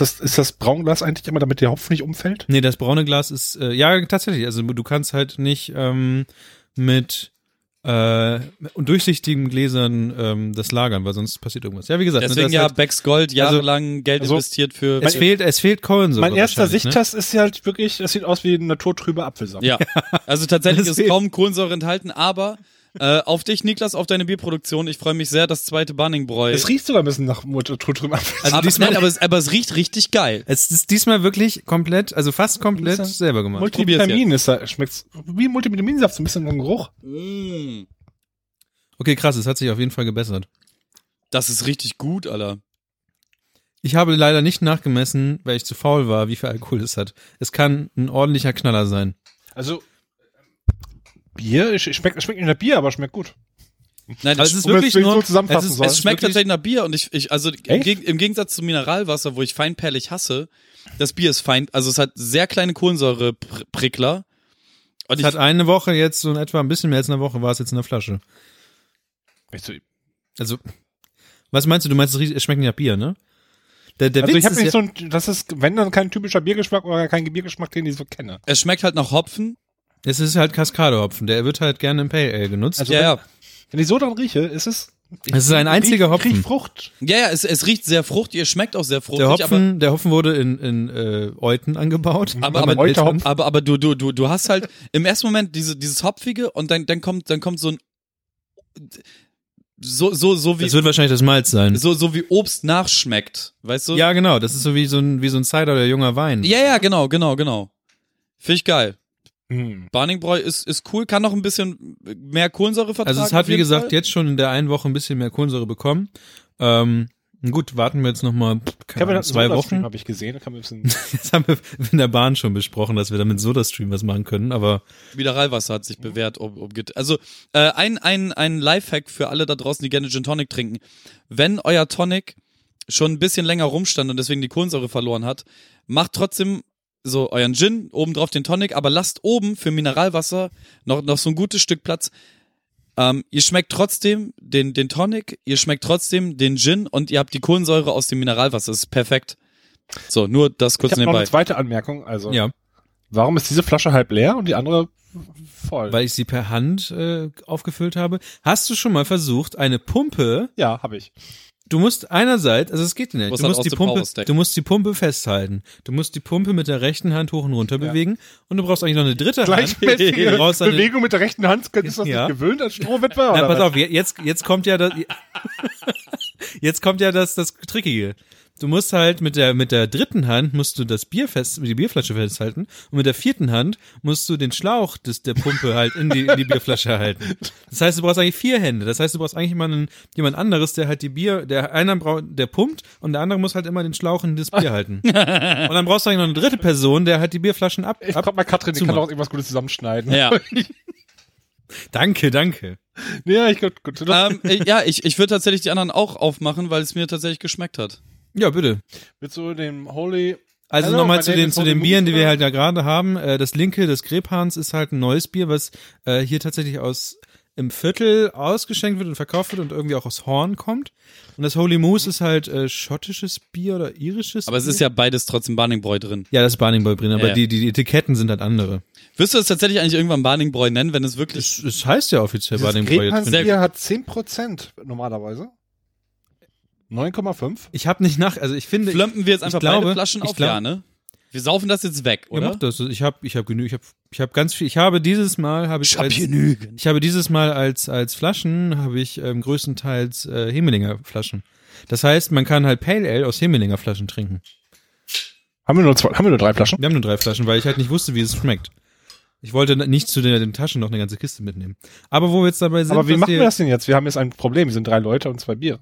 Ist das, ist das Braunglas eigentlich immer, damit der Hopfen nicht umfällt? nee, das braune Glas ist, äh, ja, tatsächlich. Also du kannst halt nicht ähm, mit äh, durchsichtigen Gläsern ähm, das lagern, weil sonst passiert irgendwas. Ja, wie gesagt, ne, Deswegen das ja halt, Becks Gold jahrelang Geld also- investiert für. es fehlt, es fehlt Kohlensäure. mein erster wahrscheinlich, ne? Sichttest ist ja halt wirklich, das sieht aus wie ein naturtrüber Apfelsaft. ja, also tatsächlich ist kaum Kohlensäure enthalten, aber äh, auf dich, Niklas, auf deine Bierproduktion. Ich freue mich sehr, das zweite Bunningbräu. Es riecht sogar ein bisschen nach Apfelsaft. Also aber, diesmal- nein, aber, es, aber es riecht richtig geil. Es ist diesmal wirklich komplett, also fast komplett selber gemacht. Multivitamin ist da, schmeckt's wie Multivitaminsaft, so ein bisschen im Geruch. Mm. Okay, krass, es hat sich auf jeden Fall gebessert. Das ist richtig gut, Alter. Ich habe leider nicht nachgemessen, weil ich zu faul war, wie viel Alkohol es hat. Es kann ein ordentlicher Knaller sein. Also Bier, es schmeckt, es schmeckt nicht nach Bier, aber schmeckt gut. Nein, Also es ist Um wirklich so nur, zusammenfassen es ist. Es schmeckt tatsächlich nach Bier und ich, ich also im, im Gegensatz zu Mineralwasser, wo ich feinperlig hasse, das Bier ist fein, also es hat sehr kleine Kohlensäureprickler. Und Es hat eine Woche jetzt, so in etwa ein bisschen mehr als eine Woche war es jetzt in der Flasche. So- Also, was meinst du? Du meinst, es schmeckt nicht nach Bier, ne? Der, der Also Witz ich habe nicht ja, so ein, das ist, wenn dann kein typischer Biergeschmack oder kein Biergeschmack, den ich so kenne. es schmeckt halt nach Hopfen. Es ist halt Kaskadehopfen. Der wird halt gerne im Pale Ale genutzt. Also ja, ja. Wenn ich so dran rieche, ist es. Es ist ein einziger riech, Hopfen. Riech Frucht. Ja, ja, es, es riecht sehr fruchtig, es schmeckt auch sehr fruchtig, der aber Hopfen, der Hopfen wurde in, in äh, Euten angebaut. Aber- aber-. Hopfen. Aber, aber du, du, du, du hast halt im ersten Moment diese, dieses Hopfige und dann, dann kommt, dann kommt so ein, so, so, so wie, Das wird wahrscheinlich das Malz sein. so, so wie Obst nachschmeckt, weißt du? Ja, genau. Das ist so wie so ein, wie so ein Cider oder junger Wein. ja, ja, genau, genau, genau. Finde ich geil. Hm. Barningbräu ist, ist cool, kann noch ein bisschen mehr Kohlensäure vertragen. Also es hat, wie gesagt, Fall. jetzt schon in der einen Woche ein bisschen mehr Kohlensäure bekommen. Ähm, gut, warten wir jetzt noch mal keine Kevin Ahnung, hat zwei Wochen. habe ich gesehen. Da kann man ein bisschen Jetzt haben wir in der Bahn schon besprochen, dass wir damit Soda-Stream was machen können, aber Mineralwasser hat sich bewährt. Um, um, also äh, ein, ein, ein Lifehack für alle da draußen, die gerne Gin Tonic trinken. Wenn euer Tonic schon ein bisschen länger rumstand und deswegen die Kohlensäure verloren hat, macht trotzdem so euren Gin, oben drauf den Tonic, aber lasst oben für Mineralwasser noch, noch so ein gutes Stück Platz. Ähm, ihr schmeckt trotzdem den, den Tonic, ihr schmeckt trotzdem den Gin und ihr habt die Kohlensäure aus dem Mineralwasser. Das ist perfekt. So, nur das kurz Ich habe noch nebenbei. eine zweite Anmerkung. Also, ja, warum ist diese Flasche halb leer und die andere voll? weil ich sie per Hand äh, aufgefüllt habe. Hast du schon mal versucht, eine Pumpe, ja, habe ich. Du musst einerseits, also es geht nicht, du halt musst die Pumpe, du musst die Pumpe festhalten. Du musst die Pumpe mit der rechten Hand hoch und runter bewegen und du brauchst eigentlich noch eine dritte Hand. Gleichmäßige Du brauchst eine, Bewegung mit der rechten Hand. Ist das Ja. nicht gewöhnt als Strohwitwer? Na, oder pass was? auf, je- jetzt, jetzt kommt ja das, jetzt kommt ja das, das Trickige. Du musst halt mit der, mit der dritten Hand musst du das Bier fest, die Bierflasche festhalten und mit der vierten Hand musst du den Schlauch des, der Pumpe halt in die, in die Bierflasche halten. Das heißt, du brauchst eigentlich vier Hände. Das heißt, du brauchst eigentlich immer einen, jemand anderes, der halt die Bier, der einer braucht, der pumpt und der andere muss halt immer den Schlauch in das Bier halten. Und dann brauchst du eigentlich noch eine dritte Person, der halt die Bierflaschen ab, Ich ab komm mal Katrin, die kann auch irgendwas Gutes zusammenschneiden. Ja. Danke, danke. ja, ich gut, gut. ähm, äh, ja, ich, ich würde tatsächlich die anderen auch aufmachen, weil es mir tatsächlich geschmeckt hat. Ja, bitte. Willst du dem Holy Also nochmal zu den, zu den Bieren, die wir halt da gerade haben. Äh, das linke, das Grebhans, ist halt ein neues Bier, was äh, hier tatsächlich aus im Viertel ausgeschenkt wird und verkauft wird und irgendwie auch aus Horn kommt. Und das Holy Moose ist halt äh, schottisches Bier oder irisches Aber es Bier. ist ja beides trotzdem Barningbräu drin. Ja, das ist Barningbräu drin, aber Ja. die, die, die Etiketten sind halt andere. Wirst du es tatsächlich eigentlich irgendwann Barningbräu nennen, wenn es wirklich. Es, es heißt ja offiziell Dieses Barningbräu drin. Bier hat 10% normalerweise. 9,5. Ich habe nicht nach, also ich finde, Flömpen wir jetzt ich einfach glaube- beide Flaschen ich auf, glaub- ja, ne? Wir saufen das jetzt weg, Ja, oder? mach das. Ich habe ich hab genü ich habe ich habe ganz viel ich habe dieses Mal habe ich, als, genügend. ich habe dieses Mal als als Flaschen habe ich ähm, größtenteils äh, Hemelinger Flaschen. Das heißt, man kann halt Pale Ale aus Hemelinger Flaschen trinken. Haben wir nur zwei, haben wir nur drei Flaschen? Wir haben nur drei Flaschen, weil ich halt nicht wusste, wie es schmeckt. Ich wollte nicht zu den, den Taschen noch eine ganze Kiste mitnehmen. Aber wo wir jetzt dabei sind, Aber wie machen wir das denn jetzt? Wir haben jetzt ein Problem. Wir sind drei Leute und zwei Bier.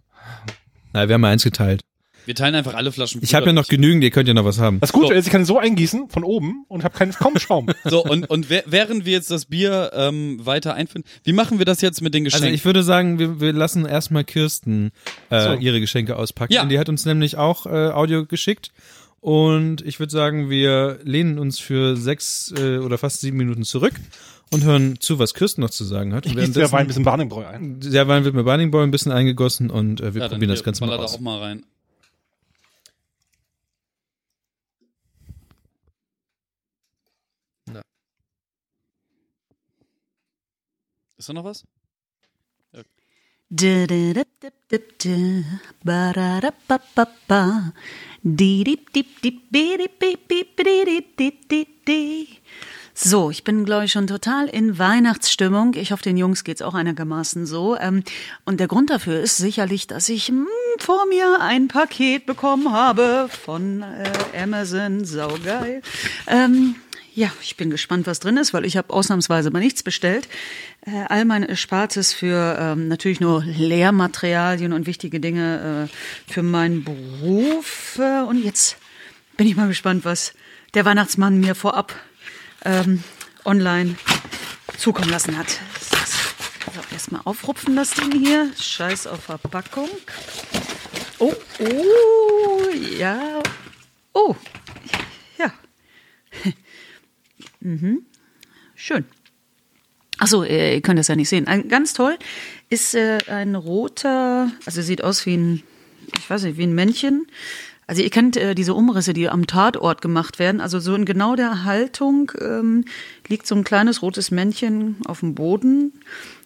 Na, wir haben mal eins geteilt. Wir teilen einfach alle Flaschen. Ich habe ja noch genügend, ihr könnt ja noch was haben. Das Gute So. ist, ich kann so eingießen von oben und habe keinen kaum Schaum. So, und, und während wir jetzt das Bier ähm, weiter einfinden, wie machen wir das jetzt mit den Also Geschenken? ich würde sagen, wir, wir lassen erstmal Kirsten äh, So. ihre Geschenke auspacken. Ja. Die hat uns nämlich auch äh, Audio geschickt. Und ich würde sagen, wir lehnen uns für sechs äh, oder fast sieben Minuten zurück und hören zu, was Kirsten noch zu sagen hat. Ich gieße der Wein ein bisschen Barningbräu ein. der Wein wird mit Barningboy ein bisschen eingegossen und äh, wir ja, probieren das Ganze mal baller da aus. auch mal rein. Ja. Ist da noch was? Di-dip-dip-dip-bi-dip-dip-di-di-di-di-di. So, ich bin, glaube ich, schon total in Weihnachtsstimmung. Ich hoffe, den Jungs geht's auch einigermaßen so. Ähm, Und der Grund dafür ist sicherlich, dass ich hm, vor mir ein Paket bekommen habe von äh, Amazon. Saugeil. Ähm, Ja, ich bin gespannt, was drin ist, weil ich habe ausnahmsweise mal nichts bestellt. Äh, all mein Erspartes für ähm, natürlich nur Lehrmaterialien und wichtige Dinge äh, für meinen Beruf. Äh, und jetzt bin ich mal gespannt, was der Weihnachtsmann mir vorab ähm, online zukommen lassen hat. So, erstmal aufrupfen das Ding hier. Scheiß auf Verpackung. Oh, oh, ja. Oh, ja. mhm. Schön. Achso, ihr könnt das ja nicht sehen. Ein, ganz toll ist äh, ein roter, also sieht aus wie ein, ich weiß nicht, wie ein Männchen. Also ihr kennt äh, diese Umrisse, die am Tatort gemacht werden. Also so in genau der Haltung ähm, liegt so ein kleines rotes Männchen auf dem Boden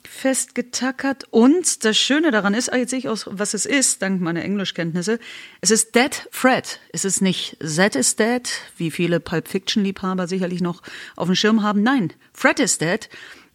festgetackert. Und das Schöne daran ist, ah, jetzt sehe ich aus, was es ist, dank meiner Englischkenntnisse. Es ist Dead Fred. Es ist nicht Z is Dead, wie viele Pulp Fiction Liebhaber sicherlich noch auf dem Schirm haben. Nein, Fred is Dead.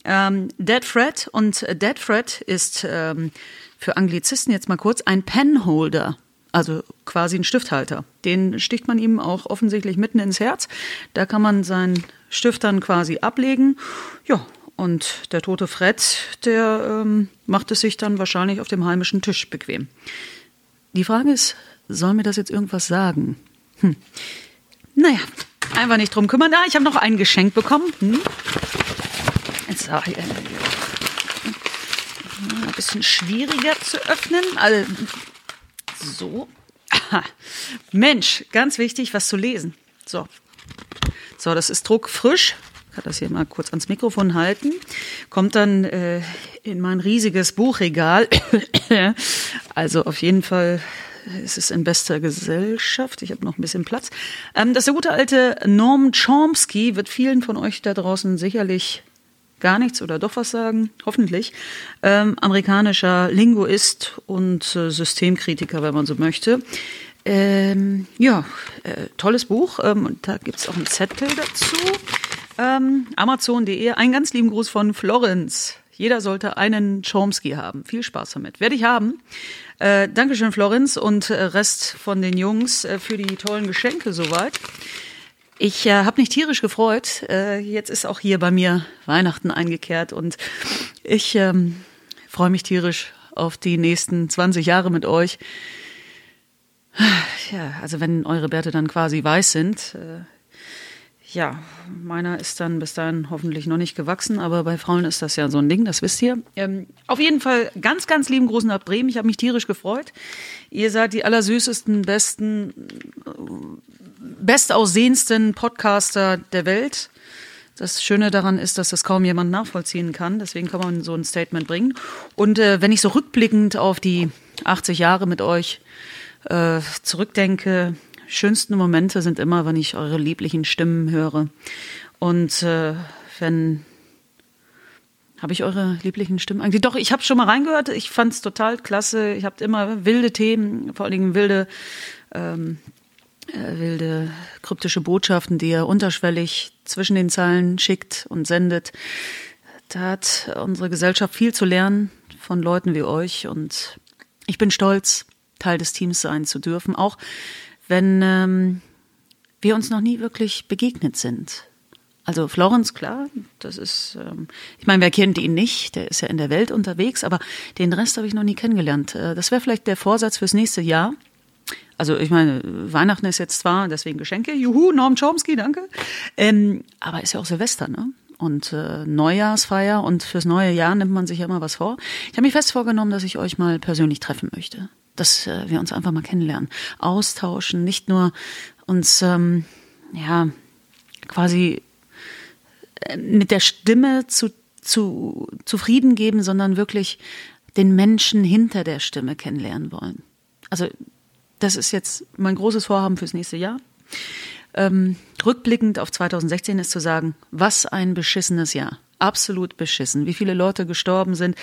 Ähm, Dead Fred und Dead Fred ist ähm, für Anglizisten jetzt mal kurz ein Penholder. Also quasi ein Stifthalter. Den sticht man ihm auch offensichtlich mitten ins Herz. Da kann man seinen Stift dann quasi ablegen. Ja, und der tote Fred, der ähm, macht es sich dann wahrscheinlich auf dem heimischen Tisch bequem. Die Frage ist, soll mir das jetzt irgendwas sagen? Hm. Naja, einfach nicht drum kümmern. Ah, ich habe noch ein Geschenk bekommen. Hm? Jetzt, äh, ein bisschen schwieriger zu öffnen. Also, so. Aha. Mensch, ganz wichtig, was zu lesen. So. So, das ist druckfrisch. Ich kann das hier mal kurz ans Mikrofon halten. Kommt dann äh, in mein riesiges Buchregal. also auf jeden Fall ist es in bester Gesellschaft. Ich habe noch ein bisschen Platz. Ähm, das der gute alte Norm Chomsky wird vielen von euch da draußen sicherlich gar nichts oder doch was sagen, hoffentlich. Ähm, amerikanischer Linguist und äh, Systemkritiker, wenn man so möchte. Ähm, ja, äh, tolles Buch. Ähm, und da gibt's auch einen Zettel dazu. Ähm, Amazon.de. Einen ganz lieben Gruß von Florenz. Jeder sollte einen Chomsky haben. Viel Spaß damit. Werde ich haben. Äh, Dankeschön, Florenz und äh, Rest von den Jungs äh, für die tollen Geschenke soweit. Ich äh, habe mich tierisch gefreut. Äh, jetzt ist auch hier bei mir Weihnachten eingekehrt und ich ähm, freue mich tierisch auf die nächsten 20 Jahre mit euch. Ja, also wenn eure Bärte dann quasi weiß sind, äh, ja, meiner ist dann bis dahin hoffentlich noch nicht gewachsen, aber bei Frauen ist das ja so ein Ding, das wisst ihr. Ähm, auf jeden Fall ganz, ganz lieben Gruß nach Bremen. Ich habe mich tierisch gefreut. Ihr seid die allersüßesten, besten, bestaussehendsten Podcaster der Welt. Das Schöne daran ist, dass das kaum jemand nachvollziehen kann. Deswegen kann man so ein Statement bringen. Und äh, wenn ich so rückblickend auf die 80 Jahre mit euch äh, zurückdenke, schönsten Momente sind immer, wenn ich eure lieblichen Stimmen höre. Und äh, wenn habe ich eure lieblichen Stimmen eigentlich? Doch, ich habe schon mal reingehört. Ich fand es total klasse. Ich habt immer wilde Themen, vor allen Dingen wilde ähm, äh, wilde kryptische Botschaften, die er unterschwellig zwischen den Zeilen schickt und sendet. Da hat unsere Gesellschaft viel zu lernen von Leuten wie euch und ich bin stolz, Teil des Teams sein zu dürfen, auch wenn ähm, wir uns noch nie wirklich begegnet sind. Also Florence, klar, das ist, ähm, ich meine, wer kennt ihn nicht? Der ist ja in der Welt unterwegs, aber den Rest habe ich noch nie kennengelernt. Äh, das wäre vielleicht der Vorsatz fürs nächste Jahr, also ich meine, Weihnachten ist jetzt zwar, deswegen Geschenke, juhu, Norm Chomsky, danke. Ähm, aber ist ja auch Silvester, ne? Und äh, Neujahrsfeier und fürs neue Jahr nimmt man sich ja immer was vor. Ich habe mich fest vorgenommen, dass ich euch mal persönlich treffen möchte. Dass äh, wir uns einfach mal kennenlernen, austauschen, nicht nur uns ähm, ja quasi äh, mit der Stimme zu, zu zufrieden geben, sondern wirklich den Menschen hinter der Stimme kennenlernen wollen. Also das ist jetzt mein großes Vorhaben fürs nächste Jahr. Ähm, rückblickend auf 2016 ist zu sagen, was ein beschissenes Jahr. Absolut beschissen. Wie viele Leute gestorben sind,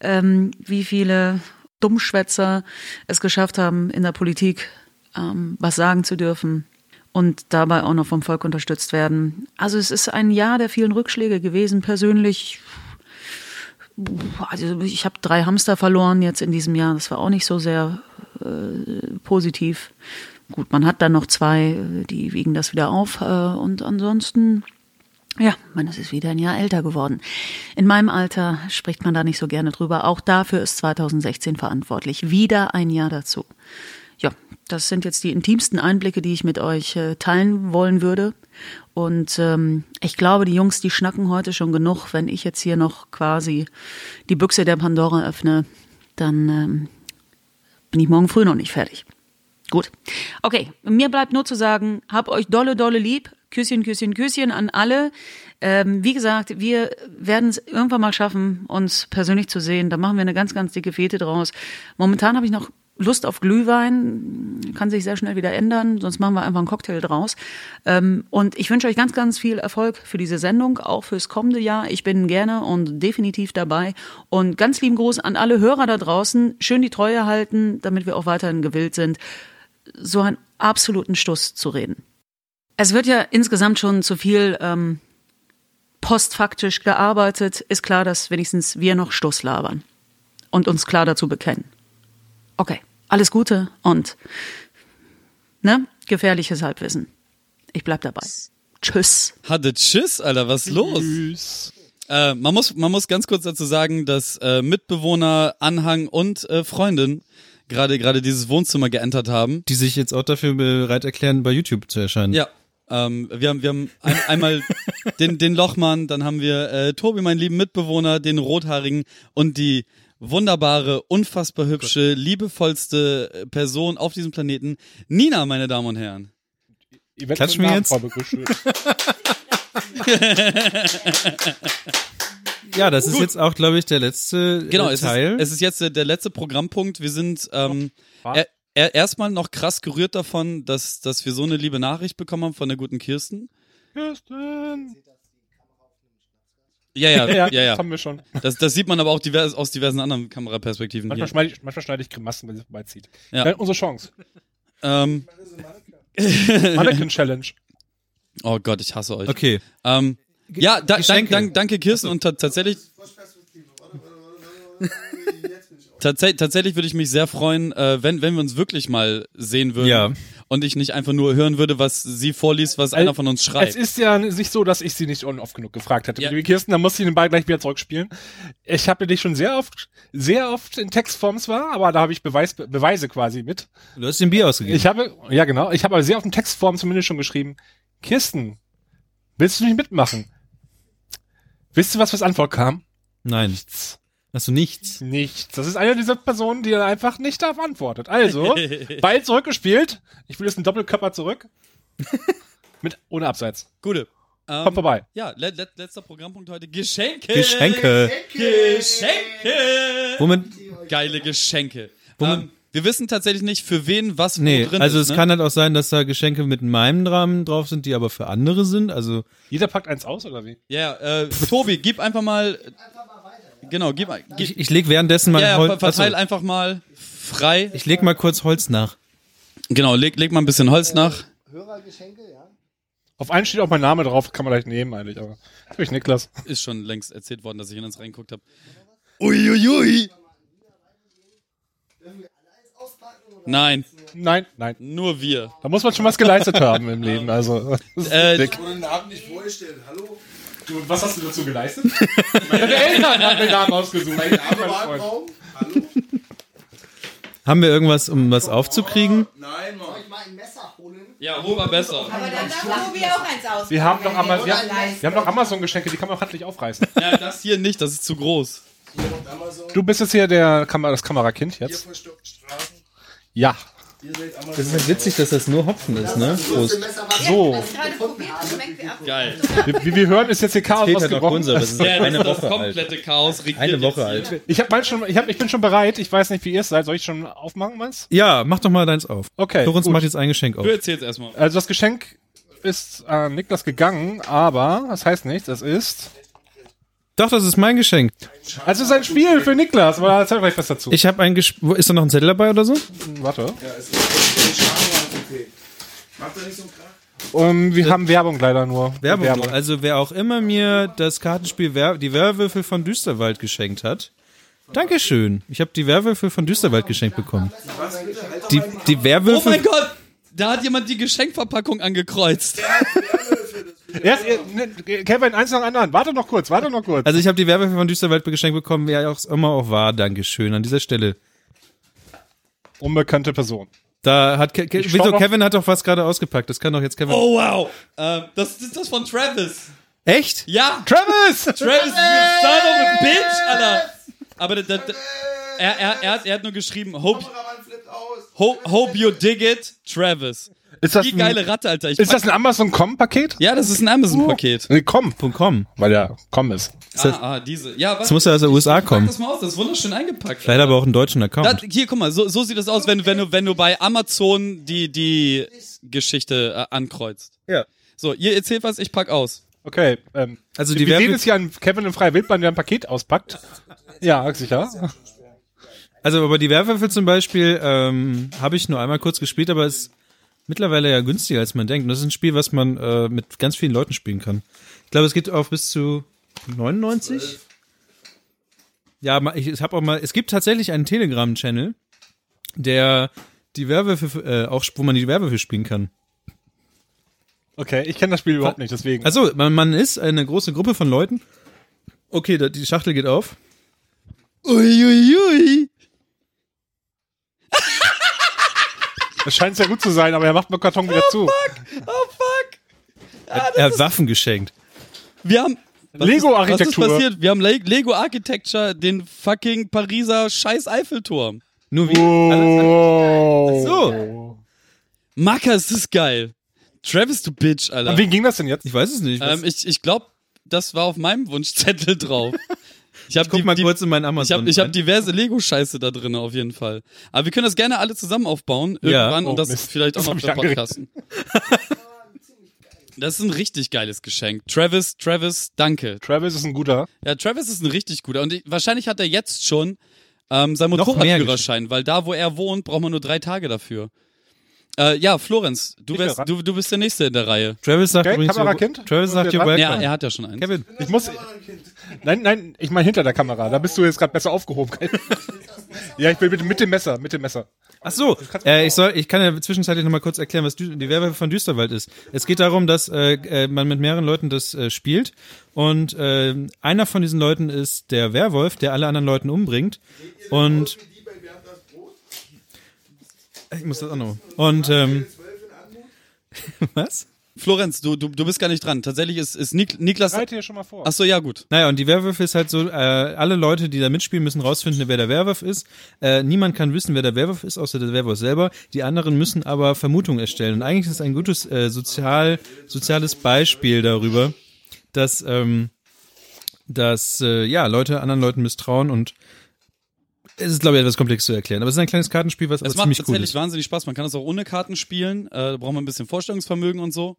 ähm, wie viele Dummschwätzer es geschafft haben, in der Politik ähm, was sagen zu dürfen und dabei auch noch vom Volk unterstützt werden. Also es ist ein Jahr der vielen Rückschläge gewesen. Persönlich, also ich habe drei Hamster verloren jetzt in diesem Jahr. Das war auch nicht so sehr äh, positiv. Gut, man hat dann noch zwei, die wiegen das wieder auf. Äh, und ansonsten, Ja, man ist wieder ein Jahr älter geworden. In meinem Alter spricht man da nicht so gerne drüber. Auch dafür ist 2016 verantwortlich. Wieder ein Jahr dazu. Ja, das sind jetzt die intimsten Einblicke, die ich mit euch äh, teilen wollen würde. Und ähm, ich glaube, die Jungs, die schnacken heute schon genug. Wenn ich jetzt hier noch quasi die Büchse der Pandora öffne, dann ähm, bin ich morgen früh noch nicht fertig. Gut. Okay, mir bleibt nur zu sagen, hab euch dolle, dolle lieb. Küsschen, Küsschen, Küsschen an alle. Ähm, wie gesagt, wir werden es irgendwann mal schaffen, uns persönlich zu sehen. Da machen wir eine ganz, ganz dicke Fete draus. Momentan habe ich noch Lust auf Glühwein, kann sich sehr schnell wieder ändern, sonst machen wir einfach einen Cocktail draus. Ähm, und ich wünsche euch ganz, ganz viel Erfolg für diese Sendung, auch fürs kommende Jahr. Ich bin gerne und definitiv dabei. Und ganz lieben Gruß an alle Hörer da draußen. Schön die Treue halten, damit wir auch weiterhin gewillt sind, so einen absoluten Stuss zu reden. Es wird ja insgesamt schon zu viel ähm, postfaktisch gearbeitet. Ist klar, dass wenigstens wir noch Stuss labern und uns klar dazu bekennen. Okay, alles Gute und ne, gefährliches Halbwissen. Ich bleib dabei. Tschüss. Hatte Tschüss, Alter, was ist los? Tschüss. Äh, man, muss, man muss ganz kurz dazu sagen, dass äh, Mitbewohner, Anhang und äh, Freundin gerade gerade dieses Wohnzimmer geentert haben. Die sich jetzt auch dafür bereit erklären, bei YouTube zu erscheinen. Ja. Ähm, wir haben, wir haben ein, einmal den, den Lochmann, dann haben wir äh, Tobi, meinen lieben Mitbewohner, den Rothaarigen und die wunderbare, unfassbar hübsche, liebevollste äh, Person auf diesem Planeten, Nina, meine Damen und Herren. Wir Namen jetzt? Ja, das ist jetzt auch, glaube ich, der letzte Genau, äh, es Teil. ist, es ist jetzt der, der letzte Programmpunkt. Wir sind ähm, er, er, erstmal noch krass gerührt davon, dass, dass wir so eine liebe Nachricht bekommen haben von der guten Kirsten. Kirsten. Ja, ja, ja, ja. Das haben wir schon. Das, das sieht man aber auch divers, aus diversen anderen Kameraperspektiven Manchmal hier. schneide ich, manchmal schneide ich Grimassen, wenn sie vorbeizieht. Ja. Ja. unsere Chance. Ähm, Mannequin Challenge. oh Gott, ich hasse euch. okay. Ähm, ja, da, dank, dank, danke Kirsten und ta tatsächlich, Tatsä tatsächlich würde ich mich sehr freuen, äh, wenn, wenn wir uns wirklich mal sehen würden. Ja. Und ich nicht einfach nur hören würde, was sie vorliest, was einer von uns Es schreibt. ist ja nicht so, dass ich sie nicht oft genug gefragt hätte. Ja. Liebe Kirsten, dann muss ich den Ball gleich wieder zurückspielen. Ich habe dich schon sehr oft, sehr oft in Textform zwar, aber da habe ich Beweis, Beweise quasi mit. Du hast den Bier ausgegeben. Ich habe, ja genau, ich habe aber sehr oft in Textform zumindest schon geschrieben, Kirsten, willst du nicht mitmachen? Wisst ihr, was als Antwort kam? Nein. Nichts. Hast du nichts? Nichts. Das ist eine dieser Personen, die dann einfach nicht darauf antwortet. Also, Ball zurückgespielt. Ich will jetzt einen Doppelkörper zurück. Mit, ohne Abseits. Gute. Ähm, Kommt vorbei. Ja, le le letzter Programmpunkt heute. Geschenke. Geschenke. Geschenke. Womit? Geile Geschenke. Womit- Ähm, wir wissen tatsächlich nicht, für wen was wo Nee, drin also ist. es ne? kann halt auch sein, dass da Geschenke mit meinem Namen drauf sind, die aber für andere sind. Also Jeder packt eins aus, oder wie? Ja, äh, Tobi, gib einfach mal. Genau, gib, gib ich, ich leg währenddessen mal ja, ja, Hol- ver- verteil Achso, einfach mal frei. ich leg mal kurz Holz nach. Genau, leg, leg mal ein bisschen Holz nach. Hörergeschenke, ja. Auf einen steht auch mein Name drauf, kann man gleich nehmen eigentlich, aber. Das hab ich Niklas. Ist schon längst erzählt worden, dass ich in uns reingeguckt habe. Uiuiui. Nein, Nein, nein. nur wir. Da muss man schon was geleistet haben im Leben, also. das ist Äh, dick. Oder den Namen nicht vorstellen. Hallo? Du, was hast du dazu geleistet? Meine Eltern haben den Namen ausgesucht. Mein Name war. Hallo? Haben wir irgendwas, um was aufzukriegen? Nein, Mann. Soll ich mal ein Messer holen? Ja, wo war besser? Aber dann darf Tobi auch eins aus. Wir haben doch Amazon, wir, haben- wir haben doch Amazon-Geschenke, die kann man auch handlich aufreißen. Ja, das hier nicht, das ist zu groß. Hier kommt Amazon. Du bist jetzt hier der Kamera, das Kamerakind Hier jetzt. von Stockstraßen. Ja. Das ist halt witzig, dass das nur Hopfen ist, ne? Prost. So. Geil. Wie, wir hören, ist jetzt hier Chaos halt noch ausgebrochen. Kohlensäure. Das ist Ja, eine das Woche alt. komplette Chaos regiert Eine Woche jetzt alt. Ich hab mal schon, ich, hab, ich bin schon bereit. Ich weiß nicht, wie ihr es seid. Soll ich schon aufmachen, meinst? Ja, mach doch mal deins auf. Okay, Lorenz macht jetzt ein Geschenk auf. Du erzählst erstmal. Also das Geschenk ist an Niklas gegangen, aber das heißt nichts. Es ist, Doch, das ist mein Geschenk. also es ist ein Spiel für Niklas. Aber erzähl vielleicht was dazu. Ich habe ein Ges Wo- Ist da noch ein Zettel dabei oder so? Warte. Ja, es ist ein Schadenwarncoupé. Macht er nicht so einen Krach? Um, wir haben Werbung leider nur. Werbung. nur. Also wer auch immer mir das Kartenspiel Wer die Werwölfe von Düsterwald geschenkt hat. Dankeschön. Ich habe die Werwölfe von Düsterwald geschenkt bekommen. Die, die Oh Werwölfe. mein Gott! Da hat jemand die Geschenkverpackung angekreuzt. Erst, äh, ne, Kevin, eins nach dem anderen. Warte noch kurz, warte noch kurz. Also ich habe die Werwölfe von Düsterwald geschenkt bekommen, wer auch immer auch war. Dankeschön an dieser Stelle. Unbekannte Person. Da hat Ke Ke wieso, Kevin hat doch was gerade ausgepackt. Das kann doch jetzt Kevin. Oh wow. Ähm, das ist das von Travis. Echt? Ja. Travis! Travis, you son of a bitch, Alter. Aber da, da, da, er, er, er, hat, er hat nur geschrieben, hope, Kameramann flippt aus. hope, hope you dig it, Travis. Ist das, Die ein, geile Ratte, Alter. Ich ist pack- das ein Amazon.com-Paket? ja, das ist ein Amazon-Paket. Nee, komm. .com. Weil ja, komm ist. Ah, ah, diese. Ja, was? Das muss ja aus den USA Pack kommen. das mal aus, das ist wunderschön eingepackt. Vielleicht aber auch einen deutschen Account. Da, hier, guck mal, so, so sieht das aus, wenn du, wenn du, wenn du bei Amazon die, die Geschichte äh, ankreuzt. Ja. So, ihr erzählt was, ich pack aus. Okay, ähm, Also die wir sehen es hier an Kevin in freier Wildbahn, der ein Paket auspackt. Ja, sicher. also aber die Werwölfe zum Beispiel ähm, habe ich nur einmal kurz gespielt, aber es ist mittlerweile ja günstiger als man denkt. Und das ist ein Spiel, was man äh, mit ganz vielen Leuten spielen kann. Ich glaube, es geht auf bis zu 99. Ja, ma- ich, ich habe auch mal. Es gibt tatsächlich einen Telegram-Channel, der die Werwölfe, äh, auch wo man die Werwölfe spielen kann. Okay, ich kenne das Spiel überhaupt nicht, deswegen. Also man, man ist eine große Gruppe von Leuten. Okay, da, die Schachtel geht auf. Uiuiui. Es scheint sehr gut zu sein, aber er macht nur Karton wieder zu. Oh fuck. er hat Waffen geschenkt. Wir haben. Lego-Architektur. Was ist passiert? Wir haben Le Lego Architecture, den fucking Pariser scheiß Eiffelturm. Nur wie. Oh. So. Macker, ist das geil. Travis, du Bitch, Alter. An wen ging das denn jetzt? Ich weiß es nicht. Ähm, ich ich glaube, das war auf meinem Wunschzettel drauf. Ich habe Guck die, mal die, kurz in meinen ich Amazon. habe ich hab diverse Lego-Scheiße da drin, auf jeden Fall. Aber wir können das gerne alle zusammen aufbauen, Ja. irgendwann, Oh, und das Mist. vielleicht auch Das noch hab ich für angeregt. Podcasten. Das ist ein richtig geiles Geschenk. Travis, Travis, danke. Travis ist ein guter. Ja, Travis ist ein richtig guter. Und ich, wahrscheinlich hat er jetzt schon ähm, seinen Motorradführerschein, weil da, wo er wohnt, braucht man nur drei Tage dafür. Äh, ja, Florenz, du, bin wärst, du, du bist der Nächste in der Reihe. Travis sagt Okay, übrigens. Kamerakind? Travis sagt you're Ja, Ja, welcome. er hat ja schon eins. Kevin. Ich muss. Nein, nein, ich meine hinter der Kamera. Da bist du jetzt gerade besser aufgehoben. ja, ich will bitte mit dem Messer, mit dem Messer. Ach so, äh, ich soll, ich kann ja zwischenzeitlich noch mal kurz erklären, was die Werwölfe von Düsterwald ist. Es geht darum, dass äh, äh, man mit mehreren Leuten das äh, spielt und äh, einer von diesen Leuten ist der Werwolf, der alle anderen Leuten umbringt und ich muss das auch noch. Und ähm, was? Florenz, du, du, du bist gar nicht dran. Tatsächlich ist, ist Nik Niklas. Reite hier schon mal vor. Ach so, ja, gut. Naja, und die Werwölfe ist halt so, äh, alle Leute, die da mitspielen, müssen rausfinden, wer der Werwolf ist. Äh, niemand kann wissen, wer der Werwolf ist, außer der Werwolf selber. Die anderen müssen aber Vermutungen erstellen. Und eigentlich ist es ein gutes äh, sozial, soziales Beispiel darüber, dass, ähm, dass äh, ja, Leute anderen Leuten misstrauen und es ist, glaube ich, etwas komplex zu erklären. Aber es ist ein kleines Kartenspiel, was Es aber macht ziemlich cool tatsächlich ist. wahnsinnig Spaß. Man kann das auch ohne Karten spielen. Äh, da braucht man ein bisschen Vorstellungsvermögen und so.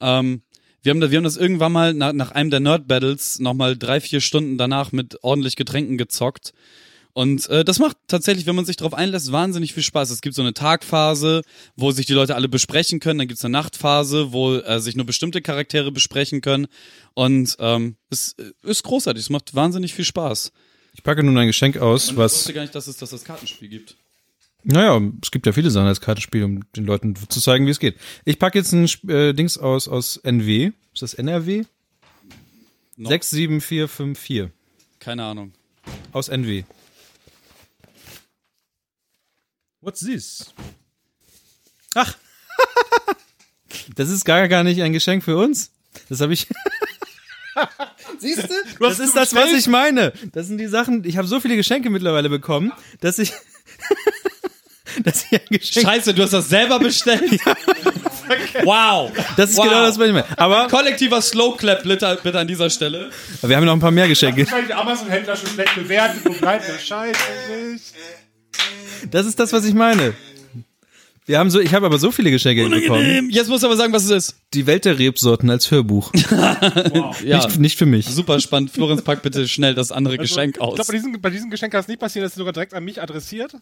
Ähm, wir, haben da, wir haben das irgendwann mal nach, nach einem der Nerd-Battles nochmal drei, vier Stunden danach mit ordentlich Getränken gezockt. Und äh, das macht tatsächlich, wenn man sich darauf einlässt, wahnsinnig viel Spaß. Es gibt so eine Tagphase, wo sich die Leute alle besprechen können. Dann gibt's eine Nachtphase, wo äh, sich nur bestimmte Charaktere besprechen können. Und ähm, es äh, ist großartig. Es macht wahnsinnig viel Spaß. Ich packe nun ein Geschenk aus, Und ich was wusste gar nicht, dass es, dass das Kartenspiel gibt. Naja, es gibt ja viele Sachen als Kartenspiel, um den Leuten zu zeigen, wie es geht. Ich packe jetzt ein äh, Dings aus, aus NW. Ist das NRW? No. 67454. Keine Ahnung. Aus NW. What's this? Ach. das ist gar, gar nicht ein Geschenk für uns. Das habe ich. Siehst du? Das ist das, was ich meine. Das sind die Sachen. Ich habe so viele Geschenke mittlerweile bekommen, dass ich. dass ich ein Geschenk. Scheiße, du hast das selber bestellt? Wow. Das ist wow. genau das, was ich meine. Aber Kollektiver Slow Clap bitte, bitte an dieser Stelle. wir haben noch ein paar mehr Geschenke. Amazon-Händler schon schlecht bewertet und bleibt der Scheiße nicht. Das ist das, was ich meine. Wir haben so, ich habe aber so viele Geschenke bekommen. Jetzt musst du aber sagen, was es ist. Die Welt der Rebsorten als Hörbuch. Ja. Nicht, nicht für mich. Super spannend. Florenz, pack bitte schnell das andere Geschenk Also, Ich aus. glaube, bei diesem, bei diesem Geschenk kann es nicht passieren, dass es sogar direkt an mich adressiert.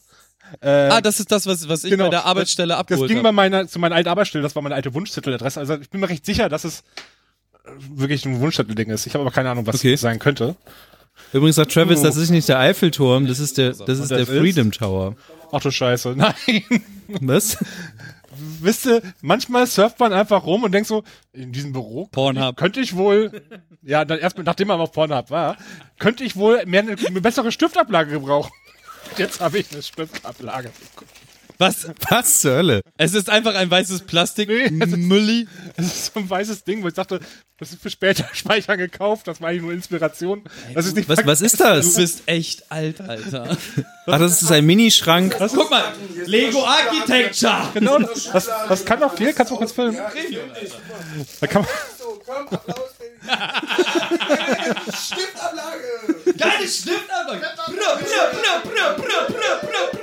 ah, das ist das, was, was ich Genau. bei der Arbeitsstelle Das abgeholt ging bei habe. meiner, zu meiner alten Arbeitsstelle, das war meine alte Wunschzetteladresse. Also ich bin mir recht sicher, dass es äh, wirklich ein Wunschzettelding ist. Ich habe aber keine Ahnung, was Okay. es sein könnte. Übrigens sagt Travis, das ist nicht der Eiffelturm, das ist der, das ist das der ist? Freedom Tower. Ach du Scheiße. Nein. Was? wisst ihr, manchmal surft man einfach rum und denkt so, in diesem Büro Pornhub. könnte ich wohl, ja, dann erst nachdem man auf Pornhub war, könnte ich wohl mehr eine, eine bessere Stiftablage gebrauchen. Jetzt habe ich eine Stiftablage. Was? Was zur Hölle? Es ist einfach ein weißes Plastik. Nee, es ist- Mülli. Das ist so ein weißes Ding, wo ich dachte, das ist für später Speicher gekauft, das war eigentlich nur Inspiration. Das ist nicht Was, was ist Du das? bist echt alt, Alter. Ach, das ist ein Minischrank. Guck mal, Lego Architecture. Genau, das, das kann doch viel, kannst du kurz filmen? Da kann man, Stiftablage. Geile Stiftablage.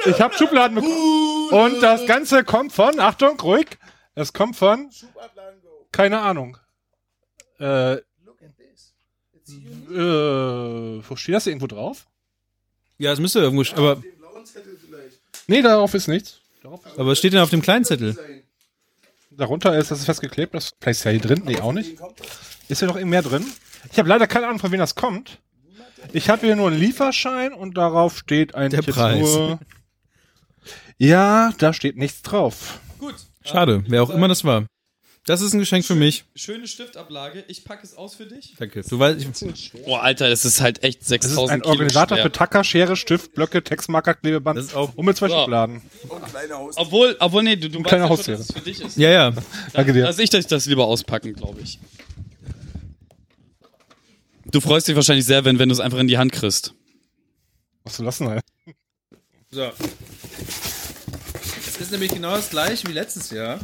ich habe Schubladen bekommen. Und das Ganze kommt von, Achtung, ruhig, es kommt von, keine Ahnung. Äh, Look at this. It's unique. äh, wo steht das irgendwo drauf? Ja, es müsste irgendwo, aber, Zettel vielleicht. Nee, darauf ist nichts. Darauf ist, aber was steht denn auf dem kleinen Zettel? Darunter ist das ist festgeklebt, das vielleicht ist ja hier drin, nee, auch nicht. Ist hier noch mehr drin? Ich habe leider keine Ahnung, von wem das kommt. Ich habe hier nur einen Lieferschein und darauf steht eigentlich Der Preis. nur. Ja, da steht nichts drauf. Gut. Schade, wer auch immer das war. Das ist ein Geschenk für mich. Schöne Stiftablage. Ich packe es aus für dich. Danke. Du weißt, ich, Oh, Alter, das ist halt echt Das ist 6000 ein Kilo Organisator schwer. für Tacker, Schere, Stift, Blöcke, Textmarker, Klebeband Das ist auch- und mit zwei So. Schubladen. Und kleine Haus. Obwohl, obwohl, nee, du, du weißt ja schon, dass es für dich ist. ja, ja. Danke dir. Lass ich das, das lieber auspacken, glaube ich. Du freust dich wahrscheinlich sehr, wenn, wenn du es einfach in die Hand kriegst. Was du lassen, ey. So. Es ist nämlich genau das gleiche wie letztes Jahr.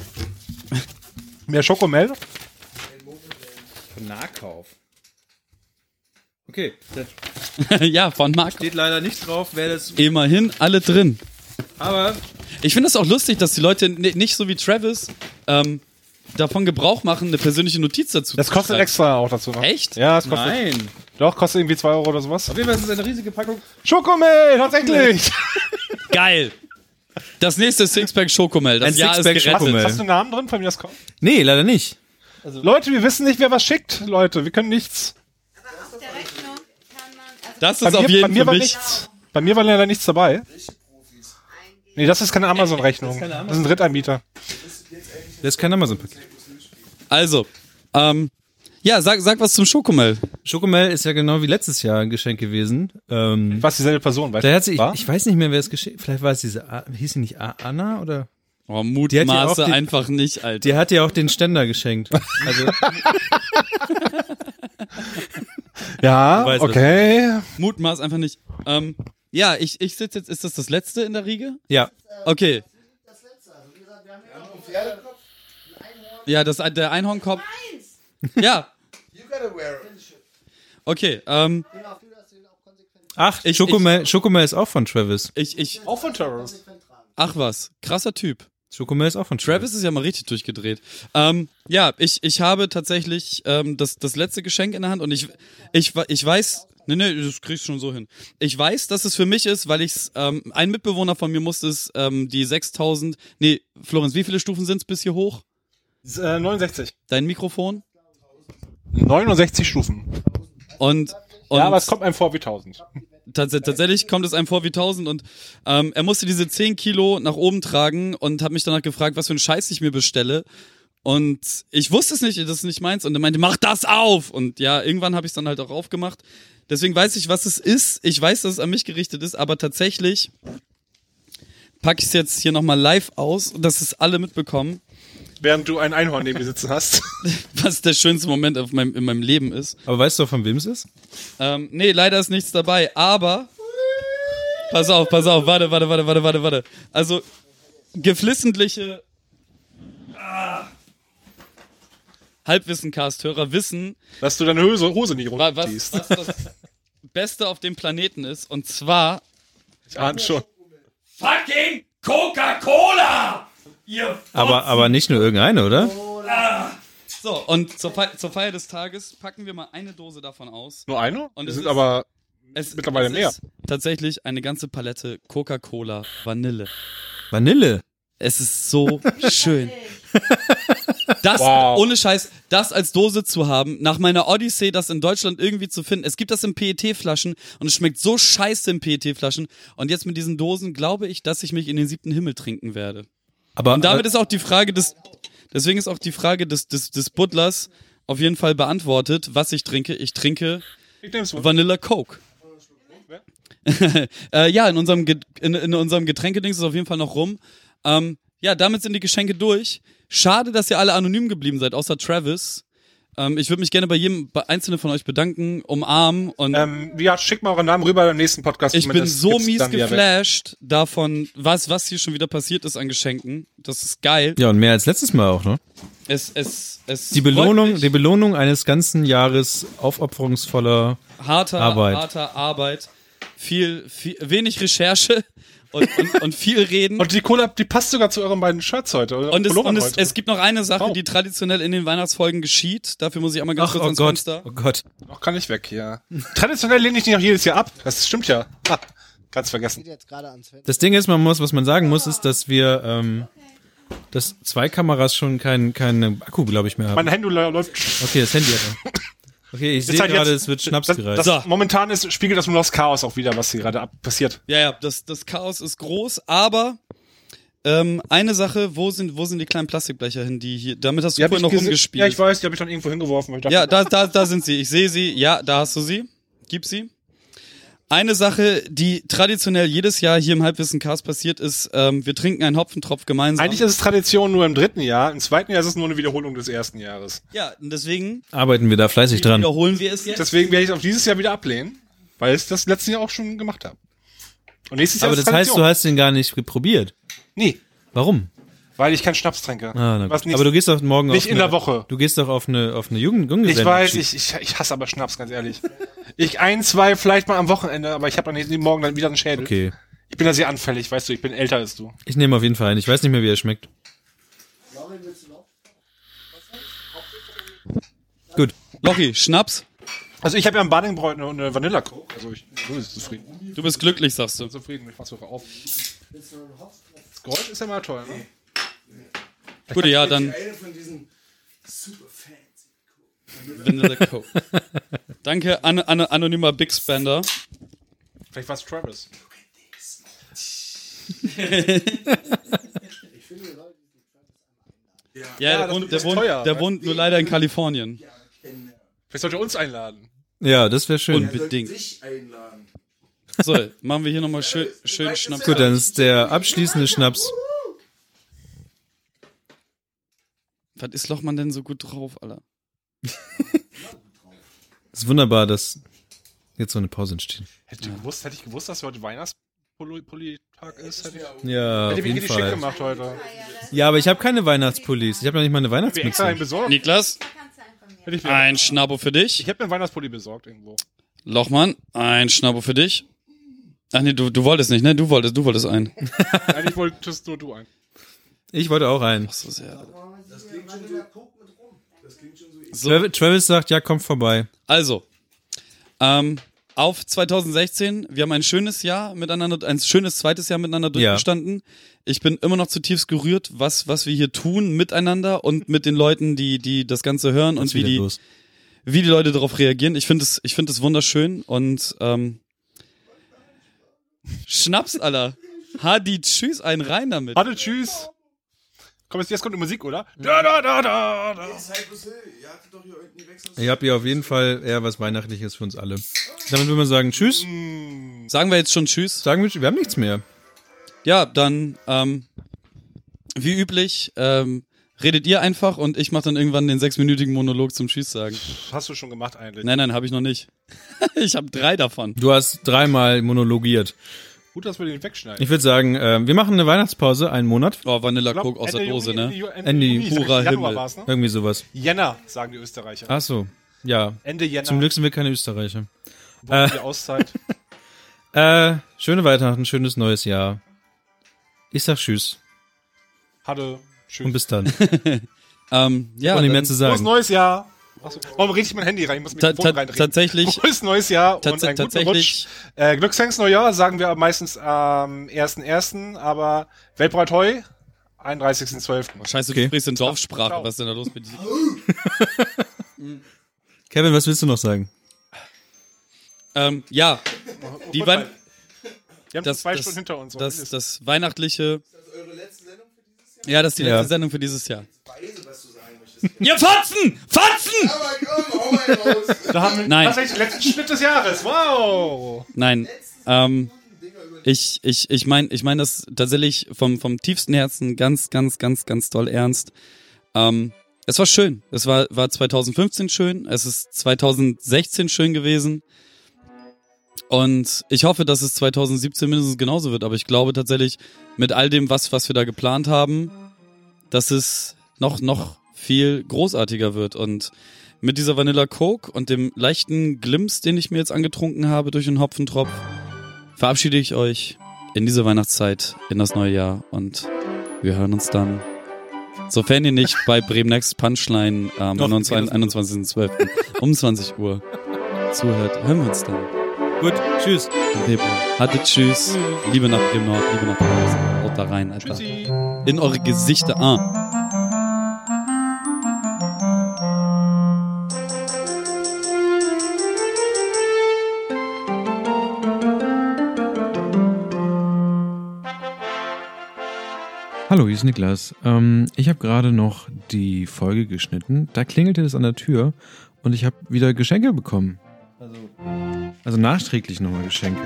Mehr Schokomel? Von Nahkauf. Okay, ja, von Marco. steht leider nicht drauf, wer das. Immerhin alle drin. Aber Ich finde es auch lustig, dass die Leute ni- nicht so wie Travis ähm, davon Gebrauch machen, eine persönliche Notiz dazu Das zu kostet schreiben. extra auch dazu noch. Echt? Ja, es kostet. nein. Doch, kostet irgendwie 2 Euro oder sowas. Auf jeden Fall ist es eine riesige Packung. Schokomel, tatsächlich! Geil. Das nächste Sixpack Schokomel. Das Ein Jahr Sixpack ist Hast, gerettet. Schokomel. hast du einen Namen drin, von mir das kommt? Nee, leider nicht. Leute, wir wissen nicht, wer was schickt, Leute. Wir können nichts. Auf der Rechnung kann man. Also Das ist auf bei jeden mir für war mich. nichts. Bei mir war leider nichts dabei. Nee, das ist keine Amazon-Rechnung. Das ist ein Drittanbieter. Das ist kein Amazon-Paket. Also, ähm, ja, sag, sag was zum Schokomel. Schokomel ist ja genau wie letztes Jahr ein Geschenk gewesen. Ähm, Was dieselbe Person, weißt du? ich, war? ich weiß nicht mehr, wer es geschenkt Vielleicht war es diese, A- hieß sie nicht A- Anna oder? Oh, Mutmaße die- einfach nicht, Alter. Die hat ja auch den Ständer geschenkt. Also, Ja, weißt das. okay. Mutmaß einfach nicht. Ähm, ja, ich, ich sitze jetzt, ist das das letzte in der Riege? ja. Okay. Pferdekopf. Ja, das, der Einhornkopf. Ja, You gotta wear it. okay. Ähm, Ach, Ich- Schokomel, Schokomel ist auch von Travis. ich, ich, Auch von Terror. ach was, krasser Typ. Schokomel ist auch von Travis. Travis ist ja mal richtig durchgedreht. Ähm, ja, ich, ich habe tatsächlich ähm, das, das letzte Geschenk in der Hand und ich, ich, ich weiß, nee, nee, das kriegst du schon so hin. Ich weiß, dass es für mich ist, weil ich ähm, ein Mitbewohner von mir musste es ähm, die 6000, nee, Florenz, wie viele Stufen sind es bis hier hoch? Äh, 69. Dein Mikrofon? 69 Stufen. Und, und Ja, aber es kommt einem vor wie 1000. tats tatsächlich kommt es einem vor wie 1000 und ähm, er musste diese 10 Kilo nach oben tragen und hat mich danach gefragt, was für einen Scheiß ich mir bestelle. Und ich wusste es nicht, das ist nicht meins. Und er meinte, mach das auf! Und ja, irgendwann habe ich es dann halt auch aufgemacht. Deswegen weiß ich, was es ist. Ich weiß, dass es an mich gerichtet ist, aber tatsächlich packe ich es jetzt hier nochmal live aus, dass es alle mitbekommen, Während du ein Einhorn neben dir sitzen hast. was der schönste Moment auf meinem, in meinem Leben ist. Aber weißt du, von wem es ist? Ähm, nee, leider ist nichts dabei, aber. Pass auf, pass auf, warte, warte, warte, warte, warte, warte. Also, geflissentliche. Ah, Halbwissen-Cast-Hörer wissen, Dass du deine Hose, Hose nicht wa- was, runterziehst. was das Beste auf dem Planeten ist. Und zwar. Ich ahne schon. Fucking Coca-Cola! Ihr Aber, aber nicht nur irgendeine, oder? So, und zur, Fe zur Feier des Tages packen wir mal eine Dose davon aus. Nur eine? Und es es sind ist- aber Es, Mittlerweile es mehr. Ist tatsächlich eine ganze Palette Coca-Cola Vanille. Vanille. Es ist so schön. Das, Wow. ohne Scheiß, das als Dose zu haben, nach meiner Odyssee, das in Deutschland irgendwie zu finden. Es gibt das in PET-Flaschen und es schmeckt so scheiße in PET-Flaschen. Und jetzt mit diesen Dosen glaube ich, dass ich mich in den siebten Himmel trinken werde. Aber Und damit ist auch die Frage des, deswegen ist auch die Frage des, des, des Butlers auf jeden Fall beantwortet, was ich trinke. Ich trinke Ich. Vanilla Coke. äh, ja, in unserem, Ge in, in unserem Getränkedings ist auf jeden Fall noch rum. Ähm, ja, damit sind die Geschenke durch. Schade, dass ihr alle anonym geblieben seid, außer Travis. Ähm, ich würde mich gerne bei jedem bei einzelnen von euch bedanken, umarmen und Ähm, ja, schickt mal euren Namen rüber beim nächsten Podcast. ich bin so mies geflasht davon, was, was hier schon wieder passiert ist an Geschenken. Das ist geil. ja, und mehr als letztes Mal auch, ne? Es, es, es Die Belohnung, die Belohnung eines ganzen Jahres aufopferungsvoller harter Arbeit. harter Arbeit, viel, viel wenig Recherche und, und, und viel Reden. Und die Cola, die passt sogar zu euren beiden Shirts heute. Oder Und es, und es, heute. es gibt noch eine Sache, Oh. die traditionell in den Weihnachtsfolgen geschieht. Dafür muss ich einmal ganz Ach, kurz oh ans Gott, Fenster. oh Gott. Noch kann ich weg hier. Traditionell lehne ich die noch jedes Jahr ab. Das stimmt ja. Ha, ganz vergessen. Das Ding ist, man muss, was man sagen muss, ist, dass wir, ähm, dass zwei Kameras schon keinen keinen Akku, glaube ich, mehr haben. Mein Handy läuft. Okay, das Handy hat er. Okay, ich sehe halt gerade, jetzt- es wird Schnaps Das, gereicht. das, So. Momentan ist, spiegelt das nur das Chaos auch wieder, was hier gerade ab passiert. Ja, ja, das, das Chaos ist groß, aber ähm, eine Sache, wo sind, wo sind die kleinen Plastikblecher hin, die hier, damit hast du Die vorhin noch rumgespielt. Ja, ich weiß, die habe ich dann irgendwo hingeworfen. weil Ich dachte, Ja, da, da, da sind sie. Ich sehe sie. Ja, da hast du sie. Gib sie. Eine Sache, die traditionell jedes Jahr hier im Halbwissen Cast passiert ist, ähm, wir trinken einen Hopfentropf gemeinsam. Eigentlich ist es Tradition nur im dritten Jahr. Im zweiten Jahr ist es nur eine Wiederholung des ersten Jahres. ja, und deswegen Arbeiten wir da fleißig dran. wiederholen wir es jetzt. Deswegen werde ich es auch dieses Jahr wieder ablehnen, weil ich das letzte Jahr auch schon gemacht habe. Und nächstes Jahr Aber ist das heißt, Tradition. du hast den gar nicht probiert. Nie, Warum? Weil ich keinen Schnaps trinke. Ah, na Was gut. nicht- aber du gehst doch morgen nicht auf in eine, der Woche. Du gehst doch auf eine auf eine Jugend Ich weiß, ich, ich, ich hasse aber Schnaps, ganz ehrlich. Ich ein, zwei, vielleicht mal am Wochenende, aber ich habe dann morgen dann wieder einen Schädel. Okay, Ich bin da sehr anfällig, weißt du, ich bin älter als du. ich nehme auf jeden Fall einen. Ich weiß nicht mehr, wie er schmeckt. Gut. Lochi, Schnaps. Also ich habe ja ein Badingbräu und eine Vanilla Coke, also ich bin sowieso zufrieden. Du bist glücklich, sagst du. Zufrieden, ich mach's sogar auf. Das Geräusch ist ja mal toll, ne? Gut, ja, dann. Vanilla Coke. Danke, an, an, anonymer Big Spender. Vielleicht war's Travis. Ja, Ja, der, wohnt, der, wohnt, teuer, der wohnt nur leider in Kalifornien. Vielleicht sollte er uns einladen. Ja, das wäre schön. Unbedingt. So, machen wir hier nochmal schön, schön Schnaps. Gut, dann ist der abschließende Schnaps. Was ist Lochmann denn so gut drauf, Alter? ist wunderbar, dass jetzt so eine Pause entsteht. Hätte ich gewusst, hätte ich gewusst, dass heute Weihnachtspulli-Tag ist, hätte ich, Ja, auf hätte ich jeden schick Fall. gemacht heute. Ja, aber ich habe keine Weihnachtspullis. Ich habe noch nicht mal eine einen Weihnachtsmütze. besorgt. Niklas, einen ein Schnabo für dich. ich habe mir einen Weihnachtspulli besorgt irgendwo. Lochmann, ein Schnabo für dich. Ach nee, du, du wolltest nicht, ne? Du wolltest, du wolltest einen. Eigentlich wolltest nur du ein. Ich wollte auch einen. So sehr. Das klingt schon so. Guck mit rum. Das klingt schon so. So, Travis, Travis sagt, ja, komm vorbei. also, ähm, auf 2016, wir haben ein schönes Jahr miteinander, ein schönes zweites Jahr miteinander Ja. durchgestanden. Ich bin immer noch zutiefst gerührt, was, was wir hier tun miteinander und mit den Leuten, die, die das Ganze hören und Jetzt wie die, los. wie die Leute darauf reagieren. Ich finde es, ich finde es wunderschön und ähm, Schnaps, Alter. Hadi, tschüss, ein rein damit. Warte, tschüss. Komm, jetzt, kommt die Musik, oder? Da, da, da, da, da. Hill, ihr doch hier auf jeden Fall eher was Weihnachtliches für uns alle. Damit würden wir sagen, tschüss. Sagen wir jetzt schon Tschüss? Sagen wir, wir haben nichts mehr. Ja, dann, ähm, wie üblich, ähm, redet ihr einfach und ich mache dann irgendwann den sechsminütigen Monolog zum Tschüss sagen. Hast du schon gemacht eigentlich. Nein, nein, habe ich noch nicht. ich habe drei davon. Du hast dreimal monologiert. Gut, dass wir den wegschneiden. Ich würde sagen, äh, wir machen eine Weihnachtspause, einen Monat. Oh, Vanilla Coke aus der Dose, Juni, ne? Ende, Juni, purer Januar Himmel. ne? Irgendwie sowas. Jänner, sagen die Österreicher. Ach so, ja. Ende Jänner. Zum Glück sind wir keine Österreicher. Wochen die Auszeit. Äh, schöne Weihnachten, schönes neues Jahr. Ich sag Tschüss Hatte. Tschüss. und bis dann. Ähm, ja, und nicht mehr zu Frohes sagen. neues Jahr. Achso, warum rede ich mein Handy rein? Ich muss mit ta dem ta tatsächlich, Frohes neues Jahr und einen guten tatsächlich, Rutsch. Äh, Glückshängs Neujahr sagen wir meistens am 1.1., aber Weltbreit Heu, 31.12. scheiße, Okay. du sprichst in Dorfsprache. Ciao. Was ist denn da los mit dir? Kevin, was willst du noch sagen? Ähm, ja, die Wein Wir haben das, zwei das, Stunden hinter uns. das, das weihnachtliche, Das ist eure letzte Sendung für dieses Ja, das ist die Ja. letzte Sendung für dieses Jahr. Weise, was du. Ihr Fotzen! Fotzen! Aber komm, hau mal raus. Da haben wir Nein. tatsächlich den letzten Schnitt des Jahres. Wow. Nein. Ähm, ich ich, ich meine ich mein das tatsächlich vom, vom tiefsten Herzen ganz, ganz, ganz, ganz doll ernst. Ähm, es war schön. Es war, war 2015 schön. Es ist 2016 schön gewesen. Und ich hoffe, dass es 2017 mindestens genauso wird. Aber ich glaube tatsächlich, mit all dem, was, was wir da geplant haben, dass es noch, noch viel großartiger wird. Und mit dieser Vanilla Coke und dem leichten Glimps, den ich mir jetzt angetrunken habe durch den Hopfentropf, verabschiede ich euch in diese Weihnachtszeit, in das neue Jahr und wir hören uns dann, sofern ihr nicht bei Bremen Next Punchline am Doch, 21 okay, das- 21.12. um 20 Uhr zuhört, hören wir uns dann. Gut, tschüss. Hattet Tschüss. Liebe nach Bremen Nord, Liebe nach draußen. Haut da rein, Alter. Tschüssi. In eure Gesichter. Ah. Hallo, hier ist Niklas. Ähm, ich habe gerade noch die Folge geschnitten. Da klingelte es an der Tür und ich habe wieder Geschenke bekommen. Also, also nachträglich nochmal Geschenke.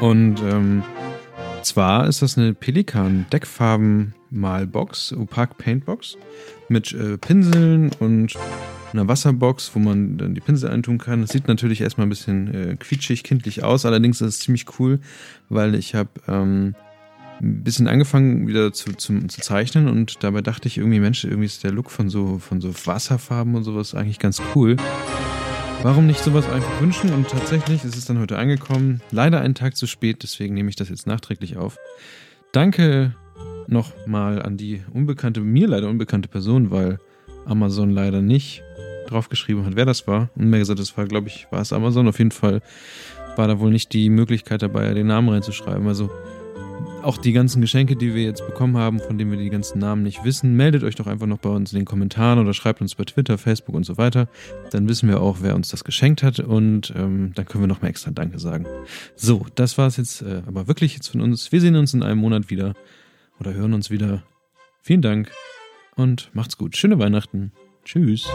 Und ähm, zwar ist das eine Pelikan Deckfarben Malbox, Opak Paintbox mit äh, Pinseln und einer Wasserbox, wo man dann die Pinsel eintun kann. Das sieht natürlich erstmal ein bisschen äh, quietschig, kindlich aus. Allerdings ist es ziemlich cool, weil ich habe ähm, ein bisschen angefangen wieder zu, zum, zu zeichnen und dabei dachte ich irgendwie, Mensch, irgendwie ist der Look von so, von so Wasserfarben und sowas eigentlich ganz cool. Warum nicht sowas einfach wünschen? Und tatsächlich ist es dann heute angekommen. Leider einen Tag zu spät, deswegen nehme ich das jetzt nachträglich auf. Danke nochmal an die unbekannte, mir leider unbekannte Person, weil Amazon leider nicht draufgeschrieben hat, wer das war. Und mir gesagt, das war, glaube ich, war es Amazon. Auf jeden Fall war da wohl nicht die Möglichkeit dabei, den Namen reinzuschreiben. Also auch die ganzen Geschenke, die wir jetzt bekommen haben, von denen wir die ganzen Namen nicht wissen, meldet euch doch einfach noch bei uns in den Kommentaren oder schreibt uns bei Twitter, Facebook und so weiter. Dann wissen wir auch, wer uns das geschenkt hat und ähm, dann können wir noch mal extra Danke sagen. So, das war's jetzt äh, aber wirklich jetzt von uns. Wir sehen uns in einem Monat wieder oder hören uns wieder. Vielen Dank und macht's gut. Schöne Weihnachten. Tschüss.